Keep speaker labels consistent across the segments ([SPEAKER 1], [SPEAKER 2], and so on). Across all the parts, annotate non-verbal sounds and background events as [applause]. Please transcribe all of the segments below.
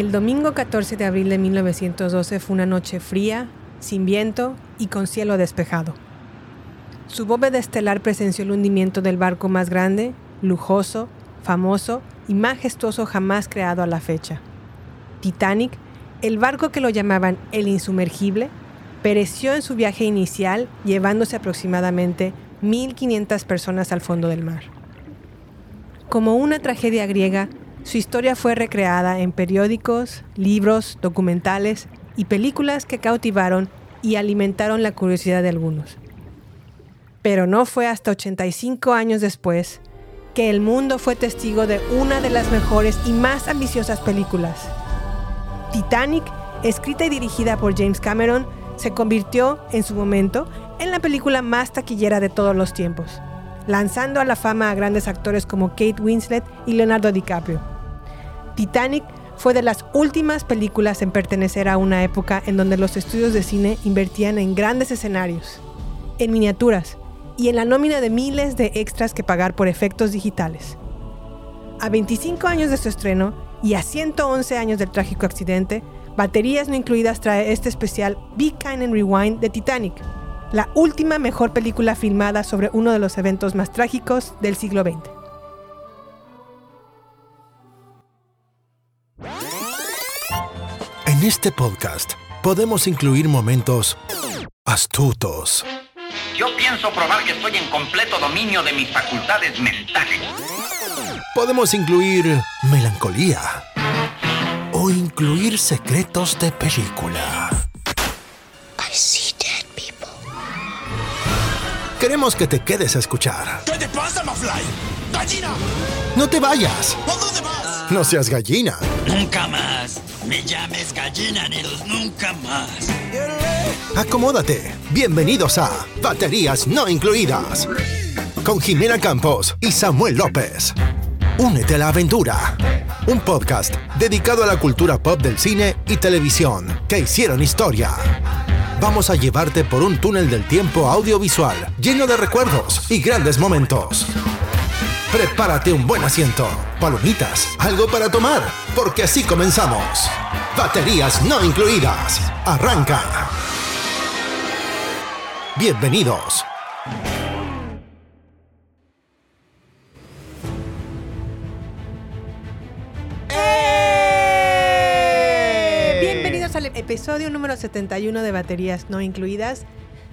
[SPEAKER 1] El domingo 14 de abril de 1912 fue una noche fría, sin viento y con cielo despejado. Su bóveda estelar presenció el hundimiento del barco más grande, lujoso, famoso y majestuoso jamás creado a la fecha. Titanic, el barco que lo llamaban el insumergible, pereció en su viaje inicial llevándose aproximadamente 1.500 personas al fondo del mar. Como una tragedia griega, su historia fue recreada en periódicos, libros, documentales y películas que cautivaron y alimentaron la curiosidad de algunos. Pero no fue hasta 85 años después que el mundo fue testigo de una de las mejores y más ambiciosas películas. Titanic, escrita y dirigida por James Cameron, se convirtió, en su momento, en la película más taquillera de todos los tiempos, lanzando a la fama a grandes actores como Kate Winslet y Leonardo DiCaprio. Titanic fue de las últimas películas en pertenecer a una época en donde los estudios de cine invertían en grandes escenarios, en miniaturas y en la nómina de miles de extras que pagar por efectos digitales. A 25 años de su estreno y a 111 años del trágico accidente, Baterías no incluidas trae este especial Be Kind and Rewind de Titanic, la última mejor película filmada sobre uno de los eventos más trágicos del siglo XX.
[SPEAKER 2] En este podcast podemos incluir momentos astutos.
[SPEAKER 3] Yo pienso probar que estoy en completo dominio de mis facultades mentales.
[SPEAKER 2] Podemos incluir melancolía o incluir secretos de película. Queremos que te quedes a escuchar.
[SPEAKER 4] ¿Qué te pasa, Mafly? ¡Gallina!
[SPEAKER 2] No te vayas.
[SPEAKER 4] ¿A dónde vas?
[SPEAKER 2] No seas gallina.
[SPEAKER 4] Nunca más. Me llames gallina, Neros, nunca más.
[SPEAKER 2] Acomódate. Bienvenidos a Baterías No Incluidas. Con Jimena Campos y Samuel López. Únete a la aventura. Un podcast dedicado a la cultura pop del cine y televisión que hicieron historia. Vamos a llevarte por un túnel del tiempo audiovisual lleno de recuerdos y grandes momentos. Prepárate un buen asiento, palomitas, algo para tomar, porque así comenzamos. Baterías no incluidas. Arranca. Bienvenidos.
[SPEAKER 1] Al episodio número 71 de Baterías No Incluidas.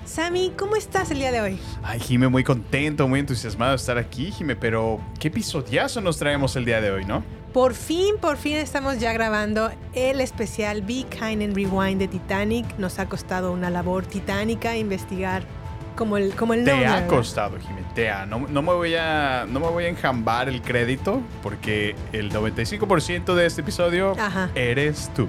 [SPEAKER 1] Sammy, ¿cómo estás el día de hoy?
[SPEAKER 5] Ay, Jime, muy contento, muy entusiasmado de estar aquí, Jime, pero qué episodiazo nos traemos el día de hoy, ¿no?
[SPEAKER 1] Por fin, por fin estamos ya grabando el especial Be Kind and Rewind de Titanic. Nos ha costado una labor titánica investigar como el, como el
[SPEAKER 5] Te
[SPEAKER 1] nombre.
[SPEAKER 5] ha
[SPEAKER 1] ¿verdad?
[SPEAKER 5] costado, Jime, te ha. No, no me voy a, no me voy a enjambar el crédito porque el 95% de este episodio
[SPEAKER 1] Ajá.
[SPEAKER 5] eres tú.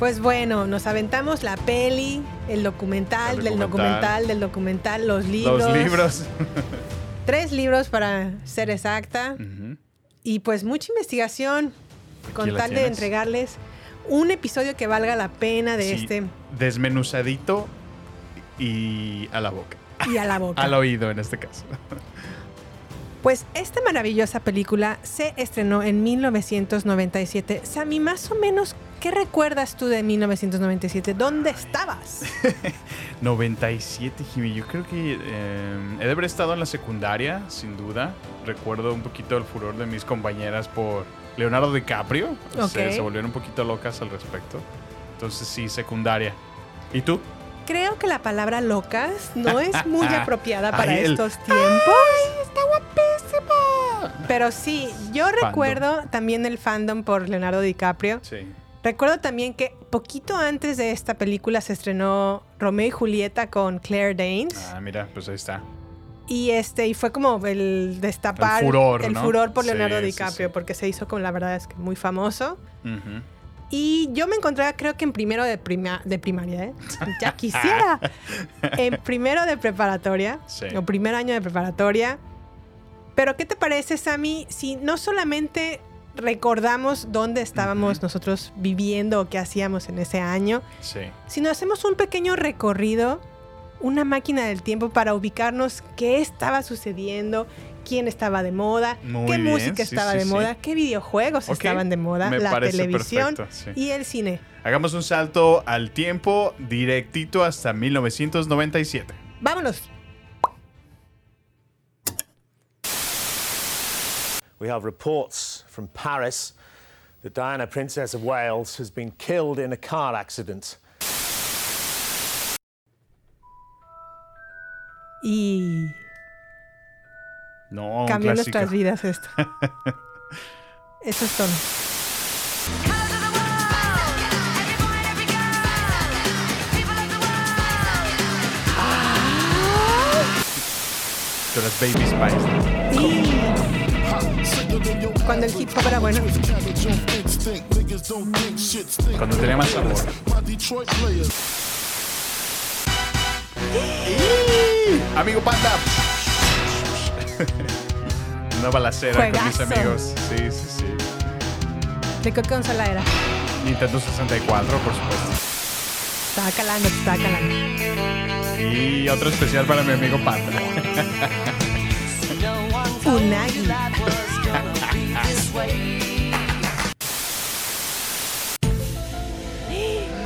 [SPEAKER 1] Pues bueno, nos aventamos la peli, el documental,
[SPEAKER 5] El
[SPEAKER 1] del
[SPEAKER 5] documental.
[SPEAKER 1] documental, del documental, los libros.
[SPEAKER 5] Los libros. [laughs]
[SPEAKER 1] Tres libros para ser exacta. Y pues mucha investigación con tal de entregarles un episodio que valga la pena de
[SPEAKER 5] Sí,
[SPEAKER 1] este
[SPEAKER 5] Desmenuzadito y a la boca.
[SPEAKER 1] y a la boca. [laughs]
[SPEAKER 5] Al oído en este caso. [laughs]
[SPEAKER 1] Pues esta maravillosa película se estrenó en 1997. Sammy, más o menos, ¿qué recuerdas tú de 1997? ¿Dónde estabas? [laughs]
[SPEAKER 5] 97, Jimmy. Yo creo que eh, he de haber estado en la secundaria, sin duda. Recuerdo un poquito el furor de mis compañeras por Leonardo DiCaprio.
[SPEAKER 1] Ok.
[SPEAKER 5] Se, se volvieron un poquito locas al respecto. Entonces, sí, secundaria. ¿Y tú?
[SPEAKER 1] Creo que la palabra locas no es muy [laughs] apropiada para
[SPEAKER 5] Ay, el-
[SPEAKER 1] estos tiempos.
[SPEAKER 5] ¡Está guapísima!
[SPEAKER 1] Pero sí, yo recuerdo también el fandom por Leonardo DiCaprio.
[SPEAKER 5] Sí.
[SPEAKER 1] Recuerdo también que poquito antes de esta película se estrenó Romeo y Julieta con Claire Danes.
[SPEAKER 5] Ah, mira, pues ahí está.
[SPEAKER 1] Y este, y fue como el destapar
[SPEAKER 5] El furor,
[SPEAKER 1] el
[SPEAKER 5] ¿no?
[SPEAKER 1] furor por Leonardo
[SPEAKER 5] sí,
[SPEAKER 1] DiCaprio,
[SPEAKER 5] sí.
[SPEAKER 1] porque se hizo como la verdad es que muy famoso. Y yo me encontraba, creo que en primero de, prima- de primaria, ¿eh? Ya quisiera. [laughs] en primero de preparatoria,
[SPEAKER 5] Sí.
[SPEAKER 1] o primer año de preparatoria. Pero, ¿qué te parece, Sammy, si no solamente recordamos dónde estábamos nosotros viviendo o qué hacíamos en ese año,
[SPEAKER 5] Sí.
[SPEAKER 1] sino hacemos un pequeño recorrido, una máquina del tiempo para ubicarnos qué estaba sucediendo, quién estaba de moda,
[SPEAKER 5] Muy
[SPEAKER 1] qué
[SPEAKER 5] bien,
[SPEAKER 1] música estaba
[SPEAKER 5] sí,
[SPEAKER 1] de
[SPEAKER 5] sí.
[SPEAKER 1] moda, qué videojuegos estaban de moda,
[SPEAKER 5] me
[SPEAKER 1] la televisión
[SPEAKER 5] perfecto,
[SPEAKER 1] y el cine.
[SPEAKER 5] Hagamos un salto al tiempo directito hasta 1997.
[SPEAKER 1] Vámonos.
[SPEAKER 6] We have reports from Paris that Diana, Princess of Wales, has been killed in a car accident.
[SPEAKER 1] Y
[SPEAKER 5] No, un
[SPEAKER 1] cambió
[SPEAKER 5] clásico.
[SPEAKER 1] nuestras vidas esto. [laughs] Eso es todo.
[SPEAKER 5] De las Baby Spice.
[SPEAKER 1] Cuando el hip hop era bueno.
[SPEAKER 5] Cuando tenía más sabor. Amigo Panda. [laughs] Una balacera con mis
[SPEAKER 1] Juegazo.
[SPEAKER 5] amigos. Sí, sí, sí.
[SPEAKER 1] ¿De qué consola era?
[SPEAKER 5] Nintendo 64, por supuesto.
[SPEAKER 1] Estaba calando, estaba calando.
[SPEAKER 5] Y otro especial para mi amigo Panda.
[SPEAKER 1] Unagi.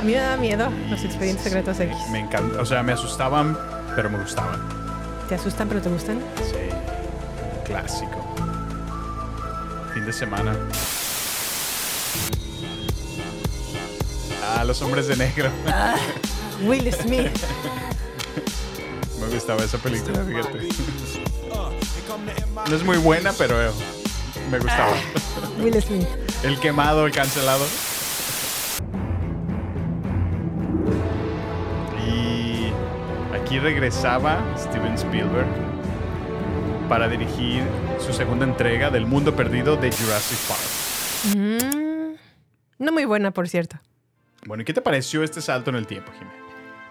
[SPEAKER 1] Me da miedo los expedientes secretos X.
[SPEAKER 5] Me encanta. O sea, me asustaban, pero me gustaban.
[SPEAKER 1] ¿Te asustan pero te gustan?
[SPEAKER 5] Sí. Clásico. Fin de semana. Ah, los hombres de negro.
[SPEAKER 1] Will Smith. [laughs]
[SPEAKER 5] Me gustaba esa película, fíjate. No es muy buena, pero me gustaba.
[SPEAKER 1] Will Smith.
[SPEAKER 5] El quemado, el cancelado. Aquí regresaba Steven Spielberg para dirigir su segunda entrega del mundo perdido de Jurassic Park.
[SPEAKER 1] Mm, no muy buena, por cierto.
[SPEAKER 5] Bueno, ¿y qué te pareció este salto en el tiempo, Jiménez?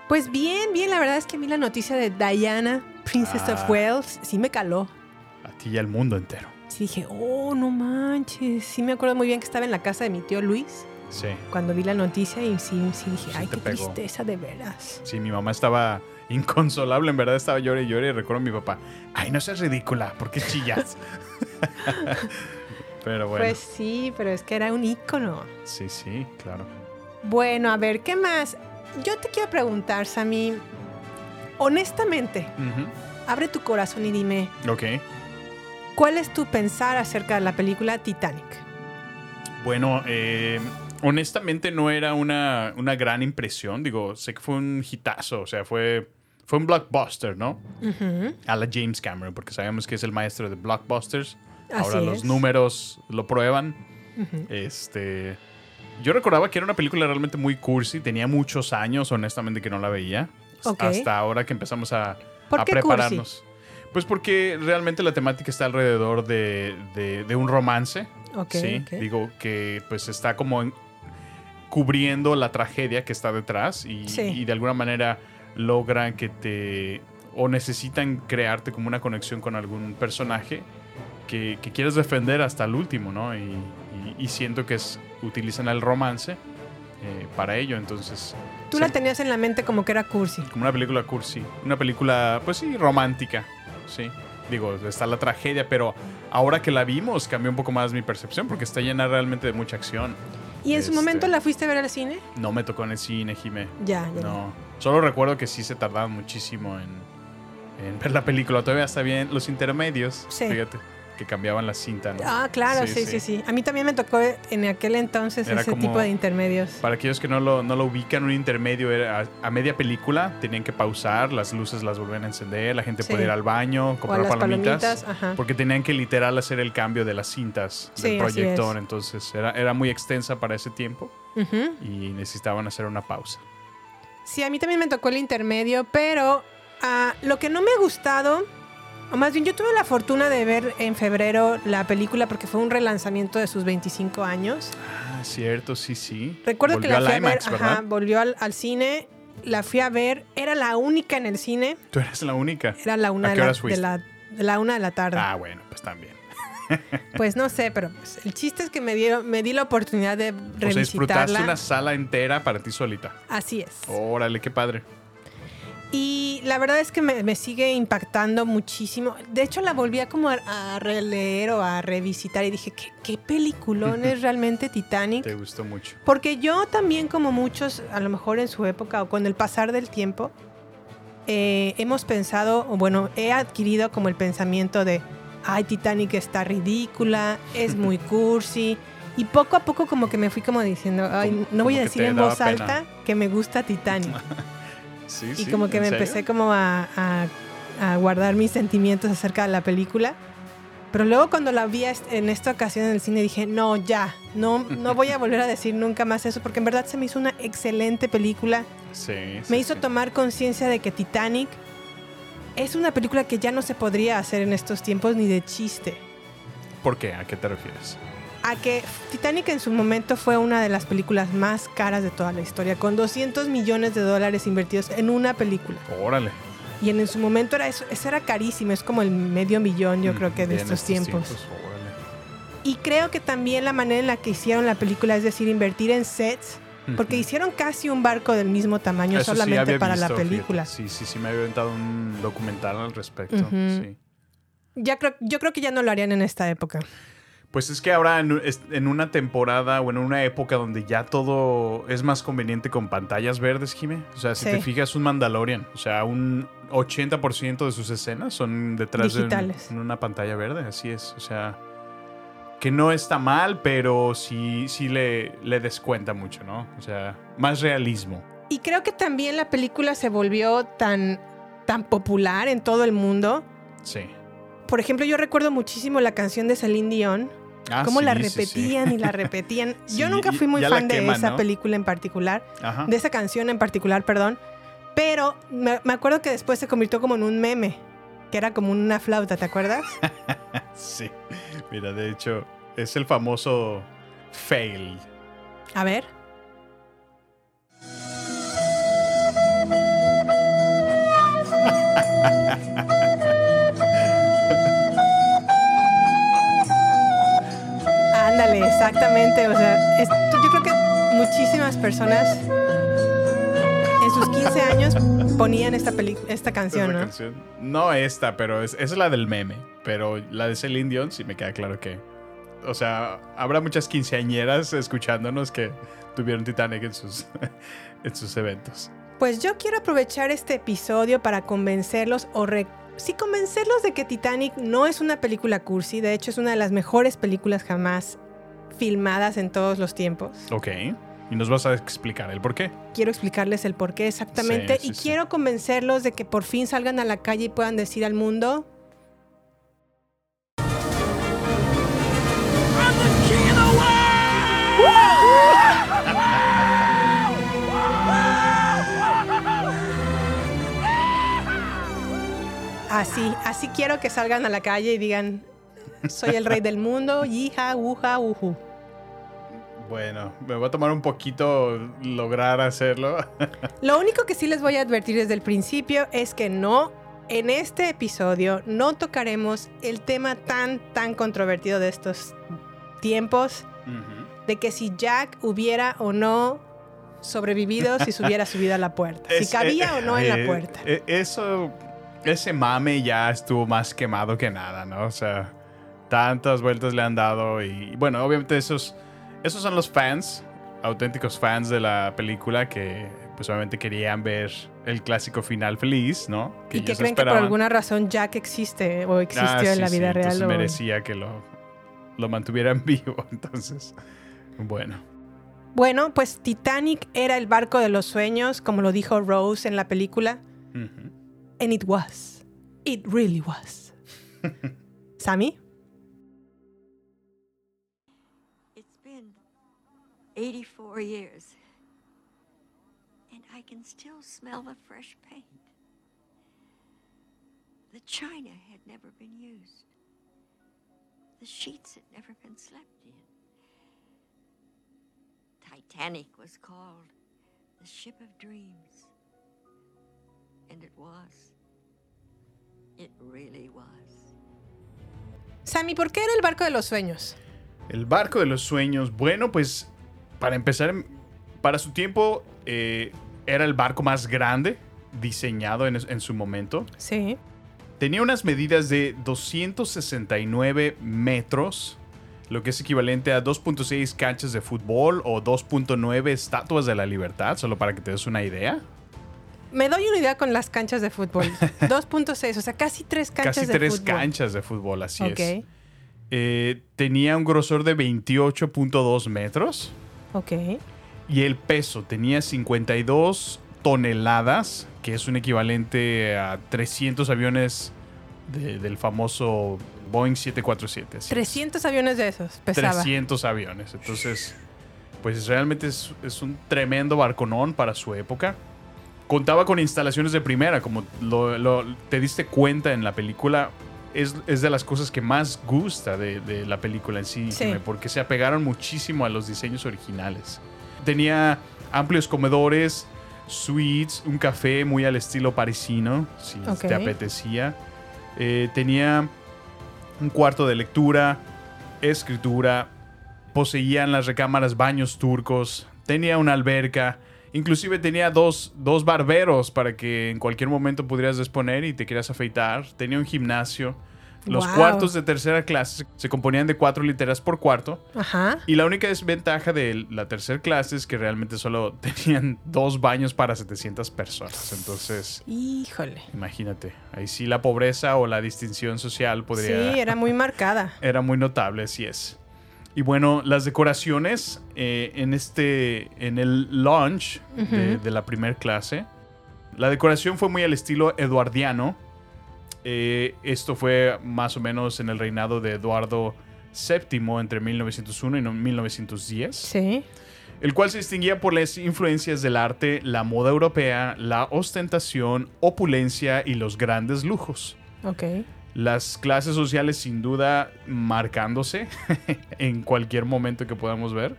[SPEAKER 1] Pues bien, bien. La verdad es que a mí la noticia de Diana, Princess
[SPEAKER 5] Ah.
[SPEAKER 1] of Wales, sí me caló.
[SPEAKER 5] A ti y al mundo entero.
[SPEAKER 1] Sí dije, oh, no manches. Sí me acuerdo muy bien que estaba en la casa de mi tío Luis
[SPEAKER 5] Sí.
[SPEAKER 1] cuando vi la noticia y sí, sí dije, ay, qué
[SPEAKER 5] pegó.
[SPEAKER 1] tristeza de veras.
[SPEAKER 5] Sí, mi mamá estaba inconsolable, en verdad estaba llore y llore y recuerdo a mi papá, ay, no seas ridícula, ¿por qué chillas? [laughs] Pero bueno,
[SPEAKER 1] Pues sí, pero es que era un ícono.
[SPEAKER 5] sí, sí, claro.
[SPEAKER 1] Bueno, a ver, ¿qué más? Yo te quiero preguntar, Sammy, honestamente, abre tu corazón y dime,
[SPEAKER 5] Ok.
[SPEAKER 1] ¿cuál es tu pensar acerca de la película Titanic?
[SPEAKER 5] Bueno, eh, honestamente no era una, una gran impresión, digo, sé que fue un hitazo, o sea, fue, fue un blockbuster, ¿no? A la James Cameron, porque sabemos que es el maestro de blockbusters. Ahora los números lo prueban. Este. Yo recordaba que era una película realmente muy cursi. Tenía muchos años, honestamente, que no la veía. Hasta ahora que empezamos a,
[SPEAKER 1] ¿Por
[SPEAKER 5] a
[SPEAKER 1] qué
[SPEAKER 5] prepararnos. Pues porque realmente la temática está alrededor de, de- de un romance. Sí. Digo que pues está como en- cubriendo la tragedia que está detrás y,
[SPEAKER 1] Sí.
[SPEAKER 5] y de alguna manera logran que te. o necesitan crearte como una conexión con algún personaje que, que quieres defender hasta el último, ¿no? Y, y- y siento que es, utilizan el romance eh, para ello, entonces...
[SPEAKER 1] Tú la tenías en la mente como que era cursi.
[SPEAKER 5] Como una película cursi, una película, pues sí, romántica, sí. Digo, está la tragedia, pero ahora que la vimos cambió un poco más mi percepción porque está llena realmente de mucha acción.
[SPEAKER 1] ¿Y en su
[SPEAKER 5] Este-
[SPEAKER 1] momento la fuiste a ver al cine?
[SPEAKER 5] No me tocó en el cine, Jimé.
[SPEAKER 1] Ya, ya.
[SPEAKER 5] No. Solo recuerdo que sí se tardaban muchísimo en, en ver la película. Todavía está bien los intermedios.
[SPEAKER 1] Sí.
[SPEAKER 5] Fíjate, que cambiaban la cinta, ¿no?
[SPEAKER 1] Ah, claro, sí, sí, sí, A mí también me tocó en aquel entonces
[SPEAKER 5] Era
[SPEAKER 1] ese
[SPEAKER 5] como-
[SPEAKER 1] tipo de intermedios.
[SPEAKER 5] Para aquellos que no lo, no lo ubican, un intermedio era a, a media película, tenían que pausar, las luces las volvían a encender, la gente
[SPEAKER 1] Sí.
[SPEAKER 5] podía ir al baño, comprar
[SPEAKER 1] las
[SPEAKER 5] palomitas. Porque tenían que literal hacer el cambio de las cintas del proyector.
[SPEAKER 1] es.
[SPEAKER 5] Entonces era, era muy extensa para ese tiempo y necesitaban hacer una pausa.
[SPEAKER 1] Sí, a mí también me tocó el intermedio, pero ah, lo que no me ha gustado, o más bien yo tuve la fortuna de ver en febrero la película porque fue un relanzamiento de sus 25 años.
[SPEAKER 5] Ah, cierto, sí, sí.
[SPEAKER 1] Recuerdo
[SPEAKER 5] Volvió
[SPEAKER 1] que la fui a
[SPEAKER 5] IMAX,
[SPEAKER 1] ver,
[SPEAKER 5] ¿verdad?
[SPEAKER 1] ajá, volvió al, al cine, la fui a ver, era la única en el cine,
[SPEAKER 5] Tú eres la única.
[SPEAKER 1] era la una
[SPEAKER 5] ¿A
[SPEAKER 1] de la,
[SPEAKER 5] horas
[SPEAKER 1] de,
[SPEAKER 5] fuiste?
[SPEAKER 1] la, de la una de la tarde.
[SPEAKER 5] Ah, bueno, pues también. [laughs]
[SPEAKER 1] Pues no sé, pero pues, el chiste es que me, dieron, me di la oportunidad de
[SPEAKER 5] O sea, disfrutaste
[SPEAKER 1] revisitarla.
[SPEAKER 5] una sala entera para ti solita.
[SPEAKER 1] Así es.
[SPEAKER 5] Órale, qué padre.
[SPEAKER 1] Y la verdad es que me, me sigue impactando muchísimo. De hecho, la volví a como a, a releer o a revisitar y dije, ¿qué, qué peliculón es [laughs] realmente Titanic?
[SPEAKER 5] Te gustó mucho.
[SPEAKER 1] Porque yo también, como muchos, a lo mejor en su época o con el pasar del tiempo, eh, hemos pensado, o bueno, he adquirido como el pensamiento de, ay, Titanic está ridícula, es [laughs] muy cursi. Y poco a poco como que me fui como diciendo, ay, no voy a decir en voz
[SPEAKER 5] pena.
[SPEAKER 1] alta que me gusta Titanic. [laughs]
[SPEAKER 5] Sí,
[SPEAKER 1] y
[SPEAKER 5] sí,
[SPEAKER 1] como que
[SPEAKER 5] ¿en
[SPEAKER 1] me
[SPEAKER 5] serio?
[SPEAKER 1] empecé como a, a- a guardar mis sentimientos acerca de la película. Pero luego cuando la vi en esta ocasión en el cine dije, no, ya, no, no voy a volver a decir nunca más eso, porque en verdad se me hizo una excelente película.
[SPEAKER 5] Sí,
[SPEAKER 1] Me hizo tomar conciencia de que Titanic es una película que ya no se podría hacer en estos tiempos ni de chiste.
[SPEAKER 5] ¿Por qué? ¿A qué te refieres?
[SPEAKER 1] A que Titanic en su momento fue una de las películas más caras de toda la historia, con 200 millones de dólares invertidos en una película.
[SPEAKER 5] Órale.
[SPEAKER 1] Y en, en su momento era eso, eso era carísimo, es como el medio millón yo
[SPEAKER 5] Mm,
[SPEAKER 1] creo que de estos tiempos.
[SPEAKER 5] órale.
[SPEAKER 1] Y creo que también la manera en la que hicieron la película, es decir, invertir en sets, porque hicieron casi un barco del mismo tamaño
[SPEAKER 5] Eso
[SPEAKER 1] solamente para la
[SPEAKER 5] fíjate.
[SPEAKER 1] película.
[SPEAKER 5] Sí, sí, sí, me había inventado un documental al respecto. Sí.
[SPEAKER 1] Ya creo, yo creo que ya no lo harían en esta época.
[SPEAKER 5] Pues es que ahora en, una temporada o en una época donde ya todo es más conveniente con pantallas verdes, Jime. O sea, si
[SPEAKER 1] Sí.
[SPEAKER 5] te fijas, un Mandalorian. O sea, un 80% de sus escenas son detrás
[SPEAKER 1] Digitales.
[SPEAKER 5] de un- una pantalla verde. Así es. O sea, que no está mal, pero sí, sí le, le descuenta mucho, ¿no? O sea, más realismo.
[SPEAKER 1] Y creo que también la película se volvió tan, tan popular en todo el mundo.
[SPEAKER 5] Sí.
[SPEAKER 1] Por ejemplo, yo recuerdo muchísimo la canción de Celine Dion.
[SPEAKER 5] Ah,
[SPEAKER 1] cómo la
[SPEAKER 5] sí, sí, sí.
[SPEAKER 1] repetían y la repetían. [laughs] Yo nunca fui muy fan de esa
[SPEAKER 5] ¿no?
[SPEAKER 1] película en particular,
[SPEAKER 5] Ajá.
[SPEAKER 1] de esa canción en particular, perdón. Pero me, me acuerdo que después se convirtió como en un meme, que era como una flauta, ¿te acuerdas? [laughs]
[SPEAKER 5] Sí. Mira, de hecho, es el famoso fail.
[SPEAKER 1] A ver. Ándale, exactamente. O sea, es- yo creo que muchísimas personas en sus 15 años ponían esta, peli- esta canción, ¿no?
[SPEAKER 5] canción. No esta, pero es, es la del meme. Pero la de Celine Dion sí me queda claro que. O sea, habrá muchas quinceañeras escuchándonos que tuvieron Titanic en sus, [laughs] en sus eventos.
[SPEAKER 1] Pues yo quiero aprovechar este episodio para convencerlos o re- sí convencerlos de que Titanic no es una película cursi, de hecho es una de las mejores películas jamás filmadas en todos los tiempos.
[SPEAKER 5] Ok. Y nos vas a explicar el por qué.
[SPEAKER 1] Quiero explicarles el por qué exactamente
[SPEAKER 5] Sí, sí,
[SPEAKER 1] y
[SPEAKER 5] sí.
[SPEAKER 1] quiero convencerlos de que por fin salgan a la calle y puedan decir al mundo, así, así quiero que salgan a la calle y digan, soy el rey del mundo, yija, uja, uju.
[SPEAKER 5] Bueno, me va a tomar un poquito lograr hacerlo. [laughs]
[SPEAKER 1] Lo único que sí les voy a advertir desde el principio es que no, en este episodio no tocaremos el tema tan, tan controvertido de estos tiempos, de que si Jack hubiera o no sobrevivido si se hubiera subido a la puerta, si
[SPEAKER 5] Es-
[SPEAKER 1] cabía
[SPEAKER 5] eh,
[SPEAKER 1] o no en la
[SPEAKER 5] eh,
[SPEAKER 1] puerta.
[SPEAKER 5] eh, Eso, ese mame ya estuvo más quemado que nada, ¿no? O sea, tantas vueltas le han dado y bueno, obviamente esos, esos son los fans, auténticos fans de la película que pues obviamente querían ver el clásico final feliz, ¿no?
[SPEAKER 1] Y que creen que por alguna razón Jack existe o existió
[SPEAKER 5] Ah,
[SPEAKER 1] en
[SPEAKER 5] sí,
[SPEAKER 1] la
[SPEAKER 5] sí,
[SPEAKER 1] vida real.
[SPEAKER 5] entonces
[SPEAKER 1] o-
[SPEAKER 5] merecía que lo, lo mantuvieran [laughs] vivo, entonces, bueno.
[SPEAKER 1] Bueno, pues Titanic era el barco de los sueños, como lo dijo Rose en la película.
[SPEAKER 5] Ujú.
[SPEAKER 1] And it was. It really was. [laughs] ¿Sammy?
[SPEAKER 7] 84 years, and I can still smell the fresh paint. The china had never been used. The sheets had never been slept in. Titanic was called the ship of dreams. And it was. It really was.
[SPEAKER 1] Sammy, ¿por qué era el barco de los sueños?
[SPEAKER 5] El barco de los sueños. Bueno, pues para empezar, para su tiempo eh, era el barco más grande diseñado en, en su momento.
[SPEAKER 1] Sí.
[SPEAKER 5] Tenía unas medidas de 269 metros, lo que es equivalente a 2.6 canchas de fútbol o 2.9 estatuas de la libertad, solo para que te des una idea.
[SPEAKER 1] Me doy una idea con las canchas de fútbol. [laughs] 2.6, o sea, casi tres canchas
[SPEAKER 5] Casi
[SPEAKER 1] de
[SPEAKER 5] tres
[SPEAKER 1] fútbol.
[SPEAKER 5] canchas de fútbol, así es. Eh, tenía un grosor de 28.2 metros
[SPEAKER 1] ok.
[SPEAKER 5] y el peso tenía 52 toneladas, que es un equivalente a 300 aviones de- del famoso Boeing 747. así es.
[SPEAKER 1] 300 aviones de esos pesaba.
[SPEAKER 5] 300 aviones. Entonces, pues realmente es, es un tremendo barconón para su época. Contaba con instalaciones de primera, como lo, lo- te diste cuenta en la película. Es, es de las cosas que más gusta de, de la película en sí,
[SPEAKER 1] Sí.
[SPEAKER 5] Jimé, porque se apegaron muchísimo a los diseños originales. Tenía amplios comedores, suites, un café muy al estilo parisino, si te apetecía. Eh, tenía un cuarto de lectura, escritura, poseían las recámaras baños turcos, tenía una alberca, inclusive tenía dos, dos barberos para que en cualquier momento pudieras disponer y te quieras afeitar, tenía un gimnasio. Los
[SPEAKER 1] Wow.
[SPEAKER 5] cuartos de tercera clase se componían de cuatro literas por cuarto.
[SPEAKER 1] Ajá.
[SPEAKER 5] Y la única desventaja de la tercera clase es que realmente solo [laughs] tenían dos baños para 700 personas. Entonces,
[SPEAKER 1] Híjole.
[SPEAKER 5] imagínate, ahí sí la pobreza o la distinción social podría...
[SPEAKER 1] Sí, era muy marcada. [laughs]
[SPEAKER 5] Era muy notable, así es. Y bueno, las decoraciones eh, en este, en el launch de, de la primer clase, la decoración fue muy al estilo eduardiano. Eh, esto fue más o menos en el reinado de Eduardo VII entre 1901 y no- 1910
[SPEAKER 1] Sí.
[SPEAKER 5] el cual se distinguía por las influencias del arte, la moda europea, la ostentación, opulencia y los grandes lujos.
[SPEAKER 1] Ok.
[SPEAKER 5] Las clases sociales sin duda marcándose [laughs] en cualquier momento que podamos ver.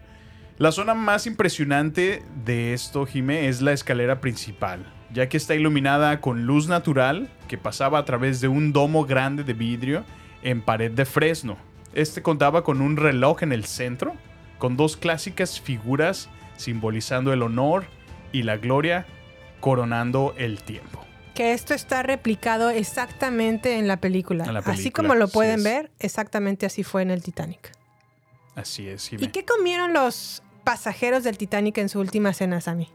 [SPEAKER 5] La zona más impresionante de esto, Jimé, es la escalera principal, ya que está iluminada con luz natural que pasaba a través de un domo grande de vidrio en pared de fresno. Este contaba con un reloj en el centro, con dos clásicas figuras simbolizando el honor y la gloria, coronando el tiempo.
[SPEAKER 1] Que esto está replicado exactamente en la película.
[SPEAKER 5] En la
[SPEAKER 1] así como lo pueden ver, exactamente así fue en el Titanic.
[SPEAKER 5] Así es,
[SPEAKER 1] ¿Y qué comieron los pasajeros del Titanic en su última cena, Sammy?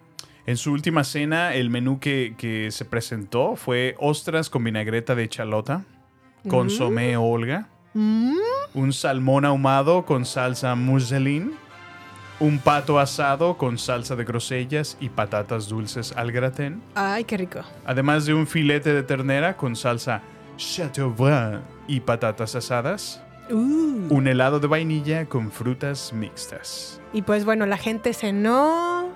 [SPEAKER 5] En su última cena, el menú que, que se presentó fue ostras con vinagreta de chalota, consomé Olga, un salmón ahumado con salsa muselín, un pato asado con salsa de grosellas y patatas dulces al gratén,
[SPEAKER 1] Ay, qué rico.
[SPEAKER 5] además de un filete de ternera con salsa chateaubriand y patatas asadas,
[SPEAKER 1] Uh.
[SPEAKER 5] un helado de vainilla con frutas mixtas.
[SPEAKER 1] Y pues bueno, la gente cenó,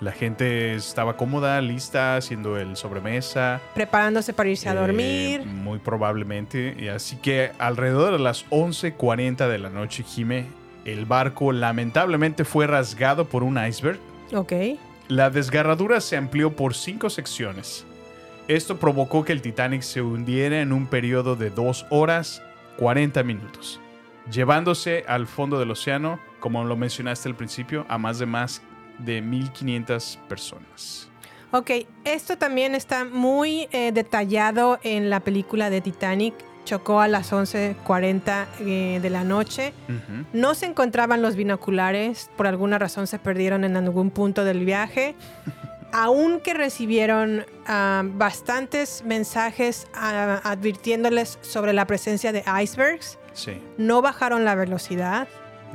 [SPEAKER 5] La gente estaba cómoda, lista, haciendo el sobremesa.
[SPEAKER 1] preparándose para irse a
[SPEAKER 5] Eh,
[SPEAKER 1] dormir.
[SPEAKER 5] muy probablemente. Y así que alrededor de las 11.40 de la noche, Jime, el barco lamentablemente fue rasgado por un iceberg.
[SPEAKER 1] Ok.
[SPEAKER 5] La desgarradura se amplió por cinco secciones. Esto provocó que el Titanic se hundiera en un periodo de 2 horas 40 minutos, llevándose al fondo del océano, como lo mencionaste al principio, a más de más de 1.500 personas.
[SPEAKER 1] Ok, esto también está muy eh, detallado en la película de Titanic. Chocó a las 11.40 eh, de la noche. No se encontraban los binoculares, por alguna razón se perdieron en algún punto del viaje. [laughs] Aunque recibieron ah, bastantes mensajes ah, advirtiéndoles sobre la presencia de icebergs,
[SPEAKER 5] Sí,
[SPEAKER 1] no bajaron la velocidad.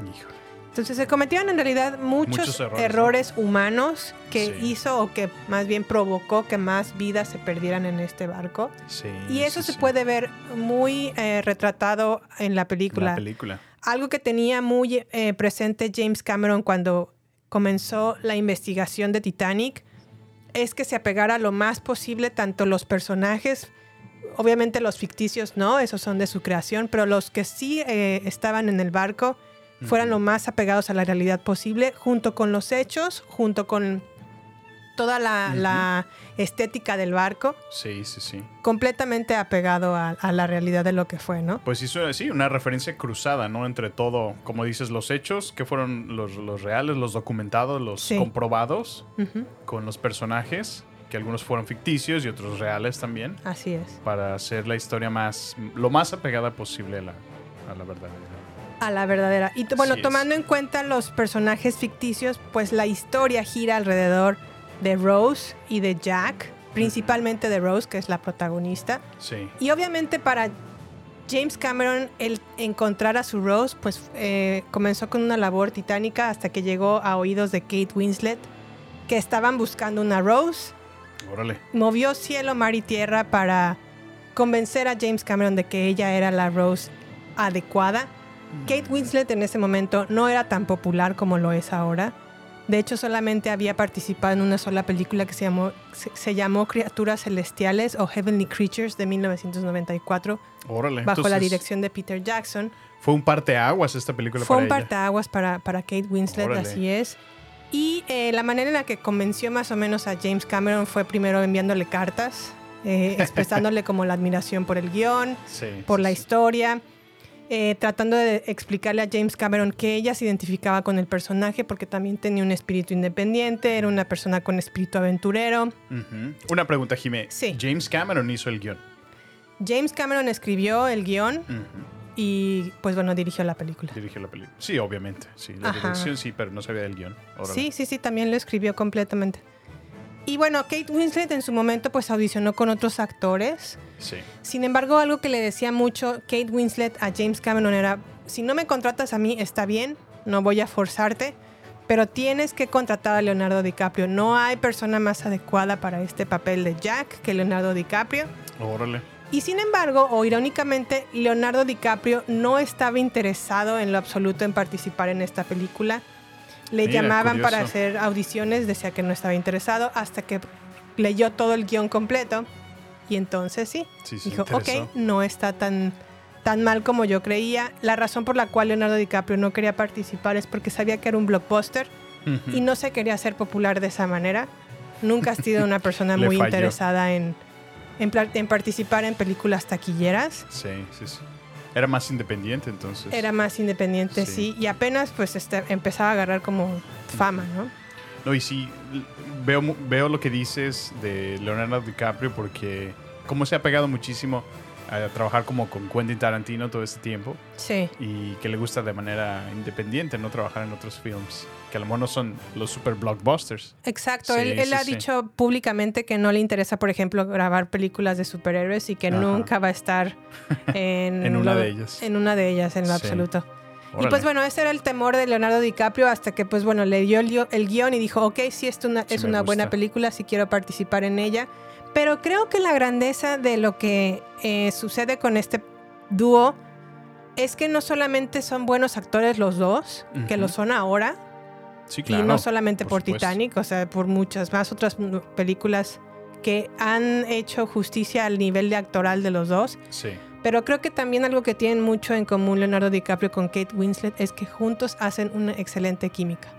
[SPEAKER 5] híjole.
[SPEAKER 1] Entonces se cometieron en realidad muchos,
[SPEAKER 5] Muchos errores,
[SPEAKER 1] errores, humanos que
[SPEAKER 5] Sí.
[SPEAKER 1] hizo o que más bien provocó que más vidas se perdieran en este barco.
[SPEAKER 5] Sí,
[SPEAKER 1] Y eso
[SPEAKER 5] sí,
[SPEAKER 1] se puede ver muy eh, retratado en la película.
[SPEAKER 5] La película.
[SPEAKER 1] Algo que tenía muy eh, presente James Cameron cuando comenzó la investigación de Titanic es que se apegara lo más posible tanto los personajes, obviamente los ficticios no, esos son de su creación, pero los que sí eh, estaban en el barco fueran lo más apegados a la realidad posible, junto con los hechos, junto con toda la, la estética del barco,
[SPEAKER 5] Sí, sí, sí.
[SPEAKER 1] completamente apegado a, a la realidad de lo que fue, ¿no?
[SPEAKER 5] Pues hizo sí, una referencia cruzada, ¿no? Entre todo, como dices, los hechos, que fueron los, los reales, los documentados, los
[SPEAKER 1] Sí.
[SPEAKER 5] comprobados, con los personajes, que algunos fueron ficticios y otros reales también,
[SPEAKER 1] Así es.
[SPEAKER 5] para hacer la historia más, lo más apegada posible a la, a la verdad.
[SPEAKER 1] A la verdadera. Y bueno, tomando en cuenta los personajes ficticios, pues la historia gira alrededor de Rose y de Jack, principalmente de Rose, que es la protagonista.
[SPEAKER 5] Sí,
[SPEAKER 1] Y obviamente para James Cameron el encontrar a su Rose, pues eh, comenzó con una labor titánica hasta que llegó a oídos de Kate Winslet, que estaban buscando una Rose.
[SPEAKER 5] órale.
[SPEAKER 1] Movió cielo, mar y tierra para convencer a James Cameron de que ella era la Rose adecuada. Kate Winslet en ese momento no era tan popular como lo es ahora. De hecho, solamente había participado en una sola película que se llamó, se, se llamó Criaturas Celestiales o Heavenly Creatures de 1994,
[SPEAKER 5] Órale.
[SPEAKER 1] bajo la dirección de Peter Jackson.
[SPEAKER 5] Fue un parteaguas esta película
[SPEAKER 1] Fue
[SPEAKER 5] para
[SPEAKER 1] un
[SPEAKER 5] ella.
[SPEAKER 1] parteaguas para, para Kate Winslet,
[SPEAKER 5] Órale.
[SPEAKER 1] así es. Y eh, la manera en la que convenció más o menos a James Cameron fue primero enviándole cartas, eh, expresándole [laughs] como la admiración por el guion,
[SPEAKER 5] Sí,
[SPEAKER 1] por
[SPEAKER 5] sí,
[SPEAKER 1] la
[SPEAKER 5] sí.
[SPEAKER 1] Eh, tratando de explicarle a James Cameron que ella se identificaba con el personaje porque también tenía un espíritu independiente, era una persona con espíritu aventurero.
[SPEAKER 5] Una pregunta, Jimé.
[SPEAKER 1] Sí.
[SPEAKER 5] James Cameron hizo el guion.
[SPEAKER 1] James Cameron escribió el
[SPEAKER 5] guion
[SPEAKER 1] y pues bueno, dirigió la película.
[SPEAKER 5] Dirigió la película. Sí, obviamente. Sí, la
[SPEAKER 1] Ajá.
[SPEAKER 5] dirección sí, pero no sabía del guion. Órale.
[SPEAKER 1] Sí, sí, sí, también lo escribió completamente. Y bueno, Kate Winslet en su momento pues audicionó con otros actores.
[SPEAKER 5] Sí.
[SPEAKER 1] Sin embargo, algo que le decía mucho Kate Winslet a James Cameron era, si no me contratas a mí, está bien, no voy a forzarte, pero tienes que contratar a Leonardo DiCaprio. No hay persona más adecuada para este papel de Jack que Leonardo DiCaprio.
[SPEAKER 5] Órale.
[SPEAKER 1] Y sin embargo, o irónicamente, Leonardo DiCaprio no estaba interesado en lo absoluto en participar en esta película. Le
[SPEAKER 5] Mira,
[SPEAKER 1] llamaban para hacer audiciones, decía que no estaba interesado, hasta que leyó todo el guion completo. Y entonces sí, dijo, ok, no está tan, tan mal como yo creía. La razón por la cual Leonardo DiCaprio no quería participar es porque sabía que era un blockbuster y no se quería hacer popular de esa manera. Nunca has sido una persona [laughs] muy
[SPEAKER 5] falló.
[SPEAKER 1] interesada en, en participar en películas taquilleras.
[SPEAKER 5] Sí, sí, sí. Era más independiente entonces.
[SPEAKER 1] Era más independiente,
[SPEAKER 5] Sí.
[SPEAKER 1] sí. Y apenas pues este, empezaba a agarrar como fama, ¿no?
[SPEAKER 5] No, y sí, veo, veo lo que dices de Leonardo DiCaprio porque como se ha pegado muchísimo a trabajar como con Quentin Tarantino todo este tiempo
[SPEAKER 1] Sí.
[SPEAKER 5] y que le gusta de manera independiente no trabajar en otros films que a lo mejor no son los super blockbusters.
[SPEAKER 1] Exacto,
[SPEAKER 5] Sí,
[SPEAKER 1] él, él
[SPEAKER 5] sí,
[SPEAKER 1] ha
[SPEAKER 5] sí.
[SPEAKER 1] dicho públicamente que no le interesa, por ejemplo, grabar películas de superhéroes y que
[SPEAKER 5] Ajá.
[SPEAKER 1] nunca va a estar [laughs] en,
[SPEAKER 5] En una
[SPEAKER 1] lo-
[SPEAKER 5] de ellas.
[SPEAKER 1] En una de ellas, en lo absoluto. Y pues bueno, ese era el temor de Leonardo DiCaprio hasta que pues bueno, le dio el, guion y dijo, ok, sí, esto una- es una buena película, sí quiero participar en ella. Pero creo que la grandeza de lo que eh, sucede con este dúo es que no solamente son buenos actores los dos, que lo son ahora,
[SPEAKER 5] Sí,
[SPEAKER 1] y no solamente por. Titanic, o sea, por muchas más otras películas que han hecho justicia al nivel de actoral de los dos.
[SPEAKER 5] Sí.
[SPEAKER 1] Pero creo que también algo que tienen mucho en común Leonardo DiCaprio con Kate Winslet es que juntos hacen una excelente química.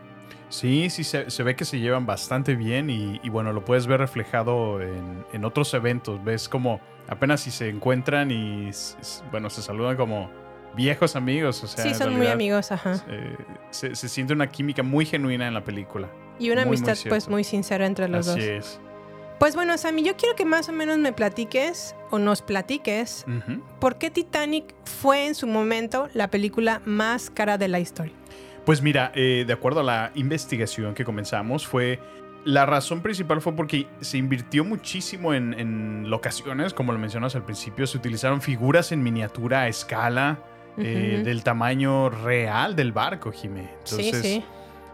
[SPEAKER 5] Sí, sí, se, se ve que se llevan bastante bien y, y bueno, lo puedes ver reflejado en, en otros eventos. Ves como apenas si se encuentran y, bueno, se saludan como viejos amigos. O sea,
[SPEAKER 1] sí, son muy amigos, ajá.
[SPEAKER 5] eh, se, se siente una química muy genuina en la película.
[SPEAKER 1] Y una
[SPEAKER 5] muy, muy
[SPEAKER 1] amistad pues muy sincera entre los
[SPEAKER 5] Así
[SPEAKER 1] dos.
[SPEAKER 5] es.
[SPEAKER 1] Pues bueno, Sammy, yo quiero que más o menos me platiques o nos platiques
[SPEAKER 5] Ujú.
[SPEAKER 1] por qué Titanic fue en su momento la película más cara de la historia.
[SPEAKER 5] Pues mira, eh, de acuerdo a la investigación que comenzamos, fue la razón principal fue porque se invirtió muchísimo en, en locaciones, como lo mencionas al principio, se utilizaron figuras en miniatura a escala eh, del tamaño real del barco, Jimé. Entonces,
[SPEAKER 1] sí, sí.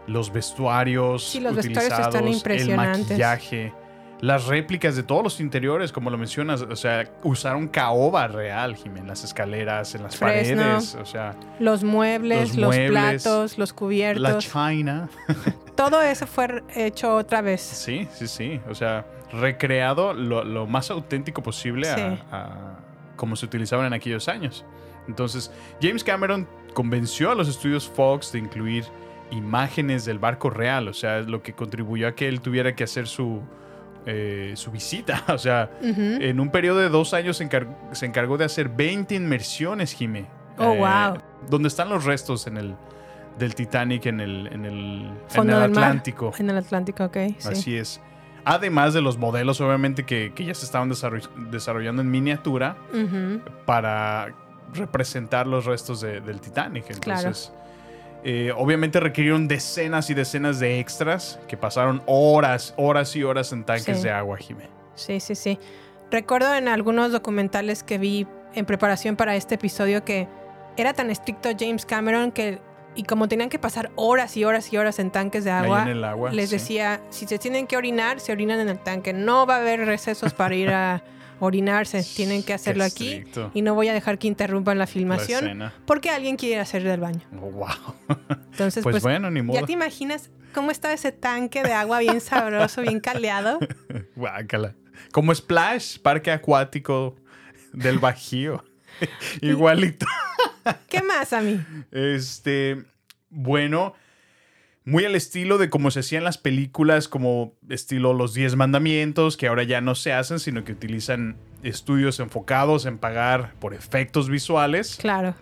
[SPEAKER 5] los vestuarios,
[SPEAKER 1] Sí, los vestuarios
[SPEAKER 5] utilizados,
[SPEAKER 1] están
[SPEAKER 5] el maquillaje, las réplicas de todos los interiores, como lo mencionas, o sea, usaron caoba real, Jimé, en las escaleras, en las
[SPEAKER 1] Fresno.
[SPEAKER 5] paredes, o sea,
[SPEAKER 1] Los muebles,
[SPEAKER 5] Los
[SPEAKER 1] los,
[SPEAKER 5] muebles,
[SPEAKER 1] platos, los
[SPEAKER 5] la
[SPEAKER 1] cubiertos.
[SPEAKER 5] china. [laughs]
[SPEAKER 1] Todo eso fue hecho otra vez.
[SPEAKER 5] Sí, sí, sí. O sea, recreado lo, lo más auténtico posible a- a, como se utilizaban en aquellos años. Entonces, James Cameron convenció a los estudios Fox de incluir imágenes del barco real. O sea, lo que contribuyó a que él tuviera que hacer su, eh, su visita. [laughs] O sea, en un periodo de dos años se, encar- se encargó de hacer 20 inmersiones, Jimé.
[SPEAKER 1] Oh, wow.
[SPEAKER 5] Donde están los restos en el, del Titanic en el, en el, en el
[SPEAKER 1] del mar.
[SPEAKER 5] Atlántico.
[SPEAKER 1] En el Atlántico, ok. Sí.
[SPEAKER 5] Así es. Además de los modelos, obviamente, que, que ya se estaban desarroll- desarrollando en miniatura para representar los restos de- del Titanic.
[SPEAKER 1] Claro.
[SPEAKER 5] Entonces, eh, obviamente requirieron decenas y decenas de extras que pasaron horas, horas y horas en tanques
[SPEAKER 1] Sí.
[SPEAKER 5] de agua, Jimé.
[SPEAKER 1] Sí, sí, sí. Recuerdo en algunos documentales que vi en preparación para este episodio que era tan estricto James Cameron que, y como tenían que pasar horas y horas y horas en tanques de agua,
[SPEAKER 5] agua,
[SPEAKER 1] les
[SPEAKER 5] sí.
[SPEAKER 1] decía, si se tienen que orinar, se orinan en el tanque. No va a haber recesos para ir a orinarse, tienen que hacerlo aquí y no voy a dejar que interrumpan la filmación porque alguien quiere hacer del baño.
[SPEAKER 5] Oh, wow.
[SPEAKER 1] Entonces,
[SPEAKER 5] Pues
[SPEAKER 1] pues,
[SPEAKER 5] bueno, ni modo.
[SPEAKER 1] ¿ya te imaginas cómo estaba ese tanque de agua bien sabroso, bien caleado? [laughs]
[SPEAKER 5] Guácala. Como Splash, parque acuático del Bajío. [laughs] Igualito.
[SPEAKER 1] ¿Qué más a mí?
[SPEAKER 5] Este, bueno, muy al estilo de cómo se hacían las películas, como estilo Los Diez Mandamientos, que ahora ya no se hacen, sino que utilizan estudios enfocados en pagar por efectos visuales.
[SPEAKER 1] Claro.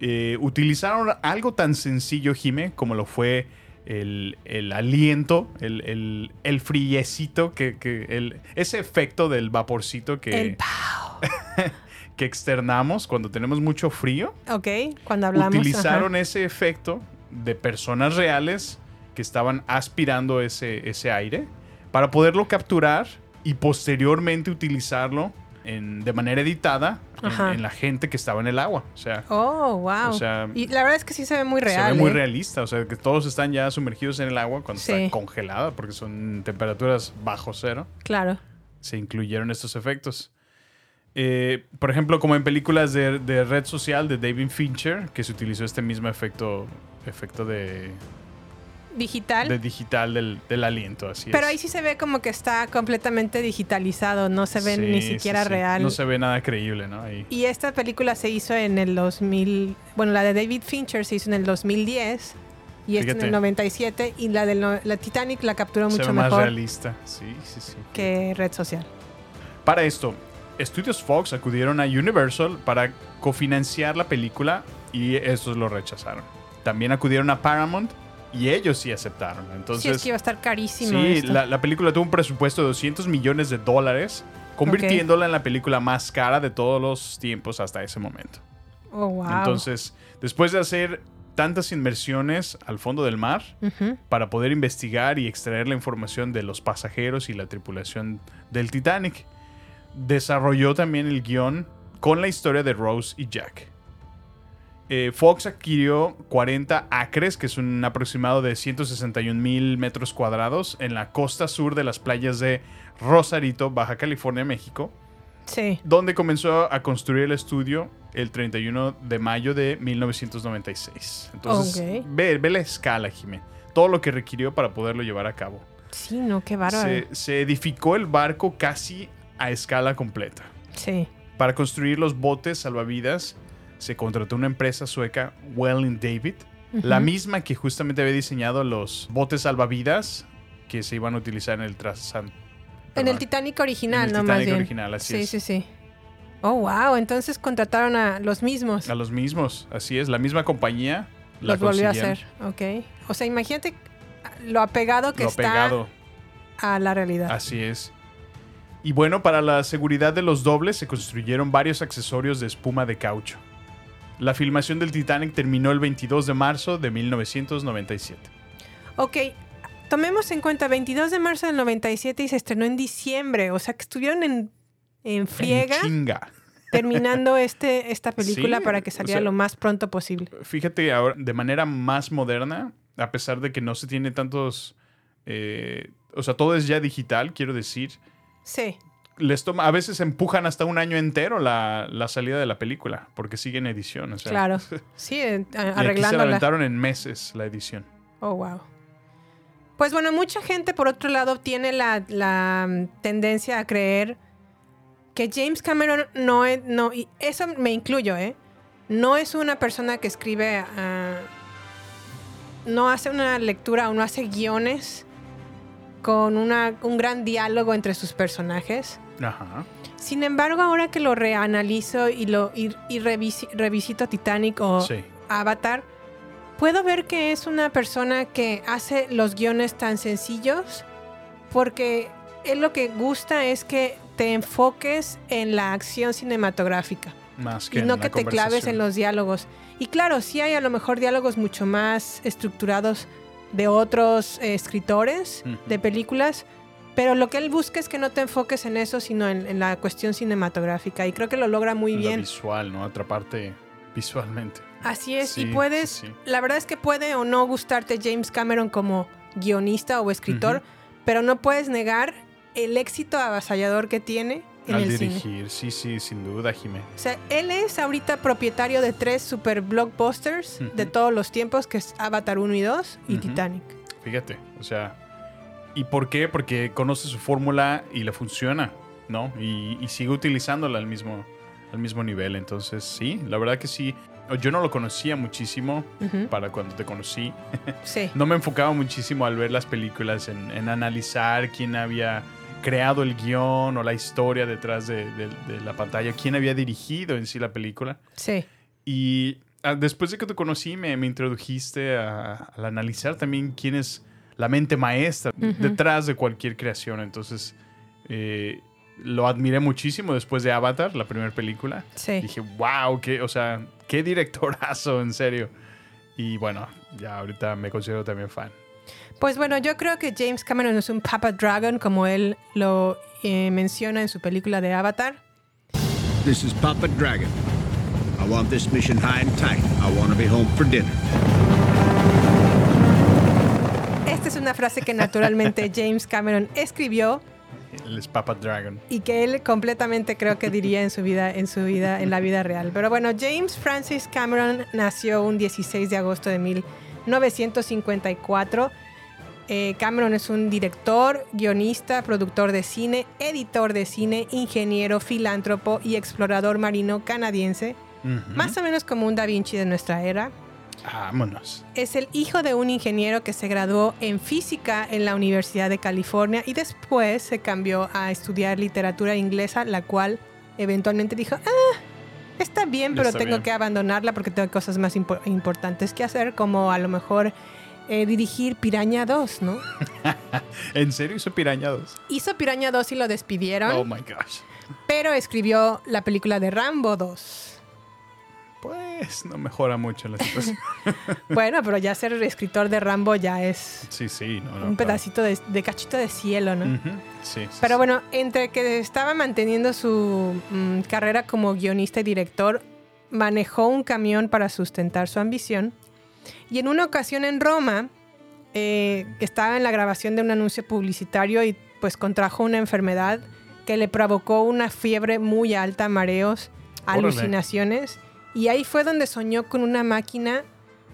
[SPEAKER 5] Eh, utilizaron algo tan sencillo, Jime, como lo fue el, el aliento, el, el, el friecito, que, que el, ese efecto del vaporcito que,
[SPEAKER 1] El [laughs]
[SPEAKER 5] que externamos cuando tenemos mucho frío.
[SPEAKER 1] Ok, cuando hablamos.
[SPEAKER 5] utilizaron
[SPEAKER 1] ajá.
[SPEAKER 5] ese efecto de personas reales que estaban aspirando ese, ese aire para poderlo capturar y posteriormente utilizarlo en- de manera editada en, la gente que estaba en el agua. O sea,
[SPEAKER 1] Oh, wow.
[SPEAKER 5] O sea,
[SPEAKER 1] y la verdad es que sí se ve muy real.
[SPEAKER 5] se ve muy
[SPEAKER 1] ¿eh?
[SPEAKER 5] realista. O sea, que todos están ya sumergidos en el agua cuando
[SPEAKER 1] Sí.
[SPEAKER 5] está congelada porque son temperaturas bajo cero
[SPEAKER 1] Claro.
[SPEAKER 5] se incluyeron estos efectos. Eh, por ejemplo, como en películas de, de red social de David Fincher, que se utilizó este mismo efecto, efecto de,
[SPEAKER 1] Digital.
[SPEAKER 5] de digital del, del aliento. Así
[SPEAKER 1] pero
[SPEAKER 5] es.
[SPEAKER 1] ahí sí se ve como que está completamente digitalizado. No se ve
[SPEAKER 5] Sí,
[SPEAKER 1] ni siquiera
[SPEAKER 5] sí.
[SPEAKER 1] real.
[SPEAKER 5] No se ve nada creíble, ¿no? Ahí.
[SPEAKER 1] Y esta película se hizo en el 2000. Bueno, la de David Fincher se hizo en el 2010. Y esta en
[SPEAKER 5] Fíjate.
[SPEAKER 1] el 97. Y la de no- la Titanic la capturó
[SPEAKER 5] se
[SPEAKER 1] mucho
[SPEAKER 5] ve más
[SPEAKER 1] mejor
[SPEAKER 5] realista. Sí, sí, sí.
[SPEAKER 1] que red social.
[SPEAKER 5] Para esto, Estudios Fox acudieron a Universal para cofinanciar la película y estos lo rechazaron. También acudieron a Paramount y ellos sí aceptaron. Entonces,
[SPEAKER 1] sí, es que iba a estar carísimo.
[SPEAKER 5] Sí,
[SPEAKER 1] esto.
[SPEAKER 5] la, la película tuvo un presupuesto de 200 millones de dólares, convirtiéndola en la película más cara de todos los tiempos hasta ese momento.
[SPEAKER 1] Oh, wow.
[SPEAKER 5] Entonces, después de hacer tantas inversiones al fondo del mar para poder investigar y extraer la información de los pasajeros y la tripulación del Titanic, desarrolló también el guion con la historia de Rose y Jack. Eh, Fox adquirió 40 acres, que es un aproximado de 161 mil metros cuadrados, en la costa sur de las playas de Rosarito, Baja California, México,
[SPEAKER 1] Sí.
[SPEAKER 5] donde comenzó a construir el estudio el 31 de mayo de 1996. Entonces, ve, ve la escala, Jimé. Todo lo que requirió para poderlo llevar a cabo.
[SPEAKER 1] Sí, no, qué bárbaro.
[SPEAKER 5] Se, se edificó el barco casi a escala completa.
[SPEAKER 1] Sí.
[SPEAKER 5] Para construir los botes salvavidas, se contrató una empresa sueca, Welling David, la misma que justamente había diseñado los botes salvavidas que se iban a utilizar en el.
[SPEAKER 1] En Titanic original,
[SPEAKER 5] En el
[SPEAKER 1] ¿no? Más
[SPEAKER 5] Titanic
[SPEAKER 1] bien.
[SPEAKER 5] original, así
[SPEAKER 1] sí,
[SPEAKER 5] es.
[SPEAKER 1] Sí, sí, Oh, wow. Entonces contrataron a los mismos.
[SPEAKER 5] A los mismos, así es, la misma compañía. La
[SPEAKER 1] los volvió a hacer. Ok. O sea, imagínate lo apegado que
[SPEAKER 5] Lo
[SPEAKER 1] está
[SPEAKER 5] pegado,
[SPEAKER 1] a la realidad.
[SPEAKER 5] así es. Y bueno, para la seguridad de los dobles se construyeron varios accesorios de espuma de caucho. La filmación del Titanic terminó el 22 de marzo de 1997.
[SPEAKER 1] Ok. Tomemos en cuenta 22 de marzo del 97 y se estrenó en diciembre. O sea, que estuvieron en, en friega
[SPEAKER 5] En chinga.
[SPEAKER 1] terminando [laughs] este, esta película
[SPEAKER 5] Sí,
[SPEAKER 1] para que
[SPEAKER 5] o
[SPEAKER 1] saliera
[SPEAKER 5] sea,
[SPEAKER 1] lo más pronto posible.
[SPEAKER 5] Fíjate, ahora, de manera más moderna, a pesar de que no se tiene tantos... eh, o sea, todo es ya digital, quiero decir.
[SPEAKER 1] Sí.
[SPEAKER 5] Les toma, a veces empujan hasta un año entero la, la salida de la película, porque sigue en edición. O sea,
[SPEAKER 1] Claro. [laughs] Sí, eh, a-
[SPEAKER 5] Y aquí se la aventaron en meses la edición.
[SPEAKER 1] Oh, wow. Pues bueno, mucha gente, por otro lado, tiene la, la, mm, tendencia a creer que James Cameron no es, no, y eso me incluyo, ¿eh? No es una persona que escribe, ah, no hace una lectura o no hace guiones con una, un gran diálogo entre sus personajes.
[SPEAKER 5] Ajá.
[SPEAKER 1] Sin embargo, ahora que lo reanalizo y, lo, y, y revisi- revisito Titanic o
[SPEAKER 5] Sí.
[SPEAKER 1] Avatar, puedo ver que es una persona que hace los guiones tan sencillos porque él lo que gusta es que te enfoques en la acción cinematográfica
[SPEAKER 5] Más que
[SPEAKER 1] y
[SPEAKER 5] en
[SPEAKER 1] no
[SPEAKER 5] la
[SPEAKER 1] que te claves en los diálogos. Y claro, sí hay a lo mejor diálogos mucho más estructurados de otros eh, escritores de películas, pero lo que él busca es que no te enfoques en eso, sino en, en la cuestión cinematográfica. Y creo que lo logra muy
[SPEAKER 5] Lo
[SPEAKER 1] bien.
[SPEAKER 5] visual, ¿no? Atraparte visualmente.
[SPEAKER 1] Así es,
[SPEAKER 5] Sí,
[SPEAKER 1] y puedes,
[SPEAKER 5] sí, sí.
[SPEAKER 1] la verdad es que puede o no gustarte James Cameron como guionista o escritor, pero no puedes negar el éxito avasallador que tiene en
[SPEAKER 5] Al
[SPEAKER 1] el cine.
[SPEAKER 5] dirigir, sí, sí, sin duda, Jimé.
[SPEAKER 1] O sea, él es ahorita propietario de tres super blockbusters de todos los tiempos, que es Avatar 1 y 2 y. Titanic.
[SPEAKER 5] Fíjate, o sea. ¿Y por qué? Porque conoce su fórmula y le funciona, ¿no? Y, y sigue utilizándola al mismo, al mismo nivel. Entonces, sí, la verdad que sí. Yo no lo conocía muchísimo para cuando te conocí. [laughs]
[SPEAKER 1] Sí.
[SPEAKER 5] No me enfocaba muchísimo al ver las películas en, en analizar quién había creado el guion o la historia detrás de, de- de la pantalla, quién había dirigido en sí la película.
[SPEAKER 1] Sí.
[SPEAKER 5] Y ah, después de que te conocí, me, me introdujiste a- al analizar también quién es la mente maestra detrás de cualquier creación. Entonces, eh, lo admiré muchísimo después de Avatar, la primera película.
[SPEAKER 1] Sí.
[SPEAKER 5] Dije, wow, qué, o sea, qué directorazo, en serio. Y bueno, ya ahorita me considero también fan.
[SPEAKER 1] Pues bueno, yo creo que James Cameron es un Papa Dragon, como él lo eh, menciona en su película de Avatar.
[SPEAKER 8] This is Papa Dragon. I want this mission high and tight. I want to be home for dinner.
[SPEAKER 1] Una frase que naturalmente [laughs] James Cameron escribió
[SPEAKER 5] Él es Papa Dragon.
[SPEAKER 1] y que él completamente creo que diría en su vida, en su vida, en la vida real. Pero bueno, James Francis Cameron nació un 16 de agosto de 1954. Eh, Cameron es un director, guionista, productor de cine, editor de cine, ingeniero, filántropo y explorador marino canadiense, más o menos como un Da Vinci de nuestra era.
[SPEAKER 5] Vámonos.
[SPEAKER 1] Es el hijo de un ingeniero que se graduó en física en la Universidad de California y después se cambió a estudiar literatura inglesa, la cual eventualmente dijo, ah, está bien, pero
[SPEAKER 5] Está
[SPEAKER 1] tengo
[SPEAKER 5] bien.
[SPEAKER 1] que abandonarla porque tengo cosas más impo- importantes que hacer, como a lo mejor eh, dirigir Piraña 2, ¿no? [laughs]
[SPEAKER 5] ¿En serio hizo Piraña 2?
[SPEAKER 1] Hizo Piraña 2 y lo despidieron,
[SPEAKER 5] Oh my gosh.
[SPEAKER 1] pero escribió la película de Rambo 2.
[SPEAKER 5] Pues no mejora mucho la situación. [laughs]
[SPEAKER 1] bueno, pero ya ser escritor de Rambo ya es
[SPEAKER 5] sí, sí. No, no,
[SPEAKER 1] un
[SPEAKER 5] claro.
[SPEAKER 1] pedacito de, de cachito de cielo, ¿no?
[SPEAKER 5] Sí, sí,
[SPEAKER 1] Pero bueno, entre que estaba manteniendo su mm, carrera como guionista y director, manejó un camión para sustentar su ambición. Y en una ocasión en Roma, eh, estaba en la grabación de un anuncio publicitario y pues contrajo una enfermedad que le provocó una fiebre muy alta, mareos,
[SPEAKER 5] Órale.
[SPEAKER 1] alucinaciones. Y ahí fue donde soñó con una máquina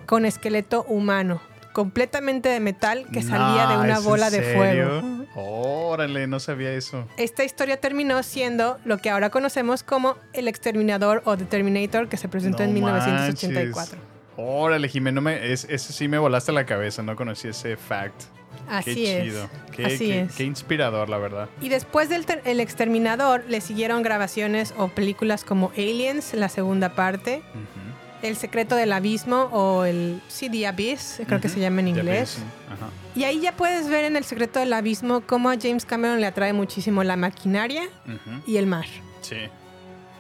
[SPEAKER 1] con esqueleto humano, completamente de metal, que salía de una
[SPEAKER 5] ¿es en
[SPEAKER 1] bola de fuego.
[SPEAKER 5] Órale, no sabía eso.
[SPEAKER 1] Esta historia terminó siendo lo que ahora conocemos como El Exterminador o The Terminator que se presentó en
[SPEAKER 5] No
[SPEAKER 1] 1984.
[SPEAKER 5] manches. Órale, Jimeno, me, es- ese sí me volaste la cabeza, no conocí ese fact.
[SPEAKER 1] Así
[SPEAKER 5] qué
[SPEAKER 1] es.
[SPEAKER 5] chido. Qué,
[SPEAKER 1] Así
[SPEAKER 5] qué-
[SPEAKER 1] es.
[SPEAKER 5] qué inspirador, la verdad.
[SPEAKER 1] Y después del El Exterminador le siguieron grabaciones o películas como Aliens, la segunda parte,
[SPEAKER 5] Ujú.
[SPEAKER 1] El Secreto del Abismo o el sí, The Abyss, creo que
[SPEAKER 5] Ujú.
[SPEAKER 1] se llama en inglés. Y ahí ya puedes ver en El Secreto del Abismo cómo a James Cameron le atrae muchísimo la maquinaria
[SPEAKER 5] Ujú.
[SPEAKER 1] y el mar.
[SPEAKER 5] Sí,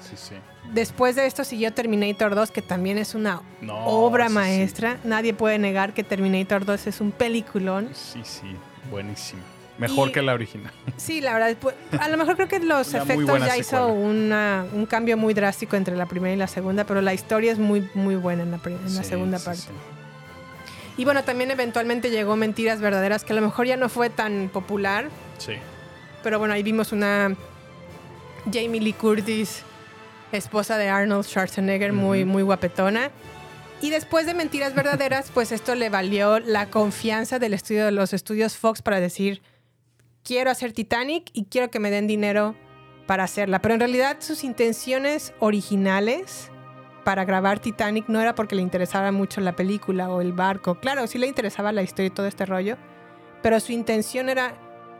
[SPEAKER 5] sí, sí.
[SPEAKER 1] Después de esto siguió Terminator 2, que también es una
[SPEAKER 5] No,
[SPEAKER 1] obra
[SPEAKER 5] sí, sí.
[SPEAKER 1] maestra. Nadie puede negar que Terminator 2 es un peliculón.
[SPEAKER 5] Sí, sí, buenísimo. Mejor
[SPEAKER 1] Y-
[SPEAKER 5] que la original. [laughs]
[SPEAKER 1] Sí, la verdad, pues, a lo mejor creo que los efectos ya hizo
[SPEAKER 5] secuela.
[SPEAKER 1] una- un cambio muy drástico entre la primera y la segunda, pero la historia es muy, muy buena en la, segunda parte. Y bueno, también eventualmente llegó Mentiras Verdaderas, que a lo mejor ya no fue tan popular,
[SPEAKER 5] Sí.
[SPEAKER 1] pero bueno, ahí vimos una Jamie Lee Curtis, esposa de Arnold Schwarzenegger, muy, muy guapetona. Y después de Mentiras Verdaderas, pues esto le valió la confianza del estudio de los estudios Fox para decir, quiero hacer Titanic y quiero que me den dinero para hacerla. Pero en realidad sus intenciones originales para grabar Titanic no era porque le interesara mucho la película o el barco. Claro, sí le interesaba la historia y todo este rollo, pero su intención era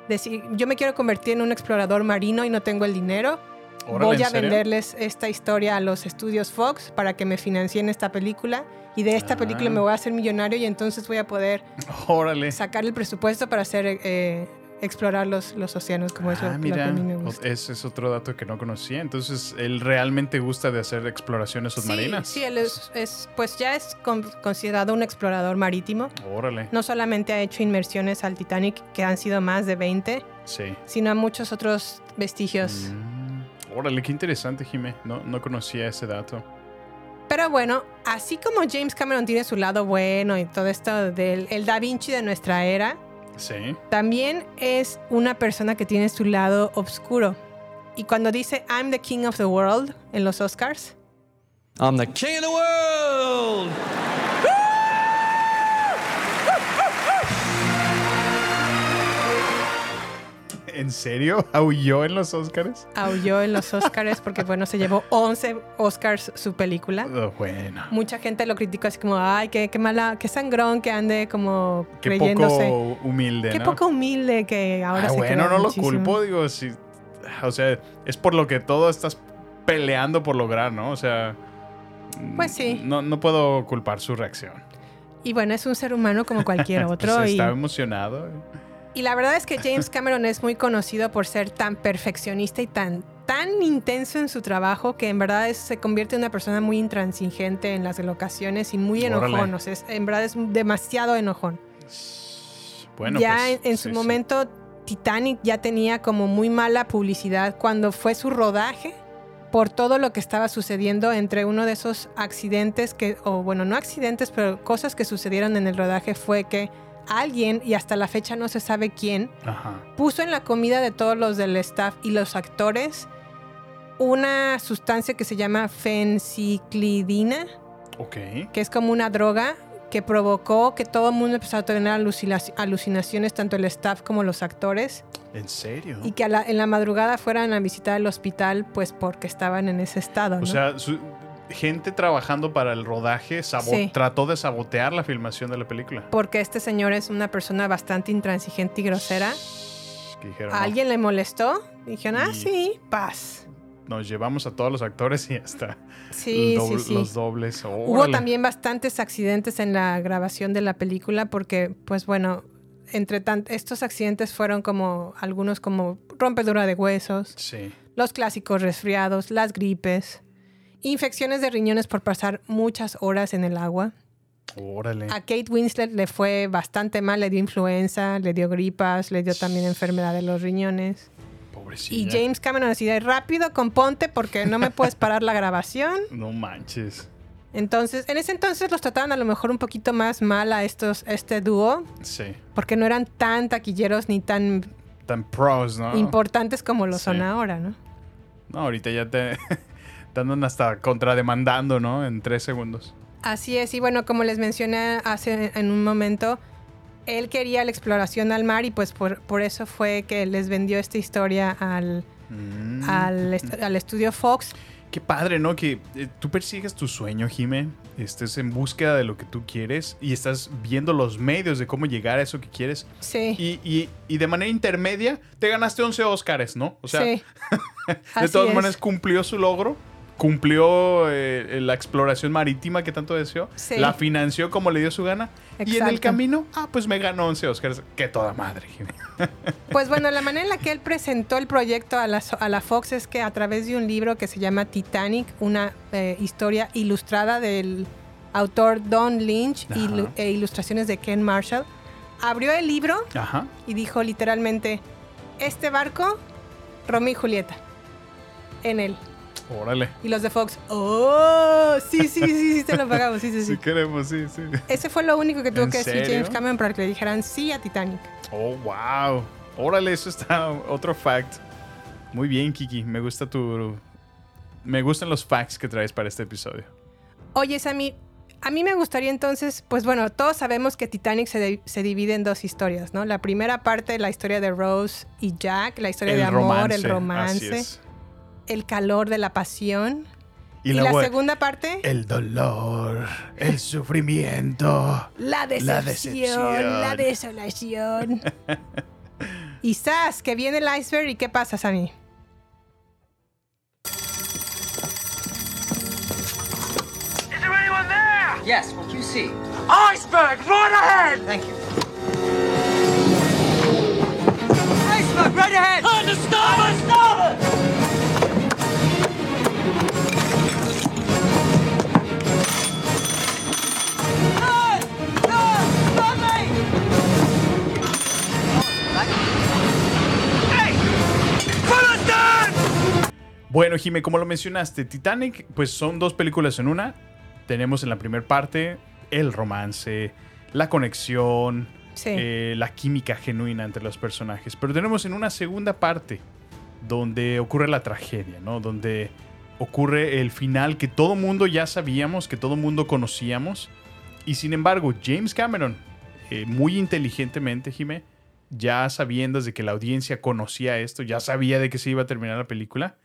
[SPEAKER 1] decir, yo me quiero convertir en un explorador marino y no tengo el dinero.
[SPEAKER 5] Órale,
[SPEAKER 1] Voy
[SPEAKER 5] ¿en
[SPEAKER 1] a venderles esta historia a los estudios Fox para que me financien esta película y de esta película
[SPEAKER 5] Ah.
[SPEAKER 1] me voy a hacer millonario y entonces voy a poder [laughs]
[SPEAKER 5] Órale.
[SPEAKER 1] sacar el presupuesto para hacer eh, explorar los, los océanos, como es lo,
[SPEAKER 5] Ah,
[SPEAKER 1] lo que
[SPEAKER 5] mira,
[SPEAKER 1] a mí me gusta.
[SPEAKER 5] ese es otro dato que no conocía. Entonces, él realmente gusta de hacer exploraciones submarinas.
[SPEAKER 1] Sí, sí, él es, es- pues ya es con- considerado un explorador marítimo.
[SPEAKER 5] Órale.
[SPEAKER 1] No solamente ha hecho inmersiones al Titanic, que han sido más de 20,
[SPEAKER 5] Sí.
[SPEAKER 1] sino a muchos otros vestigios.
[SPEAKER 5] Mm, Órale, qué interesante, Jimé. No, no conocía ese dato.
[SPEAKER 1] Pero bueno, así como James Cameron tiene su lado bueno y todo esto del el Da Vinci de nuestra era,
[SPEAKER 5] Sí.
[SPEAKER 1] también es una persona que tiene su lado oscuro. Y cuando dice I'm the king of the world en los Oscars,
[SPEAKER 9] I'm the king of the world.
[SPEAKER 5] ¿En serio? [laughs] ¿Aulló en los Oscars?
[SPEAKER 1] aulló en los Oscars porque bueno, se llevó 11 Oscars su película.
[SPEAKER 5] Oh, bueno.
[SPEAKER 1] Mucha gente lo criticó así como, ay, qué, qué mala, qué sangrón que ande como
[SPEAKER 5] Qué
[SPEAKER 1] creyéndose.
[SPEAKER 5] poco humilde,
[SPEAKER 1] Qué
[SPEAKER 5] ¿no?
[SPEAKER 1] poco humilde que ahora
[SPEAKER 5] Ah,
[SPEAKER 1] se
[SPEAKER 5] bueno, no lo culpo, digo, si, o sea, es por lo que todo estás peleando por lograr, ¿no? O sea,
[SPEAKER 1] Pues sí.
[SPEAKER 5] no, no puedo culpar su reacción.
[SPEAKER 1] Y bueno, es un ser humano como cualquier [laughs]
[SPEAKER 5] Pues
[SPEAKER 1] otro. y,
[SPEAKER 5] estaba emocionado.
[SPEAKER 1] Y la verdad es que James Cameron es muy conocido por ser tan perfeccionista y tan, tan intenso en su trabajo que en verdad es- se convierte en una persona muy intransigente en las locaciones y muy enojón. O sea, es- en verdad es demasiado enojón.
[SPEAKER 5] Bueno,
[SPEAKER 1] ya
[SPEAKER 5] pues,
[SPEAKER 1] en, en su
[SPEAKER 5] sí.
[SPEAKER 1] momento Titanic ya tenía como muy mala publicidad cuando fue su rodaje por todo lo que estaba sucediendo entre uno de esos accidentes que, o bueno, no accidentes, pero cosas que sucedieron en el rodaje fue que alguien, y hasta la fecha no se sabe quién,
[SPEAKER 5] Ajá.
[SPEAKER 1] puso en la comida de todos los del staff y los actores una sustancia que se llama fenciclidina
[SPEAKER 5] Ok.
[SPEAKER 1] que es como una droga que provocó que todo el mundo empezara a tener alucina- alucinaciones, tanto el staff como los actores,
[SPEAKER 5] ¿En serio?
[SPEAKER 1] y que la- en la madrugada fueran a visitar el hospital, pues porque estaban en ese estado. ¿no?
[SPEAKER 5] O sea, su- gente trabajando para el rodaje
[SPEAKER 1] Sí.
[SPEAKER 5] trató de sabotear la filmación de la película.
[SPEAKER 1] porque este señor es una persona bastante intransigente y grosera.
[SPEAKER 5] Que dijeron,
[SPEAKER 1] ¿A
[SPEAKER 5] "No,
[SPEAKER 1] alguien le molestó? Dijeron, ah,
[SPEAKER 5] Y-
[SPEAKER 1] sí, paz.
[SPEAKER 5] nos llevamos a todos los actores y hasta
[SPEAKER 1] Sí, sí,
[SPEAKER 5] doble-
[SPEAKER 1] sí.
[SPEAKER 5] los dobles.
[SPEAKER 1] Hubo también bastantes accidentes en la grabación de la película porque, pues bueno, entre tan- estos accidentes fueron como algunos como rompedura de huesos,
[SPEAKER 5] Sí.
[SPEAKER 1] los clásicos resfriados, las gripes, infecciones de riñones por pasar muchas horas en el agua.
[SPEAKER 5] Órale.
[SPEAKER 1] A Kate Winslet le fue bastante mal, le dio influenza, le dio gripas, le dio también enfermedad de los riñones.
[SPEAKER 5] Pobrecilla.
[SPEAKER 1] Y James Cameron decía, rápido, componte porque no me puedes parar la grabación. [laughs]
[SPEAKER 5] No manches.
[SPEAKER 1] Entonces, en ese entonces los trataban a lo mejor un poquito más mal a estos, este dúo,
[SPEAKER 5] Sí.
[SPEAKER 1] porque no eran tan taquilleros ni tan
[SPEAKER 5] Tan pros, ¿no?
[SPEAKER 1] importantes como lo son ahora, ¿no?
[SPEAKER 5] No, ahorita ya te, [laughs] te andan hasta contrademandando, ¿no? En tres segundos.
[SPEAKER 1] Así es, y bueno, como les mencioné hace en un momento, él quería la exploración al mar y pues por, por eso fue que les vendió esta historia al,
[SPEAKER 5] Mm.
[SPEAKER 1] al, est- al estudio Fox.
[SPEAKER 5] Qué padre, ¿no? Que eh, tú persigues tu sueño, Jime. Estés en búsqueda de lo que tú quieres y estás viendo los medios de cómo llegar a eso que quieres.
[SPEAKER 1] Sí.
[SPEAKER 5] Y, y- y de manera intermedia te ganaste 11 Óscares, ¿no? O sea,
[SPEAKER 1] sí. [laughs]
[SPEAKER 5] de todas maneras cumplió su logro. Cumplió eh, la exploración marítima que tanto deseó.
[SPEAKER 1] Sí.
[SPEAKER 5] La financió como le dio su gana. Y en el camino, ah, pues me ganó 11 Óscares. Qué toda madre.
[SPEAKER 1] Pues bueno, la [laughs] manera en la que él presentó el proyecto a la, a la Fox es que a través de un libro que se llama Titanic, una eh, historia ilustrada del autor Don Lynch e ilustraciones de Ken Marshall, abrió el libro
[SPEAKER 5] Ajá.
[SPEAKER 1] y dijo literalmente, este barco, Romeo y Julieta, en él.
[SPEAKER 5] Órale.
[SPEAKER 1] Y los de Fox, oh, sí, sí, sí, sí, te lo pagamos, sí, sí, [laughs]
[SPEAKER 5] Si
[SPEAKER 1] sí.
[SPEAKER 5] queremos, sí, sí.
[SPEAKER 1] Ese fue lo único que tuvo
[SPEAKER 5] ¿En
[SPEAKER 1] que decir? James Cameron para que le dijeran sí a Titanic.
[SPEAKER 5] Oh, wow. Órale, eso está otro fact. Muy bien, Kiki. Me gusta tu. Me gustan los facts que traes para este episodio.
[SPEAKER 1] Oye, Sammy, a mí me gustaría entonces, pues bueno, todos sabemos que Titanic se, di- se divide en dos historias, ¿no? La primera parte, la historia de Rose y Jack, la historia de amor, el
[SPEAKER 5] así
[SPEAKER 1] romance,
[SPEAKER 5] es.
[SPEAKER 1] El calor de la pasión.
[SPEAKER 5] Y,
[SPEAKER 1] Y, la
[SPEAKER 5] luego
[SPEAKER 1] segunda parte,
[SPEAKER 5] el dolor, el sufrimiento.
[SPEAKER 1] la decepción,
[SPEAKER 5] decepción.
[SPEAKER 1] la desolación. [laughs] y Sas, que viene el iceberg y ¿qué pasa, Sammy?
[SPEAKER 3] Is there anyone there?
[SPEAKER 4] Yes, what you see?
[SPEAKER 3] Iceberg, right ahead!
[SPEAKER 4] Thank you.
[SPEAKER 5] Bueno, Jime, como lo mencionaste, Titanic, pues son dos películas en una. Tenemos en la primera parte el romance, la conexión,
[SPEAKER 1] Sí.
[SPEAKER 5] eh, la química genuina entre los personajes. Pero tenemos en una segunda parte donde ocurre la tragedia, ¿no? Donde ocurre el final que todo mundo ya sabíamos, que todo mundo conocíamos. Y sin embargo, James Cameron, eh, muy inteligentemente, Jime, ya sabiendo de que la audiencia conocía esto, ya sabía de que se iba a terminar la película,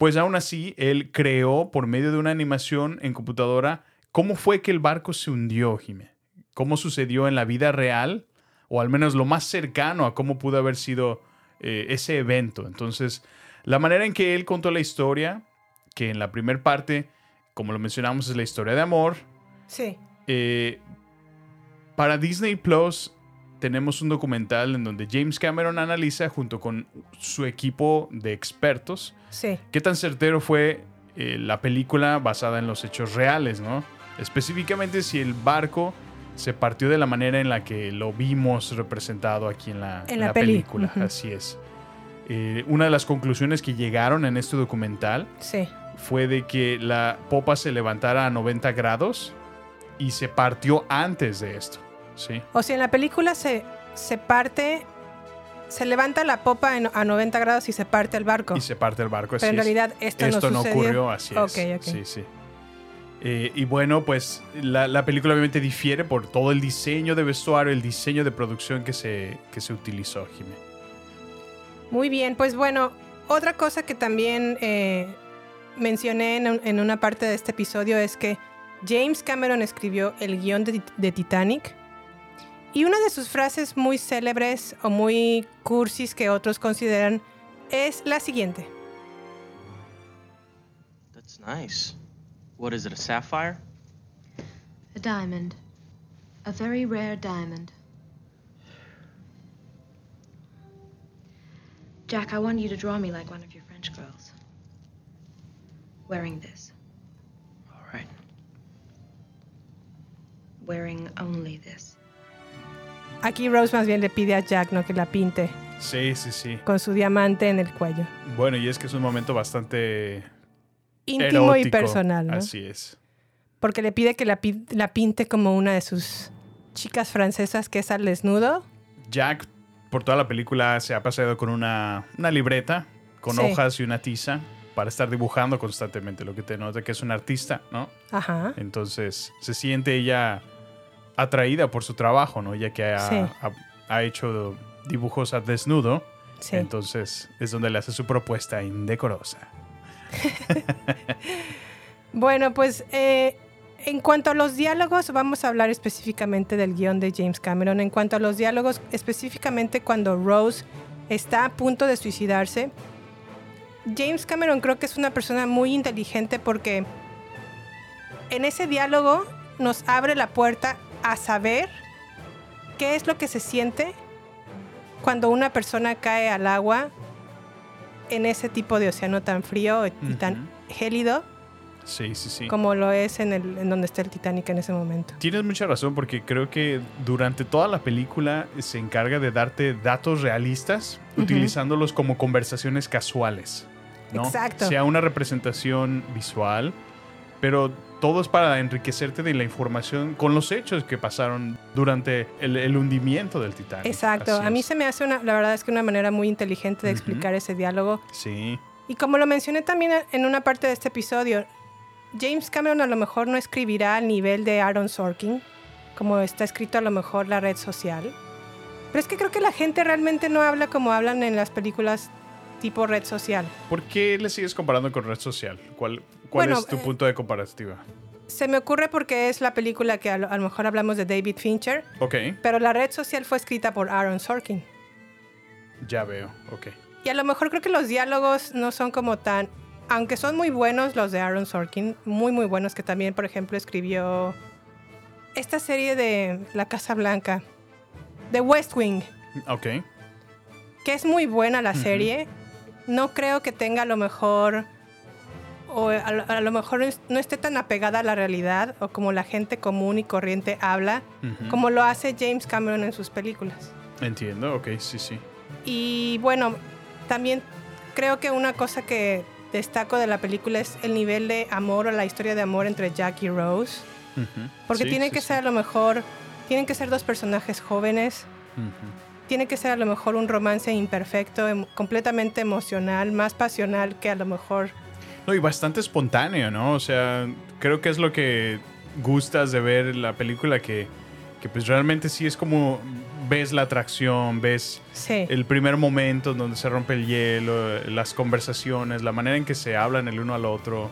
[SPEAKER 5] pues aún así él creó por medio de una animación en computadora cómo fue que el barco se hundió, Jime. Cómo sucedió en la vida real, o al menos lo más cercano a cómo pudo haber sido eh, ese evento. Entonces, la manera en que él contó la historia, que en la primera parte, como lo mencionamos, es la historia de amor,
[SPEAKER 1] Sí.
[SPEAKER 5] eh, para Disney Plus tenemos un documental en donde James Cameron analiza junto con su equipo de expertos
[SPEAKER 1] Sí.
[SPEAKER 5] qué tan certero fue eh, la película basada en los hechos reales, ¿no? Específicamente si el barco se partió de la manera en la que lo vimos representado aquí en la,
[SPEAKER 1] En la peli,
[SPEAKER 5] película. Así es. Eh, una de las conclusiones que llegaron en este documental
[SPEAKER 1] Sí.
[SPEAKER 5] fue de que la popa se levantara a 90 grados y se partió antes de esto. ¿Sí?
[SPEAKER 1] O sea, en la película se, se parte, se levanta la popa en- a 90 grados y se parte el barco.
[SPEAKER 5] Y se parte el barco. así
[SPEAKER 1] Pero en
[SPEAKER 5] es.
[SPEAKER 1] realidad esto, no, sucedió.
[SPEAKER 5] ocurrió, así es. Sí, sí. Eh, y bueno, pues la, la película obviamente difiere por todo el diseño de vestuario, el diseño de producción que se, que se utilizó, Jimé.
[SPEAKER 1] Muy bien, pues bueno, otra cosa que también eh, mencioné en, en una parte de este episodio es que James Cameron escribió el guion de, de Titanic y una de sus frases muy célebres o muy cursis que otros consideran es la siguiente.
[SPEAKER 10] That's nice. What is it, a sapphire?
[SPEAKER 11] A diamond. A very rare diamond. Jack, I want you to draw me like one of your French girls. Wearing this.
[SPEAKER 10] All right.
[SPEAKER 11] Wearing only this.
[SPEAKER 1] Aquí Rose más bien le pide a Jack ¿no? que la pinte
[SPEAKER 5] Sí, sí, sí.
[SPEAKER 1] con su diamante en el cuello.
[SPEAKER 5] Bueno, y es que es un momento bastante
[SPEAKER 1] Íntimo y personal, ¿no?
[SPEAKER 5] Así es.
[SPEAKER 1] Porque le pide que la, pi- la pinte como una de sus chicas francesas que es al desnudo.
[SPEAKER 5] Jack, por toda la película, se ha paseado con una, una libreta, con
[SPEAKER 1] Sí.
[SPEAKER 5] hojas y una tiza, para estar dibujando constantemente, lo que te nota que es un artista, ¿no?
[SPEAKER 1] Ajá.
[SPEAKER 5] Entonces, se siente ella atraída por su trabajo, ¿no? Ya que ha,
[SPEAKER 1] Sí.
[SPEAKER 5] ha- ha hecho dibujos a desnudo.
[SPEAKER 1] Sí.
[SPEAKER 5] Entonces, es donde le hace su propuesta indecorosa. [laughs]
[SPEAKER 1] Bueno, pues eh, en cuanto a los diálogos, vamos a hablar específicamente del guion de James Cameron. En cuanto a los diálogos, específicamente cuando Rose está a punto de suicidarse, James Cameron creo que es una persona muy inteligente porque en ese diálogo nos abre la puerta a saber qué es lo que se siente cuando una persona cae al agua en ese tipo de océano tan frío y tan gélido
[SPEAKER 5] Sí, sí, sí.
[SPEAKER 1] como lo es en, el, en donde está el Titanic en ese momento.
[SPEAKER 5] Tienes mucha razón porque creo que durante toda la película se encarga de darte datos realistas
[SPEAKER 1] Ujú.
[SPEAKER 5] utilizándolos como conversaciones casuales. ¿no?
[SPEAKER 1] Exacto.
[SPEAKER 5] Sea una representación visual, pero todo es para enriquecerte de la información con los hechos que pasaron durante el, el hundimiento del Titanic.
[SPEAKER 1] Exacto.
[SPEAKER 5] Así
[SPEAKER 1] A mí
[SPEAKER 5] es.
[SPEAKER 1] se me hace una, la verdad es que una manera muy inteligente de explicar ese diálogo.
[SPEAKER 5] Sí.
[SPEAKER 1] Y como lo mencioné también en una parte de este episodio, James Cameron a lo mejor no escribirá al nivel de Aaron Sorkin, como está escrito a lo mejor la red social. Pero es que creo que la gente realmente no habla como hablan en las películas tipo red social.
[SPEAKER 5] ¿Por qué le sigues comparando con red social? ¿Cuál, cuál
[SPEAKER 1] Bueno,
[SPEAKER 5] es tu
[SPEAKER 1] eh,
[SPEAKER 5] punto de comparativa?
[SPEAKER 1] Se me ocurre porque es la película que a lo, a lo mejor hablamos de David Fincher,
[SPEAKER 5] Ok,
[SPEAKER 1] pero la red social fue escrita por Aaron Sorkin.
[SPEAKER 5] ya veo. Ok.
[SPEAKER 1] Y a lo mejor creo que los diálogos no son como tan... Aunque son muy buenos los de Aaron Sorkin, muy muy buenos, que también, por ejemplo, escribió esta serie de La Casa Blanca, The West Wing,
[SPEAKER 5] Ok.
[SPEAKER 1] que es muy buena la serie. No creo que tenga a lo mejor... O a lo, a lo mejor no esté tan apegada a la realidad o como la gente común y corriente habla, como lo hace James Cameron en sus películas.
[SPEAKER 5] Entiendo, ok, sí, sí.
[SPEAKER 1] Y bueno, también creo que una cosa que destaco de la película es el nivel de amor o la historia de amor entre Jack y Rose. Porque
[SPEAKER 5] Sí,
[SPEAKER 1] tiene
[SPEAKER 5] sí,
[SPEAKER 1] que
[SPEAKER 5] sí.
[SPEAKER 1] ser a lo mejor, tienen que ser dos personajes jóvenes, tiene que ser a lo mejor un romance imperfecto, em- completamente emocional, más pasional que a lo mejor...
[SPEAKER 5] No, y bastante espontáneo, ¿no? O sea, creo que es lo que gustas de ver la película, que, que pues realmente sí es como ves la atracción, ves
[SPEAKER 1] Sí.
[SPEAKER 5] el primer momento donde se rompe el hielo, las conversaciones, la manera en que se hablan el uno al otro,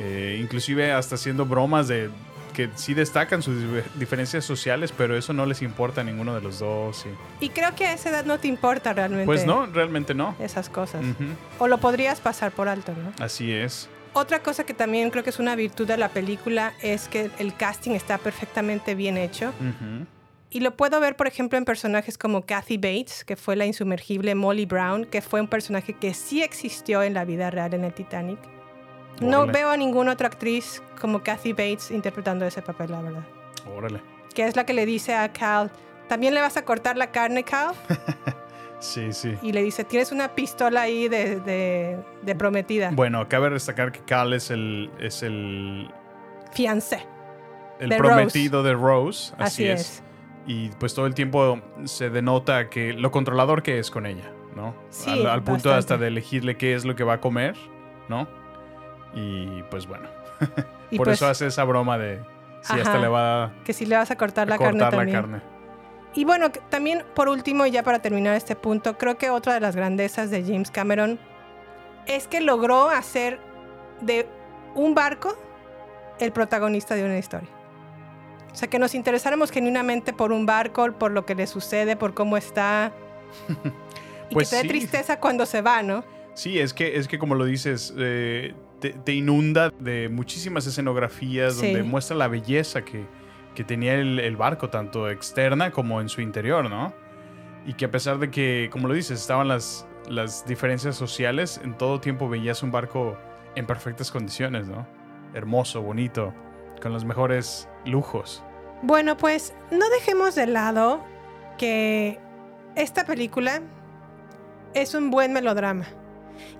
[SPEAKER 5] eh, inclusive hasta haciendo bromas de que sí destacan sus dif- diferencias sociales, pero eso no les importa a ninguno de los dos. y-
[SPEAKER 1] Y creo que a esa edad no te importa realmente
[SPEAKER 5] Pues no, realmente no.
[SPEAKER 1] esas cosas.
[SPEAKER 5] Ujú,
[SPEAKER 1] O lo podrías pasar por alto, ¿no?
[SPEAKER 5] Así es.
[SPEAKER 1] Otra cosa que también creo que es una virtud de la película es que el casting está perfectamente bien hecho.
[SPEAKER 5] Ujú.
[SPEAKER 1] Y lo puedo ver, por ejemplo, en personajes como Kathy Bates, que fue la insumergible Molly Brown, que fue un personaje que sí existió en la vida real en el Titanic. No
[SPEAKER 5] Órale.
[SPEAKER 1] veo a ninguna otra actriz como Kathy Bates interpretando ese papel, la verdad.
[SPEAKER 5] Órale.
[SPEAKER 1] Que es la que le dice a Cal, ¿también le vas a cortar la carne, Cal? [laughs]
[SPEAKER 5] Sí, sí.
[SPEAKER 1] Y le dice, tienes una pistola ahí de, de- de prometida.
[SPEAKER 5] Bueno, cabe destacar que Cal es el, es el,
[SPEAKER 1] Fiancé.
[SPEAKER 5] el
[SPEAKER 1] De
[SPEAKER 5] prometido de Rose.
[SPEAKER 1] Así
[SPEAKER 5] Así, es.
[SPEAKER 1] es.
[SPEAKER 5] Y pues todo el tiempo se denota que lo controlador que es con ella, ¿no?
[SPEAKER 1] Sí,
[SPEAKER 5] al, al punto
[SPEAKER 1] bastante.
[SPEAKER 5] hasta de elegirle qué es lo que va a comer, ¿no? Y pues bueno.
[SPEAKER 1] Y
[SPEAKER 5] Por
[SPEAKER 1] pues-
[SPEAKER 5] eso hace esa broma de si hasta le va a
[SPEAKER 1] Que si le vas a cortar la
[SPEAKER 5] cortar
[SPEAKER 1] carne
[SPEAKER 5] la
[SPEAKER 1] también.
[SPEAKER 5] carne.
[SPEAKER 1] Y bueno, también por último, y ya para terminar este punto, creo que otra de las grandezas de James Cameron es que logró hacer de un barco el protagonista de una historia. O sea, que nos interesáramos genuinamente por un barco, por lo que le sucede, por cómo está. [laughs] y
[SPEAKER 5] Pues
[SPEAKER 1] que te dé tristeza cuando se va, ¿no?
[SPEAKER 5] Sí, es que, es que como lo dices, eh, te, te inunda de muchísimas escenografías
[SPEAKER 1] Sí.
[SPEAKER 5] donde muestra la belleza que, que tenía el, el barco, tanto externa como en su interior, ¿no? Y que a pesar de que, como lo dices, estaban las, las diferencias sociales, en todo tiempo veías un barco en perfectas condiciones, ¿no? Hermoso, bonito, con los mejores lujos.
[SPEAKER 1] Bueno, pues no dejemos de lado que esta película es un buen melodrama.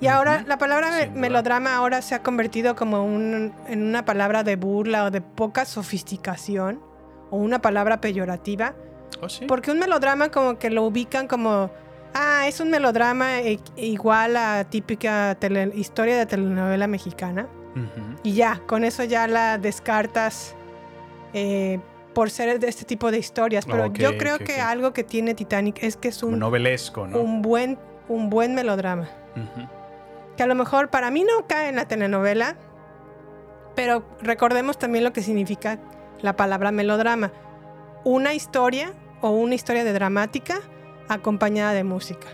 [SPEAKER 1] Y ahora la palabra melodrama ahora se ha convertido como un- en una palabra de burla o de poca sofisticación o una palabra peyorativa.
[SPEAKER 5] ¿Oh, sí?
[SPEAKER 1] Porque un melodrama como que lo ubican como, ah, es un melodrama e- igual a típica tele- historia de telenovela mexicana.
[SPEAKER 5] Ujú.
[SPEAKER 1] Y ya, con eso ya la descartas eh, por ser de este tipo de historias. Pero
[SPEAKER 5] Ok,
[SPEAKER 1] yo creo
[SPEAKER 5] ok,
[SPEAKER 1] que
[SPEAKER 5] ok.
[SPEAKER 1] algo que tiene Titanic es que es un,
[SPEAKER 5] novelesco, ¿no?
[SPEAKER 1] un, buen, un buen melodrama. Que a lo mejor para mí no cae en la telenovela, pero recordemos también lo que significa la palabra melodrama. Una historia o una historia de dramática acompañada de música.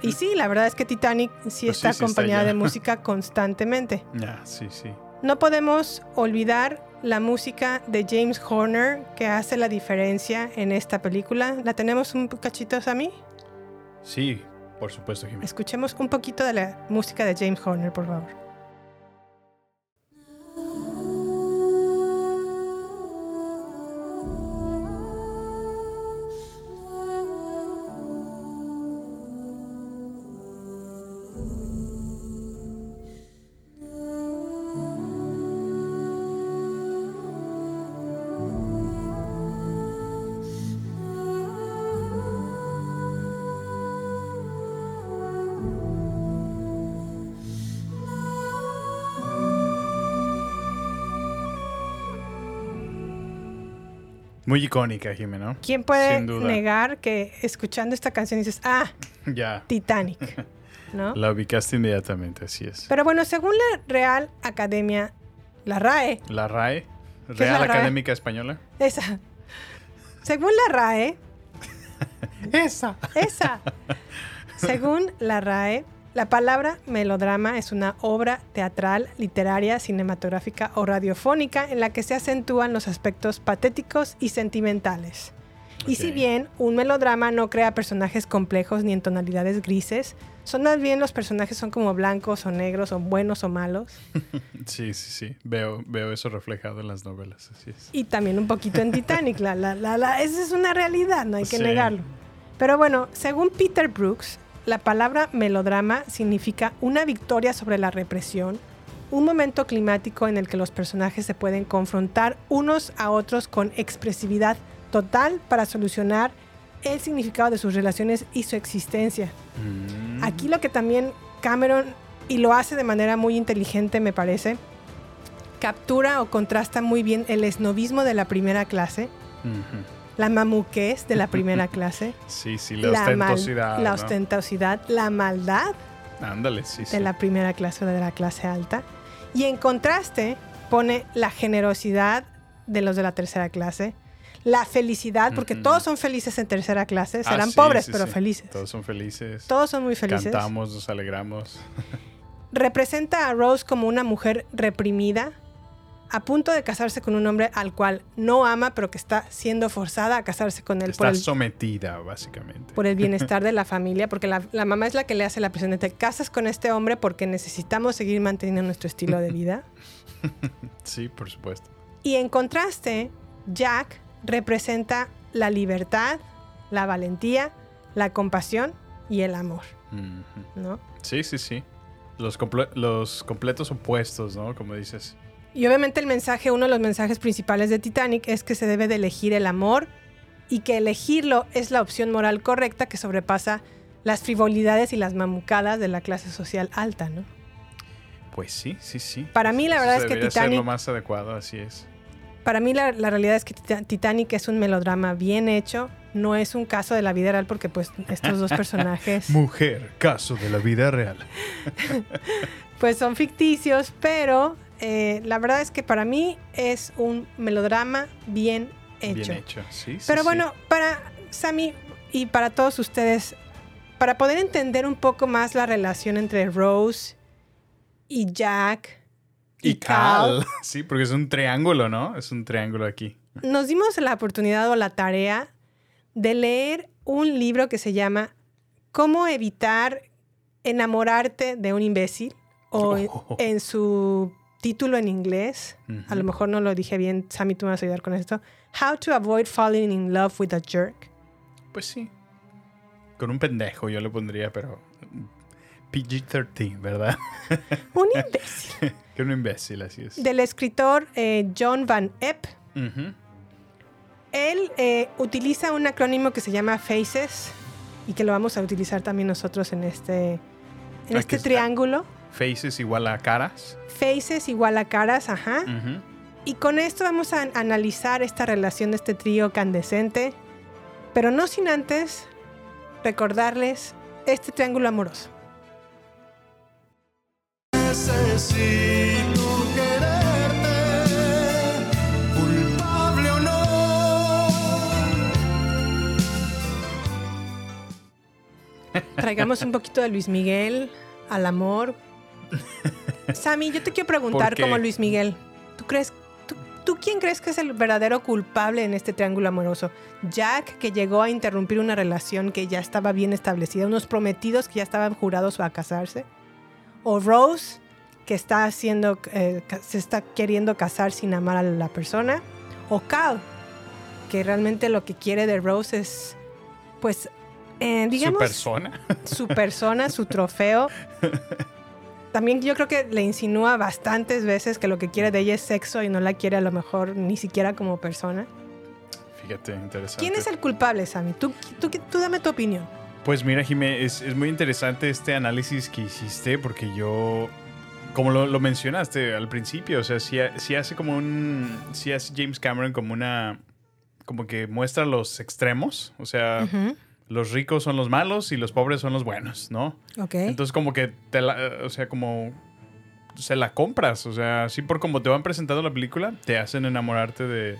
[SPEAKER 1] Y sí, la verdad es que Titanic sí
[SPEAKER 5] Pues sí,
[SPEAKER 1] está
[SPEAKER 5] sí está
[SPEAKER 1] acompañada de [laughs] música constantemente.
[SPEAKER 5] Sí, sí.
[SPEAKER 1] No podemos olvidar la música de James Horner que hace la diferencia en esta película. ¿La tenemos un cachito, Sammy?
[SPEAKER 5] Sí, por supuesto, Jimmy.
[SPEAKER 1] Escuchemos un poquito de la música de James Horner, por favor.
[SPEAKER 5] Muy icónica, Jimmy, ¿no?
[SPEAKER 1] ¿Quién puede negar que escuchando esta canción dices, ah, [laughs]
[SPEAKER 5] Ya.
[SPEAKER 1] Titanic? [laughs] ¿No?
[SPEAKER 5] La ubicaste inmediatamente, así es.
[SPEAKER 1] Pero bueno, según la Real Academia, la RAE,
[SPEAKER 5] La RAE,
[SPEAKER 1] la
[SPEAKER 5] Real
[SPEAKER 1] RAE?
[SPEAKER 5] Académica Española.
[SPEAKER 1] esa, según la RAE, [laughs]
[SPEAKER 5] esa,
[SPEAKER 1] esa, según la RAE, la palabra melodrama es una obra teatral, literaria, cinematográfica o radiofónica en la que se acentúan los aspectos patéticos y sentimentales. Y si bien un melodrama no crea personajes complejos ni en tonalidades grises, son más bien los personajes son como blancos o negros o buenos o malos. [laughs]
[SPEAKER 5] Sí, sí, sí. Veo, veo eso reflejado en las novelas, así es.
[SPEAKER 1] Y también un poquito en Titanic. La, la, la, la- esa es una realidad, no hay que
[SPEAKER 5] Sí.
[SPEAKER 1] negarlo. Pero bueno, según Peter Brooks, la palabra melodrama significa una victoria sobre la represión, un momento climático en el que los personajes se pueden confrontar unos a otros con expresividad total para solucionar el significado de sus relaciones y su existencia.
[SPEAKER 5] Mm.
[SPEAKER 1] Aquí lo que también Cameron, y lo hace de manera muy inteligente me parece, captura o contrasta muy bien el esnovismo de la primera clase. La mamuquez de la primera [laughs] clase,
[SPEAKER 5] Sí, sí, la, ostentosidad.
[SPEAKER 1] la
[SPEAKER 5] ¿no?
[SPEAKER 1] ostentosidad, la maldad
[SPEAKER 5] Ándale, sí, sí.
[SPEAKER 1] de la primera clase o de la clase alta. Y en contraste pone la generosidad de los de la tercera clase, la felicidad, porque todos son felices en tercera clase,
[SPEAKER 5] Ah,
[SPEAKER 1] serán
[SPEAKER 5] sí,
[SPEAKER 1] pobres pero felices.
[SPEAKER 5] Todos son felices.
[SPEAKER 1] Todos son muy felices.
[SPEAKER 5] Cantamos, nos alegramos. [laughs]
[SPEAKER 1] Representa a Rose como una mujer reprimida, a punto de casarse con un hombre al cual no ama, pero que está siendo forzada a casarse con él por
[SPEAKER 5] Está
[SPEAKER 1] el,
[SPEAKER 5] sometida, básicamente.
[SPEAKER 1] por el bienestar de la [laughs] familia, porque la, la mamá es la que le hace la presión de te casas con este hombre porque necesitamos seguir manteniendo nuestro estilo de vida. [laughs]
[SPEAKER 5] Sí, por supuesto.
[SPEAKER 1] Y en contraste, Jack representa la libertad, la valentía, la compasión y el amor. ¿no?
[SPEAKER 5] Sí, sí, sí. Los, comple- los completos opuestos, ¿no? Como dices.
[SPEAKER 1] Y obviamente el mensaje, uno de los mensajes principales de Titanic es que se debe de elegir el amor y que elegirlo es la opción moral correcta que sobrepasa las frivolidades y las mamucadas de la clase social alta, ¿no?
[SPEAKER 5] Pues sí, sí, sí.
[SPEAKER 1] Para mí la verdad es que
[SPEAKER 5] Debería ser
[SPEAKER 1] Titanic-
[SPEAKER 5] lo más adecuado, así es.
[SPEAKER 1] Para mí la, la realidad es que Tita- Titanic es un melodrama bien hecho, no es un caso de la vida real porque pues estos dos [laughs] personajes
[SPEAKER 5] Mujer, caso de la vida real. [laughs]
[SPEAKER 1] pues son ficticios, pero eh, la verdad es que para mí es un melodrama bien hecho.
[SPEAKER 5] Bien hecho, sí. sí,
[SPEAKER 1] Pero
[SPEAKER 5] sí.
[SPEAKER 1] bueno, para Sammy y para todos ustedes, para poder entender un poco más la relación entre Rose y Jack
[SPEAKER 5] Y Cal. [laughs] Sí, porque es un triángulo, ¿no? Es un triángulo aquí.
[SPEAKER 1] nos dimos la oportunidad o la tarea de leer un libro que se llama Cómo evitar enamorarte de un imbécil o
[SPEAKER 5] Oh. [laughs]
[SPEAKER 1] en su título en inglés, a lo mejor no lo dije bien, Sammy, tú me vas a ayudar con esto. How to avoid falling in love with a jerk.
[SPEAKER 5] Pues sí. Con un pendejo yo le pondría, pero. PG-13, ¿verdad? [laughs]
[SPEAKER 1] Un imbécil. [laughs]
[SPEAKER 5] que un imbécil, así es.
[SPEAKER 1] Del escritor eh, John Van Epp. Él eh, utiliza un acrónimo que se llama FACES y que lo vamos a utilizar también nosotros en este, en este
[SPEAKER 5] es-
[SPEAKER 1] triángulo.
[SPEAKER 5] Faces igual a caras.
[SPEAKER 1] Faces igual a caras, ajá. Y con esto vamos a analizar esta relación de este trío candescente, pero no sin antes recordarles este triángulo amoroso.
[SPEAKER 12] Necesito quererte, culpable o no.
[SPEAKER 1] Traigamos un poquito de Luis Miguel al amor. Sammy, yo te quiero preguntar como Luis Miguel, ¿tú crees, tú, tú quién crees que es el verdadero culpable en este triángulo amoroso? Jack, que llegó a interrumpir una relación que ya estaba bien establecida, unos prometidos que ya estaban jurados a casarse, o Rose, que está haciendo, eh, se está queriendo casar sin amar a la persona, o Cal, que realmente lo que quiere de Rose es, pues, eh, digamos,
[SPEAKER 5] Su persona.
[SPEAKER 1] su persona, su trofeo. [laughs] También yo creo que le insinúa bastantes veces que lo que quiere de ella es sexo y no la quiere a lo mejor ni siquiera como persona.
[SPEAKER 5] Fíjate, interesante.
[SPEAKER 1] ¿Quién es el culpable, Sammy? Tú, tú, tú dame tu opinión.
[SPEAKER 5] Pues mira, Jimé, es, es muy interesante este análisis que hiciste porque yo, como lo, lo mencionaste al principio, o sea, si, hace como un, si hace James Cameron como una, como que muestra los extremos, o sea,
[SPEAKER 1] Ujú.
[SPEAKER 5] Los ricos son los malos y los pobres son los buenos, ¿no?
[SPEAKER 1] Ok.
[SPEAKER 5] Entonces como que te la, o sea, como se la compras, o sea, así por como te van presentando la película, te hacen enamorarte de,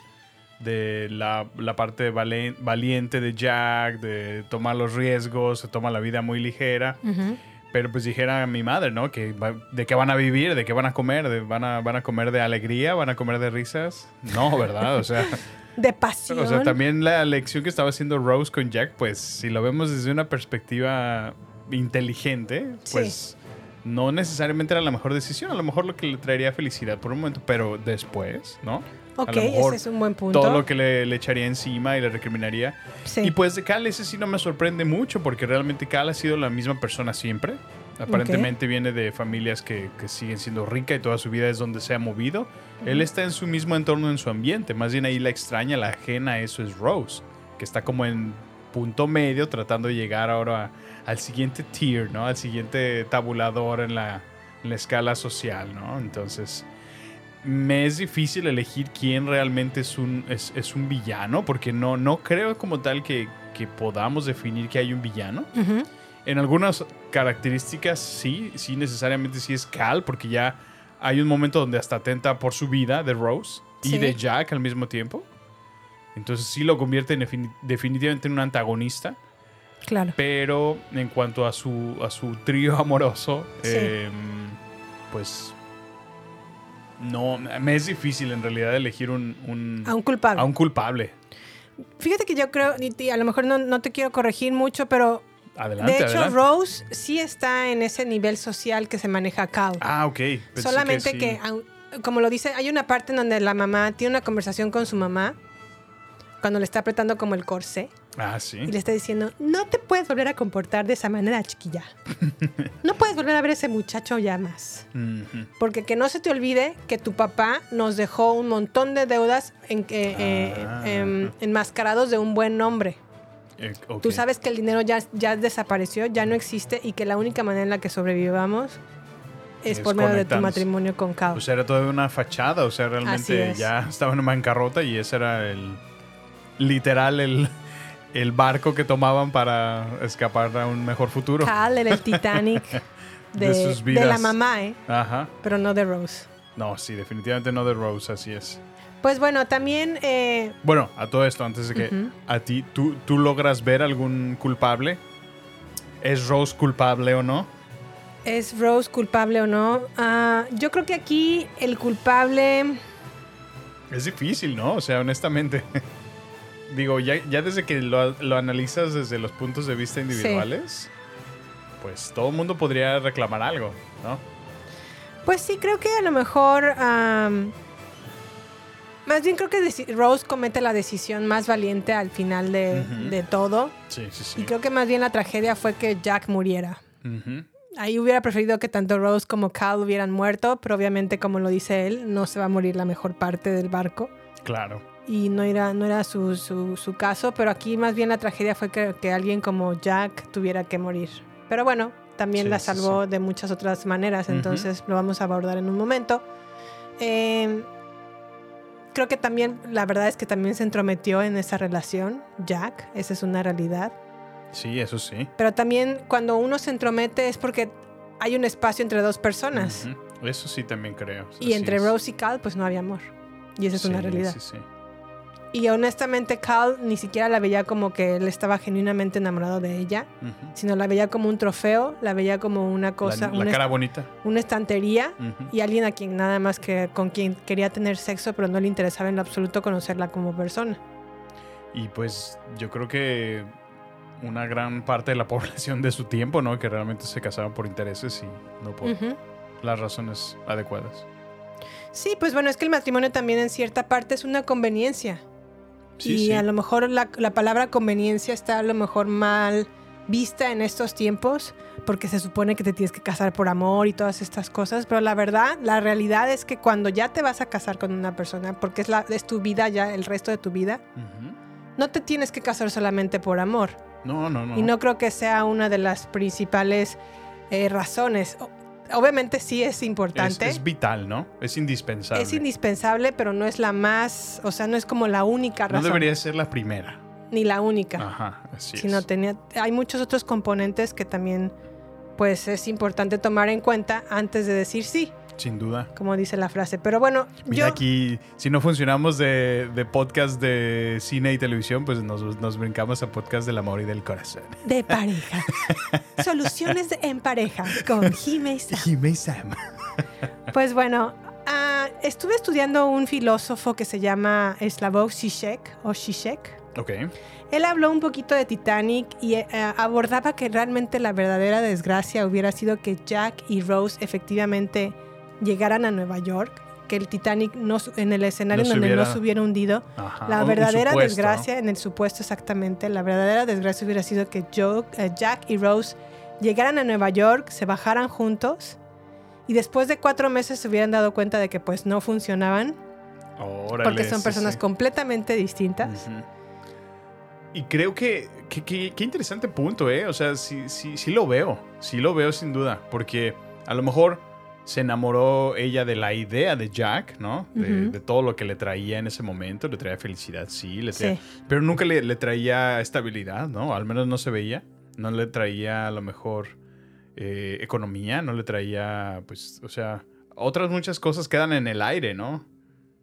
[SPEAKER 5] de la, la parte valiente de Jack, de tomar los riesgos, se toma la vida muy ligera.
[SPEAKER 1] Ujú.
[SPEAKER 5] Pero pues dijera mi madre, ¿no? Que va- de qué van a vivir, de qué van a comer, de, van, a, van a comer de alegría, van a comer de risas. No, ¿verdad? O sea, [laughs]
[SPEAKER 1] De pasión.
[SPEAKER 5] o sea, también la lección que estaba haciendo Rose con Jack, pues si lo vemos desde una perspectiva inteligente, pues no necesariamente era la mejor decisión. A lo mejor lo que le traería felicidad por un momento, pero después, ¿no?
[SPEAKER 1] Ok,
[SPEAKER 5] a lo mejor
[SPEAKER 1] ese es un buen punto.
[SPEAKER 5] todo lo que le, le echaría encima y le recriminaría.
[SPEAKER 1] Sí.
[SPEAKER 5] Y pues de Cal ese sí no me sorprende mucho porque realmente Cal ha sido la misma persona siempre. Aparentemente viene de familias que, que siguen siendo ricas y toda su vida es donde se ha movido. Él está en su mismo entorno, en su ambiente. Más bien ahí la extraña, la ajena a eso es Rose, que está como en punto medio tratando de llegar ahora al siguiente tier, ¿no? Al siguiente tabulador en la, en la escala social, ¿no? Entonces, me es difícil elegir quién realmente es un, es, es un villano, porque no, no creo como tal que, que podamos definir que hay un villano.
[SPEAKER 1] Ujú.
[SPEAKER 5] En algunas características sí, sí necesariamente sí es Cal, porque ya hay un momento donde hasta atenta por su vida de Rose y de Jack al mismo tiempo. Entonces sí lo convierte en defini- definitivamente en un antagonista.
[SPEAKER 1] Claro.
[SPEAKER 5] Pero en cuanto a su, a su trío [laughs] amoroso,
[SPEAKER 1] Sí.
[SPEAKER 5] em, pues no, me es difícil en realidad elegir un, un-
[SPEAKER 1] A un culpable.
[SPEAKER 5] a un culpable.
[SPEAKER 1] Fíjate que yo creo, y a lo mejor no, no te quiero corregir mucho, pero
[SPEAKER 5] Adelante,
[SPEAKER 1] de hecho
[SPEAKER 5] adelante.
[SPEAKER 1] Rose sí está en ese nivel social que se maneja Cal.
[SPEAKER 5] Ah, ok. Pensé
[SPEAKER 1] Solamente
[SPEAKER 5] sí.
[SPEAKER 1] que, como lo dice, hay una parte en donde la mamá tiene una conversación con su mamá cuando le está apretando como el corsé
[SPEAKER 5] Ah, sí.
[SPEAKER 1] y le está diciendo, no te puedes volver a comportar de esa manera, chiquilla. [laughs] No puedes volver a ver a ese muchacho ya más. Porque que no se te olvide que tu papá nos dejó un montón de deudas en, eh, eh,
[SPEAKER 5] Ah.
[SPEAKER 1] em, enmascarados de un buen nombre.
[SPEAKER 5] Eh, ok.
[SPEAKER 1] Tú sabes que el dinero ya, ya desapareció, ya no existe y que la única manera en la que sobrevivamos es,
[SPEAKER 5] Es
[SPEAKER 1] por medio de tu matrimonio con Cal.
[SPEAKER 5] O sea, era toda una fachada, o sea, realmente ya estaba en bancarrota y ese era el literal el, el barco que tomaban para escapar a un mejor futuro.
[SPEAKER 1] Cal era el [laughs] Titanic de,
[SPEAKER 5] De sus
[SPEAKER 1] de la
[SPEAKER 5] vidas.
[SPEAKER 1] mamá, ¿eh?
[SPEAKER 5] Ajá.
[SPEAKER 1] pero no de Rose.
[SPEAKER 5] No, sí, definitivamente no de Rose, así es.
[SPEAKER 1] Pues bueno, también eh,
[SPEAKER 5] Bueno, a todo esto, antes de que a ti, ¿tú, ¿tú logras ver algún culpable? ¿Es Rose culpable o no?
[SPEAKER 1] ¿es Rose culpable o no? Ah, yo creo que aquí el culpable...
[SPEAKER 5] Es difícil, ¿no? O sea, honestamente. [laughs] Digo, ya, ya desde que lo, lo analizas desde los puntos de vista individuales, pues todo el mundo podría reclamar algo, ¿no?
[SPEAKER 1] Pues sí, creo que a lo mejor... más bien creo que Rose comete la decisión más valiente al final de,
[SPEAKER 5] Ujú.
[SPEAKER 1] de todo.
[SPEAKER 5] Sí, sí, sí.
[SPEAKER 1] Y creo que más bien la tragedia fue que Jack muriera.
[SPEAKER 5] Ujú.
[SPEAKER 1] Ahí hubiera preferido que tanto Rose como Cal hubieran muerto, pero obviamente, como lo dice él, no se va a morir la mejor parte del barco.
[SPEAKER 5] Claro.
[SPEAKER 1] Y no era, no era su, su- su caso, pero aquí más bien la tragedia fue que, que alguien como Jack tuviera que morir. Pero bueno, también
[SPEAKER 5] Sí,
[SPEAKER 1] la
[SPEAKER 5] sí,
[SPEAKER 1] salvó de muchas otras maneras, entonces lo vamos a abordar en un momento. Eh, creo que también, la verdad es que también se entrometió en esa relación, Jack, esa es una realidad.
[SPEAKER 5] Sí, eso sí.
[SPEAKER 1] Pero también cuando uno se entromete es porque hay un espacio entre dos personas.
[SPEAKER 5] Eso sí también creo.
[SPEAKER 1] Y
[SPEAKER 5] Así
[SPEAKER 1] entre
[SPEAKER 5] es.
[SPEAKER 1] Rose y Cal, pues no había amor. Y esa es una
[SPEAKER 5] Sí,
[SPEAKER 1] realidad.
[SPEAKER 5] Sí, sí.
[SPEAKER 1] Y honestamente, Cal ni siquiera la veía como que él estaba genuinamente enamorado de ella, sino la veía como un trofeo, la veía como una cosa,
[SPEAKER 5] la, la
[SPEAKER 1] una,
[SPEAKER 5] cara bonita.
[SPEAKER 1] una estantería y alguien a quien nada más que con quien quería tener sexo, pero no le interesaba en lo absoluto conocerla como persona.
[SPEAKER 5] Y pues yo creo que una gran parte de la [laughs] población de su tiempo, ¿no? Que realmente se casaban por intereses y no por las razones adecuadas.
[SPEAKER 1] Sí, pues bueno, es que el matrimonio también en cierta parte es una conveniencia.
[SPEAKER 5] Sí,
[SPEAKER 1] y
[SPEAKER 5] sí.
[SPEAKER 1] a lo mejor la, la palabra conveniencia está a lo mejor mal vista en estos tiempos porque se supone que te tienes que casar por amor y todas estas cosas, pero la verdad, la realidad es que cuando ya te vas a casar con una persona, porque es, la, es tu vida ya, el resto de tu vida, no te tienes que casar solamente por amor.
[SPEAKER 5] No, no, no.
[SPEAKER 1] Y no creo que sea una de las principales eh, razones. Obviamente sí es importante.
[SPEAKER 5] es vital, ¿no? Es indispensable.
[SPEAKER 1] Es indispensable, pero no es la más, o sea, no es como la única
[SPEAKER 5] no
[SPEAKER 1] razón.
[SPEAKER 5] debería ser la primera.
[SPEAKER 1] Ni la única.
[SPEAKER 5] Ajá, así
[SPEAKER 1] sino
[SPEAKER 5] es.
[SPEAKER 1] tenía, hay muchos otros componentes que también, pues, es importante tomar en cuenta antes de decir sí,
[SPEAKER 5] Sin duda.
[SPEAKER 1] como dice la frase. Pero bueno,
[SPEAKER 5] Mira
[SPEAKER 1] yo,
[SPEAKER 5] aquí, si no funcionamos de, de podcast de cine y televisión, pues nos, nos brincamos a podcast del amor y del corazón.
[SPEAKER 1] de pareja. [laughs] Soluciones en pareja con Jime y Sam.
[SPEAKER 5] Jime y Sam.
[SPEAKER 1] Pues bueno, ah, estuve estudiando un filósofo que se llama Slavoj Žižek o Žižek.
[SPEAKER 5] Ok.
[SPEAKER 1] Él habló un poquito de Titanic y eh, abordaba que realmente la verdadera desgracia hubiera sido que Jack y Rose efectivamente llegaran a Nueva York, que el Titanic no, en el escenario
[SPEAKER 5] No se
[SPEAKER 1] donde
[SPEAKER 5] hubiera-
[SPEAKER 1] no se hubiera hundido.
[SPEAKER 5] Ajá,
[SPEAKER 1] La verdadera desgracia, en el supuesto exactamente, la verdadera desgracia hubiera sido que Joe, eh, Jack y Rose llegaran a Nueva York, se bajaran juntos y después de cuatro meses se hubieran dado cuenta de que pues no funcionaban
[SPEAKER 5] Órale,
[SPEAKER 1] porque son personas
[SPEAKER 5] sí.
[SPEAKER 1] completamente distintas.
[SPEAKER 5] Y creo que- qué interesante punto, ¿eh? O sea, sí, sí, sí lo veo, sí lo veo sin duda, porque a lo mejor se enamoró ella de la idea de Jack, ¿no? De, todo lo que le traía en ese momento, le traía felicidad, sí, le traía,
[SPEAKER 1] Sí.
[SPEAKER 5] pero nunca le, le traía estabilidad, ¿no? Al menos no se veía, no le traía a lo mejor eh, economía, no le traía, pues, o sea, otras muchas cosas quedan en el aire, ¿no?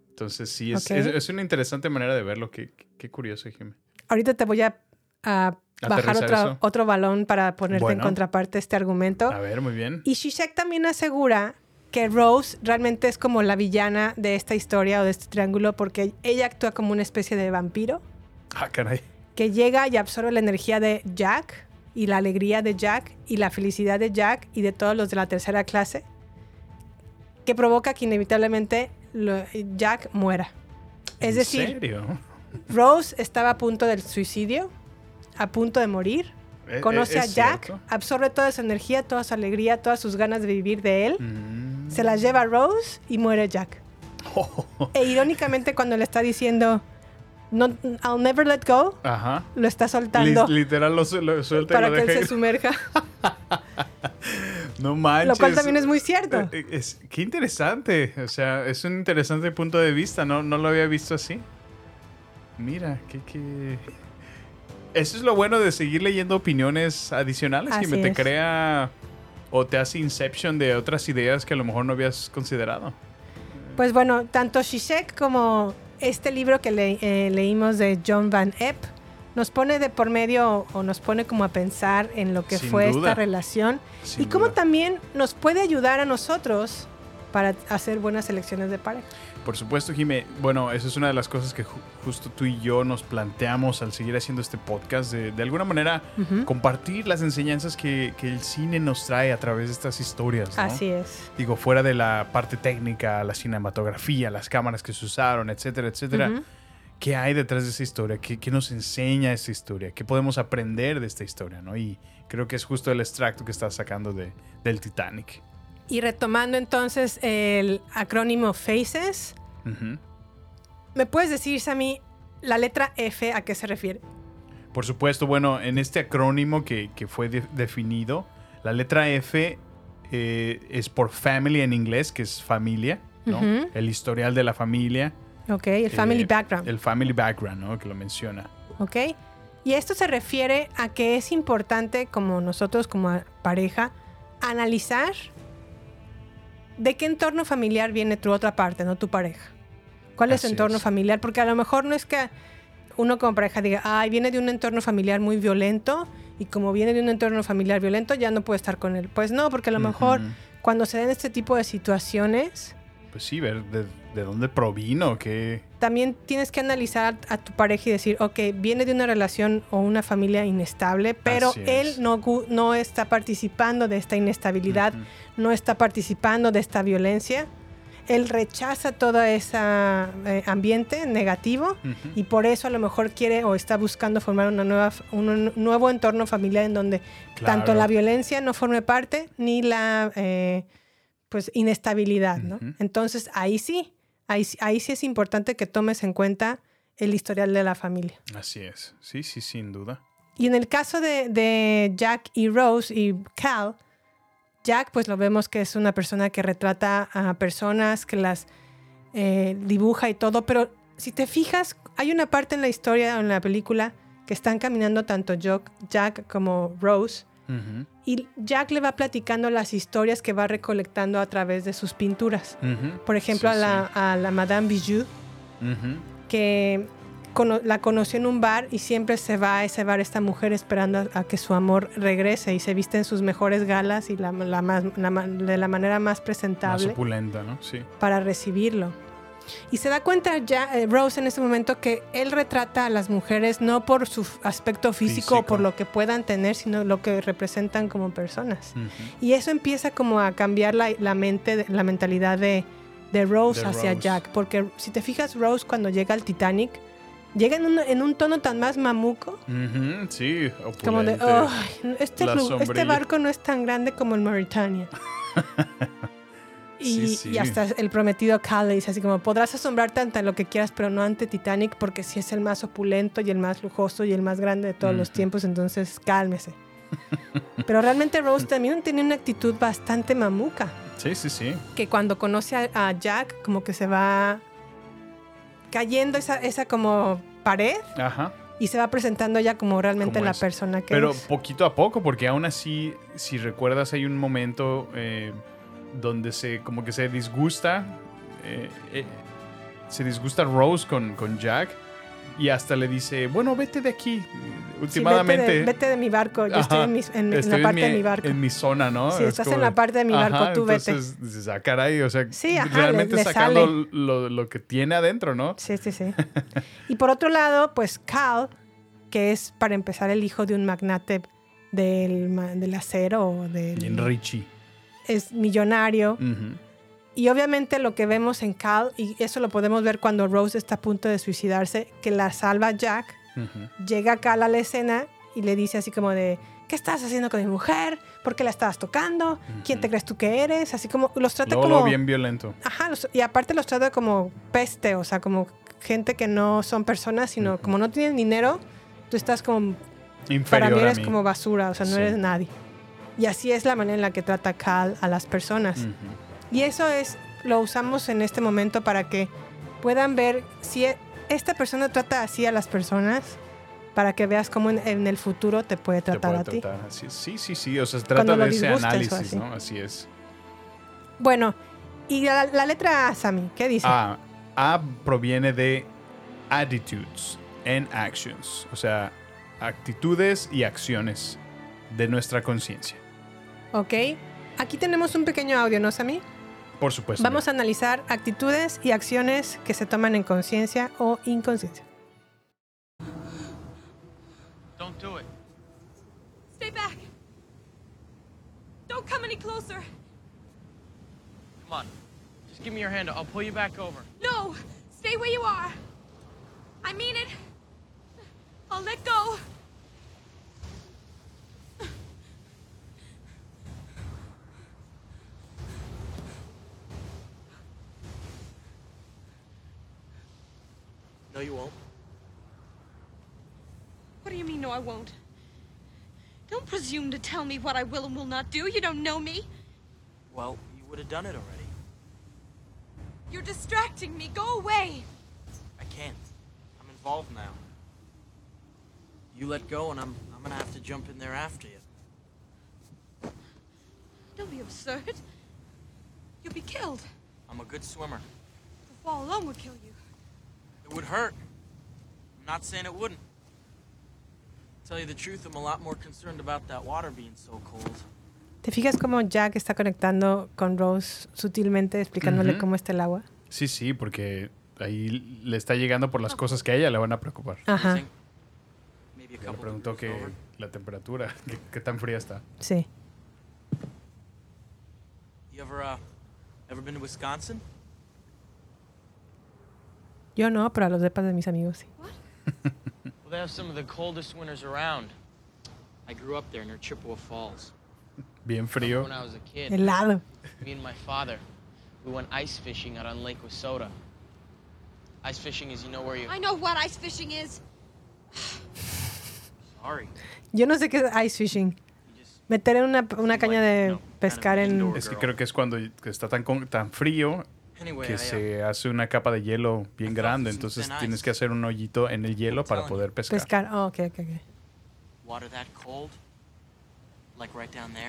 [SPEAKER 5] Entonces sí, es, es, es una interesante manera de verlo, qué, qué curioso, Jimmy.
[SPEAKER 1] Ahorita te voy a, a bajar otro, balón para ponerte
[SPEAKER 5] Bueno.
[SPEAKER 1] en contraparte este argumento.
[SPEAKER 5] A ver, muy bien.
[SPEAKER 1] Y Shishak también asegura que Rose realmente es como la villana de esta historia o de este triángulo porque ella actúa como una especie de vampiro
[SPEAKER 5] Ah, caray.
[SPEAKER 1] que llega y absorbe la energía de Jack y la alegría de Jack y la felicidad de Jack y de todos los de la tercera clase que provoca que inevitablemente lo- Jack muera. Es
[SPEAKER 5] ¿En
[SPEAKER 1] decir,
[SPEAKER 5] serio?
[SPEAKER 1] Rose estaba a punto del suicidio, a punto de morir.
[SPEAKER 5] Eh,
[SPEAKER 1] Conoce
[SPEAKER 5] eh,
[SPEAKER 1] a
[SPEAKER 5] es
[SPEAKER 1] Jack,
[SPEAKER 5] cierto.
[SPEAKER 1] absorbe toda su energía, toda su alegría, todas sus ganas de vivir de él.
[SPEAKER 5] Mm.
[SPEAKER 1] Se las lleva a Rose y muere Jack. [laughs] E irónicamente cuando le está diciendo no, I'll never let go,
[SPEAKER 5] Ajá.
[SPEAKER 1] lo está soltando
[SPEAKER 5] Li- literal lo, su- lo suelta
[SPEAKER 1] para
[SPEAKER 5] y lo
[SPEAKER 1] que él se sumerja. [laughs]
[SPEAKER 5] No manches.
[SPEAKER 1] Lo cual también es muy cierto.
[SPEAKER 5] Eh, es- qué interesante. O sea, es un interesante punto de vista. No, no lo había visto así. Mira, qué, qué... Eso es lo bueno de seguir leyendo opiniones adicionales que
[SPEAKER 1] Así
[SPEAKER 5] me te
[SPEAKER 1] es.
[SPEAKER 5] crea o te hace inception de otras ideas que a lo mejor no habías considerado.
[SPEAKER 1] Pues bueno, tanto Shishak como este libro que le- eh, leímos de John Van Epp nos pone de por medio o nos pone como a pensar en lo que
[SPEAKER 5] Sin
[SPEAKER 1] fue
[SPEAKER 5] duda.
[SPEAKER 1] esta relación
[SPEAKER 5] Sin
[SPEAKER 1] y cómo
[SPEAKER 5] duda.
[SPEAKER 1] también nos puede ayudar a nosotros para hacer buenas elecciones de pareja.
[SPEAKER 5] Por supuesto, Jime. Bueno, eso es una de las cosas que ju- justo tú y yo nos planteamos al seguir haciendo este podcast. De, de alguna manera, compartir las enseñanzas que, que el cine nos trae a través de estas historias. ¿no?
[SPEAKER 1] Así es.
[SPEAKER 5] Digo, fuera de la parte técnica, la cinematografía, las cámaras que se usaron, etcétera, etcétera. ¿Qué hay detrás de esa historia? ¿Qué, qué nos enseña esta historia? ¿Qué podemos aprender de esta historia? ¿no? Y creo que es justo el extracto que estás sacando de, del Titanic.
[SPEAKER 1] Y retomando entonces el acrónimo FACES,
[SPEAKER 5] Ujú.
[SPEAKER 1] ¿me puedes decir, Sammy, la letra F a qué se refiere?
[SPEAKER 5] Por supuesto, bueno, en este acrónimo que, que fue de- definido, la letra F eh, es por family en inglés, que es familia, ¿no?
[SPEAKER 1] Ujú.
[SPEAKER 5] El historial de la familia.
[SPEAKER 1] Ok, el family
[SPEAKER 5] Eh,
[SPEAKER 1] background.
[SPEAKER 5] El family background, ¿no? Que lo menciona.
[SPEAKER 1] ¿ok? Y esto se refiere a que es importante, como nosotros como pareja, analizar de qué entorno familiar viene tu otra parte, no tu pareja. ¿Cuál es
[SPEAKER 5] Así
[SPEAKER 1] entorno
[SPEAKER 5] es.
[SPEAKER 1] familiar? Porque a lo mejor no es que uno como pareja diga, ay, viene de un entorno familiar muy violento y como viene de un entorno familiar violento ya no puede estar con él. Pues no, porque a lo mejor cuando se den este tipo de situaciones,
[SPEAKER 5] Pues sí, ver de, de dónde provino, qué...
[SPEAKER 1] también tienes que analizar a tu pareja y decir, ok, viene de una relación o una familia inestable, pero él no, no está participando de esta inestabilidad, no está participando de esta violencia. Él rechaza todo ese ambiente negativo
[SPEAKER 5] Ujú.
[SPEAKER 1] y por eso a lo mejor quiere o está buscando formar una nueva, un, un nuevo entorno familiar en donde tanto
[SPEAKER 5] Claro.
[SPEAKER 1] la violencia no forme parte ni la eh, pues inestabilidad, ¿no?
[SPEAKER 5] Ujú.
[SPEAKER 1] Entonces ahí sí, ahí, sí- ahí sí es importante que tomes en cuenta el historial de la familia.
[SPEAKER 5] Así es. Sí, sí, sin duda.
[SPEAKER 1] Y en el caso de, de Jack y Rose y Cal, Jack pues lo vemos que es una persona que retrata a personas, que las eh, dibuja y todo, pero si te fijas, hay una parte en la historia o en la película que están caminando tanto Jack como Rose
[SPEAKER 5] Ujú.
[SPEAKER 1] y Jack le va platicando las historias que va recolectando a través de sus pinturas.
[SPEAKER 5] Ujú.
[SPEAKER 1] Por ejemplo,
[SPEAKER 5] Sí,
[SPEAKER 1] a, la, a la Madame Bijou,
[SPEAKER 5] Ujú.
[SPEAKER 1] que cono- la conoció en un bar y siempre se va a ese bar esta mujer esperando a, a que su amor regrese y se viste en sus mejores galas y la, la más- de la manera más
[SPEAKER 5] Más
[SPEAKER 1] presentable
[SPEAKER 5] opulenta, ¿no? Sí.
[SPEAKER 1] para recibirlo. Y se da cuenta ya eh, Rose en ese momento que él retrata a las mujeres no por su aspecto físico, o por lo que puedan tener, sino lo que representan como personas.
[SPEAKER 5] Ujú.
[SPEAKER 1] Y eso empieza como a cambiar la, la mente, la mentalidad de, de Rose
[SPEAKER 5] De
[SPEAKER 1] hacia
[SPEAKER 5] Rose.
[SPEAKER 1] Jack. Porque si te fijas, Rose cuando llega al Titanic, llega en un, en un tono tan más mamuco.
[SPEAKER 5] Ujú, sí,
[SPEAKER 1] Como de,
[SPEAKER 5] opulente.
[SPEAKER 1] "Ay, este, este barco no es tan grande como el Mauritania. [laughs] y,
[SPEAKER 5] Sí, sí.
[SPEAKER 1] y hasta el prometido Cal dice así como, podrás asombrarte ante lo que quieras, pero no ante Titanic, porque sí es el más opulento y el más lujoso y el más grande de todos los tiempos, entonces cálmese. pero realmente Rose también tiene una actitud bastante mamuca,
[SPEAKER 5] Sí, sí, sí.
[SPEAKER 1] que cuando conoce a, a Jack, como que se va cayendo esa, esa como pared
[SPEAKER 5] Ajá.
[SPEAKER 1] y se va presentando ya como realmente la
[SPEAKER 5] es.
[SPEAKER 1] persona que
[SPEAKER 5] Pero
[SPEAKER 1] es.
[SPEAKER 5] poquito a poco, porque aún así, si recuerdas, hay un momento eh, donde se como que se disgusta, eh, eh, se disgusta Rose con, con Jack y hasta le dice, bueno, vete de aquí.
[SPEAKER 1] Sí,
[SPEAKER 5] Últimamente...
[SPEAKER 1] vete, de, vete de mi barco, yo estoy en, mi- en- la parte de
[SPEAKER 5] mi-
[SPEAKER 1] mi barco.
[SPEAKER 5] En mi zona, ¿no?
[SPEAKER 1] Sí,
[SPEAKER 5] Es
[SPEAKER 1] estás
[SPEAKER 5] como
[SPEAKER 1] en la parte de mi barco,
[SPEAKER 5] Ajá,
[SPEAKER 1] tú vete.
[SPEAKER 5] entonces dices, ah, caray, o sea,
[SPEAKER 1] Sí, ajá,
[SPEAKER 5] realmente
[SPEAKER 1] le- le
[SPEAKER 5] sacando lo, lo que tiene adentro, ¿no?
[SPEAKER 1] Sí, sí, sí. [laughs] y por otro lado, pues Cal, que es para empezar el hijo de un magnate del, del acero o del...
[SPEAKER 5] Bien Richie.
[SPEAKER 1] Es millonario. Y obviamente lo que vemos en Cal, y eso lo podemos ver cuando Rose está a punto de suicidarse, que la salva Jack, llega Cal a la escena y le dice así como de, ¿qué estás haciendo con mi mujer? ¿Por qué la estabas tocando? ¿Quién te crees tú que eres? Así como los trata
[SPEAKER 5] Luego,
[SPEAKER 1] como...
[SPEAKER 5] bien violento.
[SPEAKER 1] Ajá, los- y aparte los trata como peste, o sea, como gente que no son personas, sino como no tienen dinero, tú estás como...
[SPEAKER 5] Inferior
[SPEAKER 1] para mí
[SPEAKER 5] a
[SPEAKER 1] eres
[SPEAKER 5] mí.
[SPEAKER 1] como basura, o sea, no
[SPEAKER 5] Sí.
[SPEAKER 1] eres nadie. Y así es la manera en la que trata Cal a las personas. Y eso es, lo usamos en este momento para que puedan ver si e- esta persona trata así a las personas, para que veas cómo en, en el futuro te puede
[SPEAKER 5] Te
[SPEAKER 1] tratar
[SPEAKER 5] puede
[SPEAKER 1] a ti.
[SPEAKER 5] Sí, sí, sí. O sea, se trata de ese análisis,
[SPEAKER 1] así.
[SPEAKER 5] ¿no? Así es.
[SPEAKER 1] Bueno, y la, la letra A, Sammy, ¿qué dice?
[SPEAKER 5] A, A proviene de attitudes and actions. O sea, actitudes y acciones de nuestra conciencia.
[SPEAKER 1] Ok. Aquí tenemos un pequeño audio, ¿no, Sammy?
[SPEAKER 5] Por supuesto.
[SPEAKER 1] Vamos a analizar actitudes y acciones que se toman en conciencia o inconsciencia.
[SPEAKER 10] Don't do it.
[SPEAKER 13] Stay back. Don't come any closer.
[SPEAKER 10] Come on. Just give me your hand. I'll pull you back over.
[SPEAKER 13] No, stay where you are. I mean it. I'll let go.
[SPEAKER 10] No, you won't.
[SPEAKER 13] What do you mean, no, I won't? Don't presume to tell me what I will and will not do. You don't know me.
[SPEAKER 10] Well, you would have done it already.
[SPEAKER 13] You're distracting me. Go away.
[SPEAKER 10] I can't. I'm involved now. You let go, and I'm I'm gonna have to jump in there after you.
[SPEAKER 13] Don't be absurd. You'll be killed.
[SPEAKER 10] I'm a good swimmer.
[SPEAKER 13] The fall alone would kill you.
[SPEAKER 10] It would hurt. I'm not saying it wouldn't. Tell you the truth, I'm a lot more concerned about that water being so cold.
[SPEAKER 1] ¿Te fijas cómo Jack está conectando con Rose sutilmente, explicándole
[SPEAKER 5] Ujú.
[SPEAKER 1] cómo está el agua?
[SPEAKER 5] Sí, sí, porque ahí le está llegando por las cosas que a ella le van a preocupar.
[SPEAKER 1] Ajá,
[SPEAKER 10] a
[SPEAKER 5] Le preguntó que la temperatura, [laughs] que- qué tan fría está.
[SPEAKER 1] sí.
[SPEAKER 10] You ever uh ever been to Wisconsin?
[SPEAKER 1] Yo no, pero a los depas de mis amigos sí. [laughs]
[SPEAKER 10] Well, they have some of the coldest winters around. I grew up there near Chippewa Falls.
[SPEAKER 5] Bien frío.
[SPEAKER 10] When I was a kid,
[SPEAKER 1] Helado.
[SPEAKER 10] me and my father, we went ice fishing out on Lake Wissota. Ice fishing is, you know, where you.
[SPEAKER 13] I know what ice fishing is. [sighs]
[SPEAKER 10] Sorry.
[SPEAKER 1] Yo no sé qué es ice fishing. Meter en una, una caña de pescar en...
[SPEAKER 5] Es que creo que es cuando está tan, con- tan frío
[SPEAKER 10] Anyway,
[SPEAKER 5] que se hace una capa de hielo bien grande. Entonces tienes que hacer un hoyito en el hielo para poder pescar.
[SPEAKER 1] Pescar. Oh, ok, ok, ok.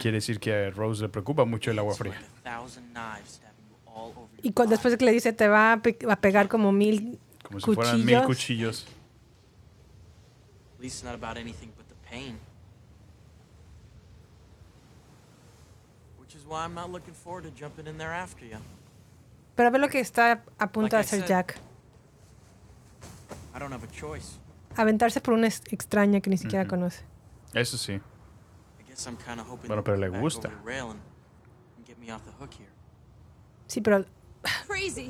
[SPEAKER 5] Quiere decir que a Rose le preocupa mucho el agua
[SPEAKER 10] It's
[SPEAKER 5] fría.
[SPEAKER 1] Y después de que le dice, te va a, pe- a pegar como mil
[SPEAKER 5] Como si
[SPEAKER 1] cuchillos.
[SPEAKER 5] fueran mil cuchillos.
[SPEAKER 10] At least not about anything but the pain. Which is why I'm not looking forward to jumping in there after you.
[SPEAKER 1] Pero a ver lo que está a punto de hacer. Jack. Aventarse por una ex- extraña que ni siquiera
[SPEAKER 5] Ujú.
[SPEAKER 1] conoce.
[SPEAKER 5] Eso sí. Bueno, pero le gusta.
[SPEAKER 1] Sí, pero.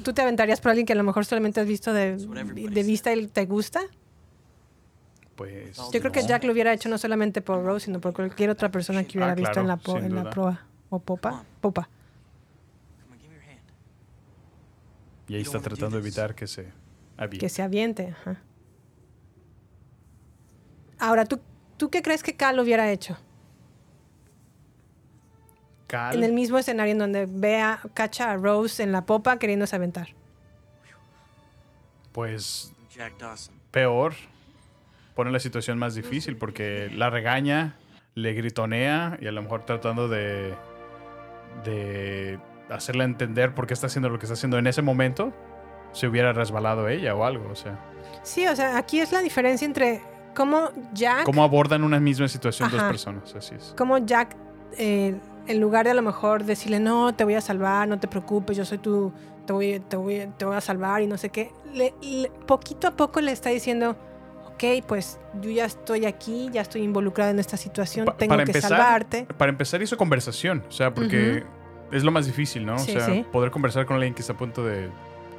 [SPEAKER 1] ¿Tú te aventarías por alguien que a lo mejor solamente has visto de, de vista y te gusta?
[SPEAKER 5] Pues.
[SPEAKER 1] Yo creo que. Jack lo hubiera hecho no solamente por Rose, sino por cualquier otra persona que hubiera
[SPEAKER 5] Ah,
[SPEAKER 1] visto
[SPEAKER 5] claro,
[SPEAKER 1] en la, po- en la proa. O popa. Popa.
[SPEAKER 5] Y ahí está tratando de evitar que se aviente.
[SPEAKER 1] Que se aviente. ajá. Ahora, ¿tú, ¿tú qué crees que Cal hubiera hecho?
[SPEAKER 5] Cal,
[SPEAKER 1] En el mismo escenario en donde vea, cacha a Rose en la popa queriéndose aventar.
[SPEAKER 5] pues
[SPEAKER 10] Jack Dawson.
[SPEAKER 5] peor, pone la situación más difícil porque la regaña, le gritonea y a lo mejor tratando de, de hacerle entender por qué está haciendo lo que está haciendo en ese momento, se hubiera resbalado ella o algo. O sea,
[SPEAKER 1] Sí, o sea, aquí es la diferencia entre cómo Jack,
[SPEAKER 5] cómo abordan una misma situación dos personas. Así es.
[SPEAKER 1] cómo Jack eh, en lugar de a lo mejor decirle, no, te voy a salvar, no te preocupes, yo soy tu, te voy, te voy, te voy a salvar y no sé qué, le- le- poquito a poco le está diciendo, ok, pues yo ya estoy aquí, ya estoy involucrada en esta situación,
[SPEAKER 5] Pa-
[SPEAKER 1] tengo que salvarte.
[SPEAKER 5] Para empezar hizo conversación, o sea, porque es lo más difícil, ¿no?
[SPEAKER 1] Sí,
[SPEAKER 5] o sea,
[SPEAKER 1] sí.
[SPEAKER 5] poder conversar con alguien que está a punto de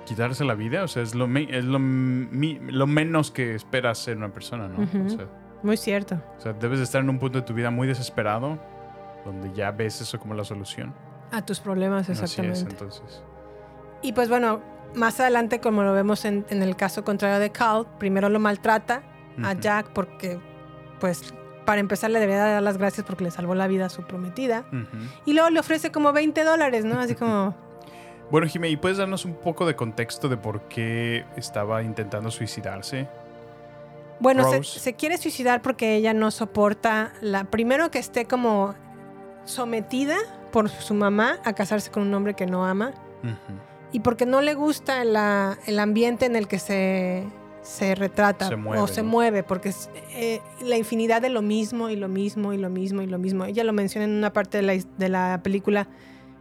[SPEAKER 5] quitarse la vida, o sea, es lo, me- es lo, mi- lo menos que espera ser una persona, ¿no? O, sea,
[SPEAKER 1] Muy cierto.
[SPEAKER 5] o sea, debes de estar en un punto de tu vida muy desesperado, donde ya ves eso como la solución.
[SPEAKER 1] A tus problemas,
[SPEAKER 5] Así
[SPEAKER 1] exactamente.
[SPEAKER 5] es, entonces.
[SPEAKER 1] Y pues bueno, más adelante, como lo vemos en, en el caso contrario de Cal, primero lo maltrata a. Jack porque, pues, para empezar le debería dar las gracias porque le salvó la vida a su prometida. Y luego le ofrece como 20 dólares, ¿no? Así como, [laughs]
[SPEAKER 5] Bueno, Jimé, ¿y puedes darnos un poco de contexto de por qué estaba intentando suicidarse?
[SPEAKER 1] bueno, se, quiere suicidar porque ella no soporta la... Primero que esté como sometida por su mamá a casarse con un hombre que no ama. Y porque no le gusta la- el ambiente en el que se, se retrata
[SPEAKER 5] Se mueve,
[SPEAKER 1] o se
[SPEAKER 5] ¿no?
[SPEAKER 1] mueve, porque es eh, la infinidad de lo mismo y lo mismo y lo mismo y lo mismo. Ella lo menciona en una parte de la, de la película.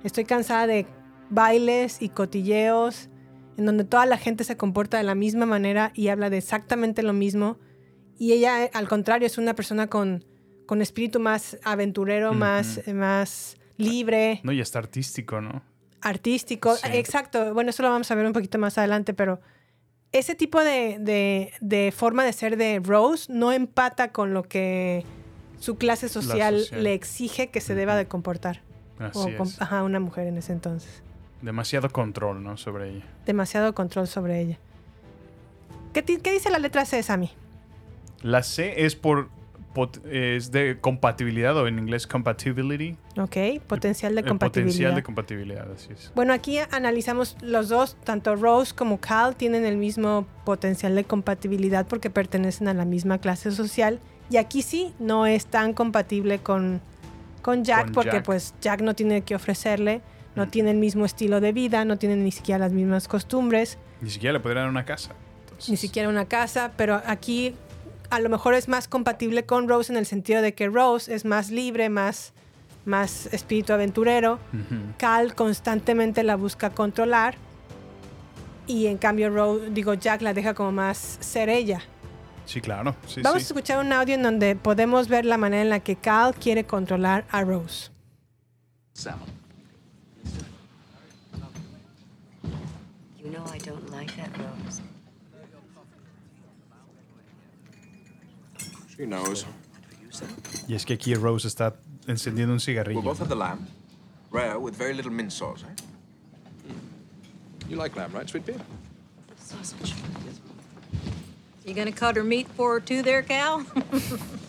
[SPEAKER 1] Estoy cansada de bailes y cotilleos en donde toda la gente se comporta de la misma manera y habla de exactamente lo mismo. Y ella, eh, al contrario, es una persona con, con espíritu más aventurero, más, eh, más libre
[SPEAKER 5] No, y está artístico, ¿no?
[SPEAKER 1] artístico.
[SPEAKER 5] Sí.
[SPEAKER 1] Exacto. Bueno, eso lo vamos a ver un poquito más adelante, pero ese tipo de, de- de forma de ser de Rose no empata con lo que su clase social,
[SPEAKER 5] social.
[SPEAKER 1] le exige que se deba de comportar.
[SPEAKER 5] Así
[SPEAKER 1] o
[SPEAKER 5] es.
[SPEAKER 1] ajá, una mujer en ese entonces.
[SPEAKER 5] Demasiado control, ¿no? Sobre ella.
[SPEAKER 1] Demasiado control sobre ella. ¿Qué, qué dice la letra C, Sammy?
[SPEAKER 5] La C es por es de compatibilidad o en inglés compatibility.
[SPEAKER 1] Ok, potencial de
[SPEAKER 5] El
[SPEAKER 1] compatibilidad.
[SPEAKER 5] potencial de compatibilidad, así es.
[SPEAKER 1] Bueno, aquí analizamos los dos, tanto Rose como Cal tienen el mismo potencial de compatibilidad porque pertenecen a la misma clase social. Y aquí sí, no es tan compatible con, con Jack
[SPEAKER 5] Con
[SPEAKER 1] porque
[SPEAKER 5] Jack.
[SPEAKER 1] pues Jack no tiene que ofrecerle, no tiene el mismo estilo de vida, no tiene ni siquiera las mismas costumbres,
[SPEAKER 5] Ni siquiera le podrían dar una casa.
[SPEAKER 1] ni siquiera una casa, pero aquí a lo mejor es más compatible con Rose en el sentido de que Rose es más libre, más, más espíritu aventurero. Cal constantemente la busca controlar y en cambio Rose, digo Jack la deja como más ser ella.
[SPEAKER 5] Sí, claro. Sí,
[SPEAKER 1] Vamos a escuchar un audio en donde podemos ver la manera en la que Cal quiere controlar a Rose.
[SPEAKER 14] You know I don't like that rose.
[SPEAKER 15] She knows.
[SPEAKER 5] Y es que aquí Rose está encendiendo un
[SPEAKER 15] We'll both have the lamb. Rare with very little mint sauce, eh? You like lamb, right, sweet pea?
[SPEAKER 14] Sausage. You gonna cut her meat for her too there, Cal? [laughs]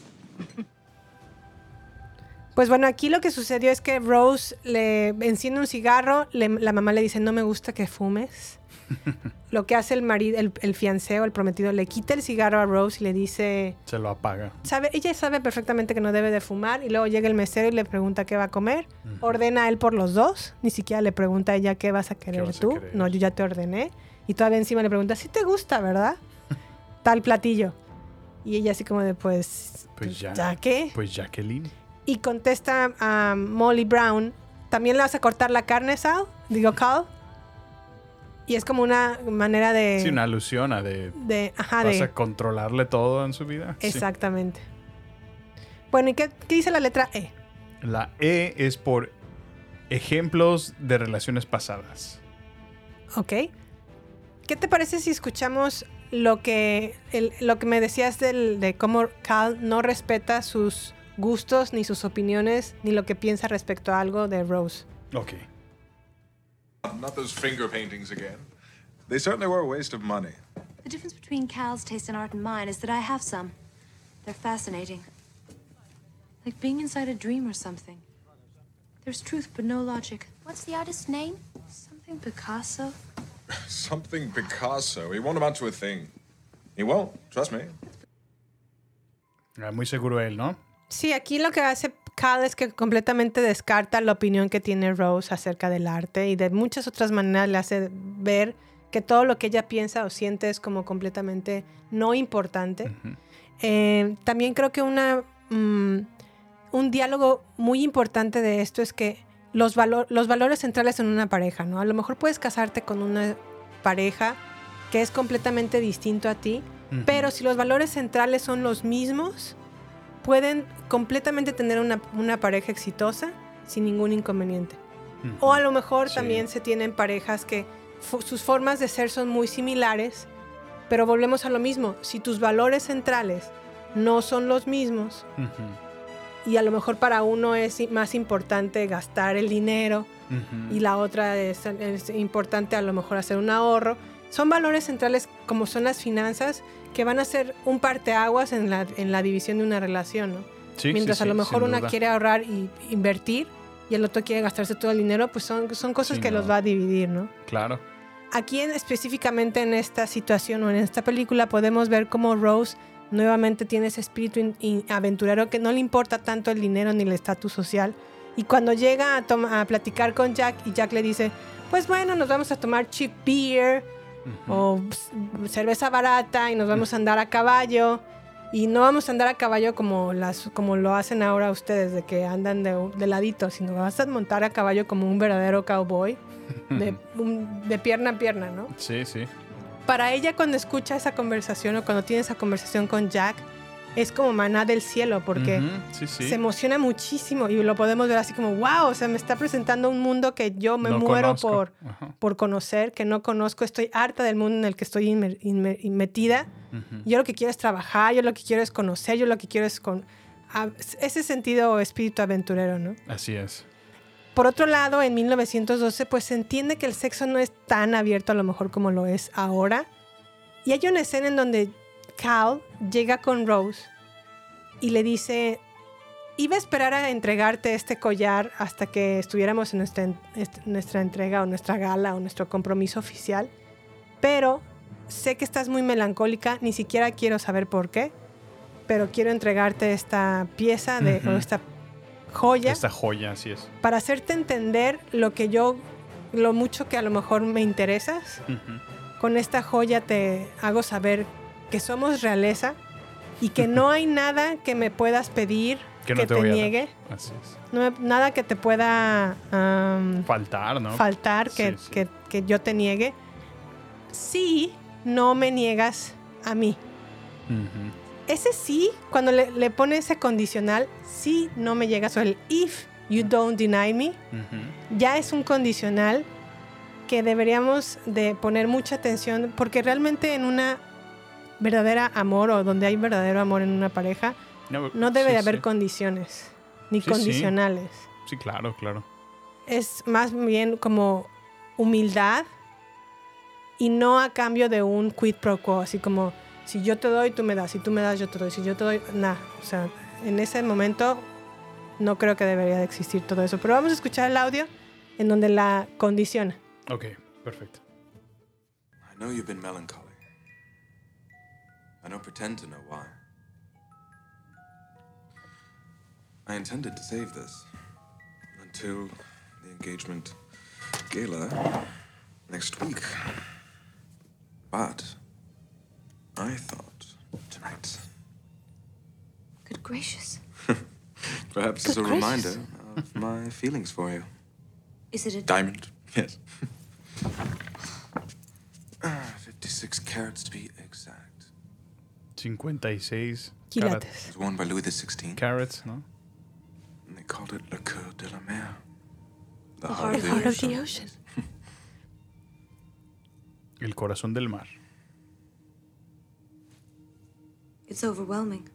[SPEAKER 1] Pues bueno, aquí lo que sucedió es que Rose le enciende un cigarro, le- la mamá le dice no me gusta que fumes. [laughs] lo que hace el marido, el, el fianceo, el prometido, le quita el cigarro a Rose y le dice,
[SPEAKER 5] Se lo apaga.
[SPEAKER 1] sabe, ella sabe perfectamente que no debe de fumar y luego llega el mesero y le pregunta qué va a comer. Ordena a él por los dos, ni siquiera le pregunta a ella qué vas a querer
[SPEAKER 5] vas a
[SPEAKER 1] tú.
[SPEAKER 5] querer?
[SPEAKER 1] No, yo ya te ordené. Y todavía encima le pregunta, si te gusta, ¿verdad? [laughs] Tal platillo. Y ella así como de, pues,
[SPEAKER 5] Pues ya.
[SPEAKER 1] ¿ya qué?
[SPEAKER 5] Pues Jacqueline.
[SPEAKER 1] Y contesta a Molly Brown, ¿también le vas a cortar la carne, Sal? Digo, Cal. Y es como una manera de...
[SPEAKER 5] Sí, una alusión a de.
[SPEAKER 1] de ajá,
[SPEAKER 5] ¿Vas
[SPEAKER 1] de...
[SPEAKER 5] a controlarle todo en su vida? Sí.
[SPEAKER 1] Exactamente. Bueno, ¿y qué, qué dice la letra E?
[SPEAKER 5] La E es por ejemplos de relaciones pasadas.
[SPEAKER 1] Ok. ¿Qué te parece si escuchamos lo que, el- lo que me decías del- de cómo Cal no respeta sus gustos, ni sus opiniones, ni lo que piensa respecto a algo de Rose?
[SPEAKER 5] Ok.
[SPEAKER 16] Not those finger paintings again. They certainly were a waste of money.
[SPEAKER 17] The difference between Cal's taste in art and mine is that I have some. They're fascinating. Like being inside a dream or something. There's truth, but no logic. What's the artist's name? Something Picasso? [laughs]
[SPEAKER 16] Something Picasso. He won't amount to a thing. He won't. Trust me.
[SPEAKER 5] Ah, Muy seguro él, ¿no?
[SPEAKER 1] Sí, aquí lo que hace Cal es que completamente descarta la opinión que tiene Rose acerca del arte y de muchas otras maneras le hace ver que todo lo que ella piensa o siente es como completamente no importante. Eh, también creo que una, mm, un diálogo muy importante de esto es que los, valo- los valores centrales en una pareja, ¿no? A lo mejor puedes casarte con una pareja que es completamente distinto a ti, pero si los valores centrales son los mismos, pueden completamente tener una, una pareja exitosa sin ningún inconveniente. O a lo mejor
[SPEAKER 18] Sí.
[SPEAKER 1] también se tienen parejas que sus formas de ser son muy similares, pero volvemos a lo mismo. Si tus valores centrales no son los mismos y a lo mejor para uno es más importante gastar el dinero y la otra es, es importante a lo mejor hacer un ahorro, son valores centrales como son las finanzas que van a ser un parteaguas en la, en la división de una relación, ¿no?
[SPEAKER 5] Sí,
[SPEAKER 1] Mientras
[SPEAKER 5] sí,
[SPEAKER 1] a lo mejor una
[SPEAKER 5] duda.
[SPEAKER 1] quiere ahorrar y invertir y el otro quiere gastarse todo el dinero, pues son, son cosas que
[SPEAKER 5] no.
[SPEAKER 1] los va a dividir, ¿no?
[SPEAKER 5] Claro.
[SPEAKER 1] Aquí en- específicamente en esta situación o en esta película podemos ver cómo Rose nuevamente tiene ese espíritu in- in- aventurero que no le importa tanto el dinero ni el estatus social. Y cuando llega a, toma- a platicar con Jack y Jack le dice, pues bueno, nos vamos a tomar cheap beer o ps- cerveza barata y nos vamos a andar a caballo. Y no vamos a andar a caballo como, las, como lo hacen ahora ustedes, de que andan de, de ladito, sino vas a montar a caballo como un verdadero cowboy, de, [laughs] un- de pierna a pierna, ¿no?
[SPEAKER 5] Sí, sí.
[SPEAKER 1] Para ella cuando escucha esa conversación o cuando tiene esa conversación con Jack, es como maná del cielo, porque
[SPEAKER 5] Ujú, sí, sí.
[SPEAKER 1] se emociona muchísimo y lo podemos ver así como, wow, o sea, me está presentando un mundo que yo me
[SPEAKER 5] No
[SPEAKER 1] muero
[SPEAKER 5] conozco.
[SPEAKER 1] por,
[SPEAKER 5] Ajá.
[SPEAKER 1] por conocer, que no conozco, estoy harta del mundo en el que estoy metida. Yo lo que quiero es trabajar, yo lo que quiero es conocer, yo lo que quiero es con ese sentido espíritu aventurero, ¿no?
[SPEAKER 5] Así es.
[SPEAKER 1] Por otro lado, en 1912, pues se entiende que el sexo no es tan abierto a lo mejor como lo es ahora. Y hay una escena en donde Cal llega con Rose y le dice, iba a esperar a entregarte este collar hasta que estuviéramos en nuestra, en- est- nuestra entrega o nuestra gala o nuestro compromiso oficial, pero sé que estás muy melancólica, ni siquiera quiero saber por qué, pero quiero entregarte esta pieza de, o esta joya
[SPEAKER 5] Esta joya, así es.
[SPEAKER 1] para hacerte entender lo que yo, lo mucho que a lo mejor me interesas. Con esta joya te hago saber que somos realeza y que no hay nada que me puedas pedir
[SPEAKER 5] Que [laughs]
[SPEAKER 1] que,
[SPEAKER 5] no te,
[SPEAKER 1] te, niegue,
[SPEAKER 5] Así es.
[SPEAKER 1] no- nada que te pueda am,
[SPEAKER 5] Faltar, ¿no?
[SPEAKER 1] faltar, que,
[SPEAKER 5] Sí, sí.
[SPEAKER 1] Que, que yo te niegue. Si no me niegas a mí.
[SPEAKER 5] Ujú.
[SPEAKER 1] Ese sí, cuando le, le pone ese condicional, si no me llegas, o el if you don't deny me,
[SPEAKER 5] Ujú.
[SPEAKER 1] ya es un condicional que deberíamos de poner mucha atención porque realmente en una verdadera amor o donde hay verdadero amor en una pareja
[SPEAKER 5] No,
[SPEAKER 1] no debe
[SPEAKER 5] sí,
[SPEAKER 1] de haber
[SPEAKER 5] sí.
[SPEAKER 1] condiciones ni
[SPEAKER 5] Sí, sí.
[SPEAKER 1] condicionales.
[SPEAKER 5] Sí, claro, claro.
[SPEAKER 1] Es más bien como humildad y no a cambio de un quid pro quo, así como si yo te doy, tú me das, si tú me das, yo te doy, si yo te doy, nada. O sea, en ese momento no creo que debería de existir todo eso. Pero vamos a escuchar el audio en donde la condiciona.
[SPEAKER 5] Ok, perfecto.
[SPEAKER 15] I know you've been melancholy. I don't pretend to know why. I intended to save this until the engagement gala next week. But I thought tonight
[SPEAKER 17] Good gracious. [laughs]
[SPEAKER 15] perhaps
[SPEAKER 17] Good
[SPEAKER 15] as a
[SPEAKER 17] gracious.
[SPEAKER 15] reminder of my feelings for you.
[SPEAKER 17] Is it a
[SPEAKER 15] Diamond, yes. [laughs] Ah, 56 carats to be.
[SPEAKER 5] 56
[SPEAKER 1] Quilates.
[SPEAKER 15] It was worn by Louis XVI.
[SPEAKER 5] Carrots, ¿no?
[SPEAKER 15] And they called it Le Coeur de la Mer. The,
[SPEAKER 1] The heart of the ocean. [laughs]
[SPEAKER 5] El corazón del mar.
[SPEAKER 17] It's overwhelming.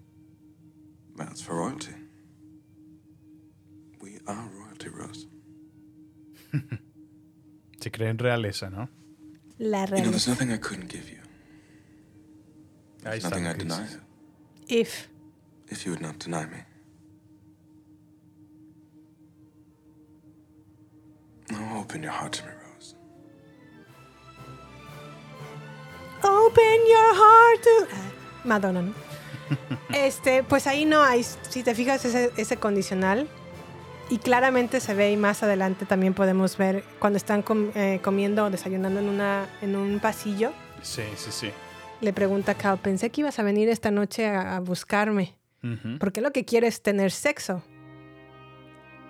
[SPEAKER 15] That's for royalty. We are royalty, Rose. [laughs]
[SPEAKER 5] Se cree en realeza, ¿no?
[SPEAKER 1] La
[SPEAKER 15] You know, there's nothing I couldn't give you. There's nothing
[SPEAKER 5] que
[SPEAKER 15] deny.
[SPEAKER 1] If.
[SPEAKER 15] If you would not deny me. Oh, open your heart to me, Rose.
[SPEAKER 1] Open your heart to... Ah, Madonna, ¿no? [laughs] Este, pues ahí no hay, si te fijas, ese, ese condicional. Y claramente se ve y más adelante también podemos ver cuando están com- eh, comiendo o desayunando en, una, en un pasillo.
[SPEAKER 5] Sí, sí, sí.
[SPEAKER 1] Le pregunta a Cal, pensé que ibas a venir esta noche a, a buscarme. Porque lo que quiere es tener sexo.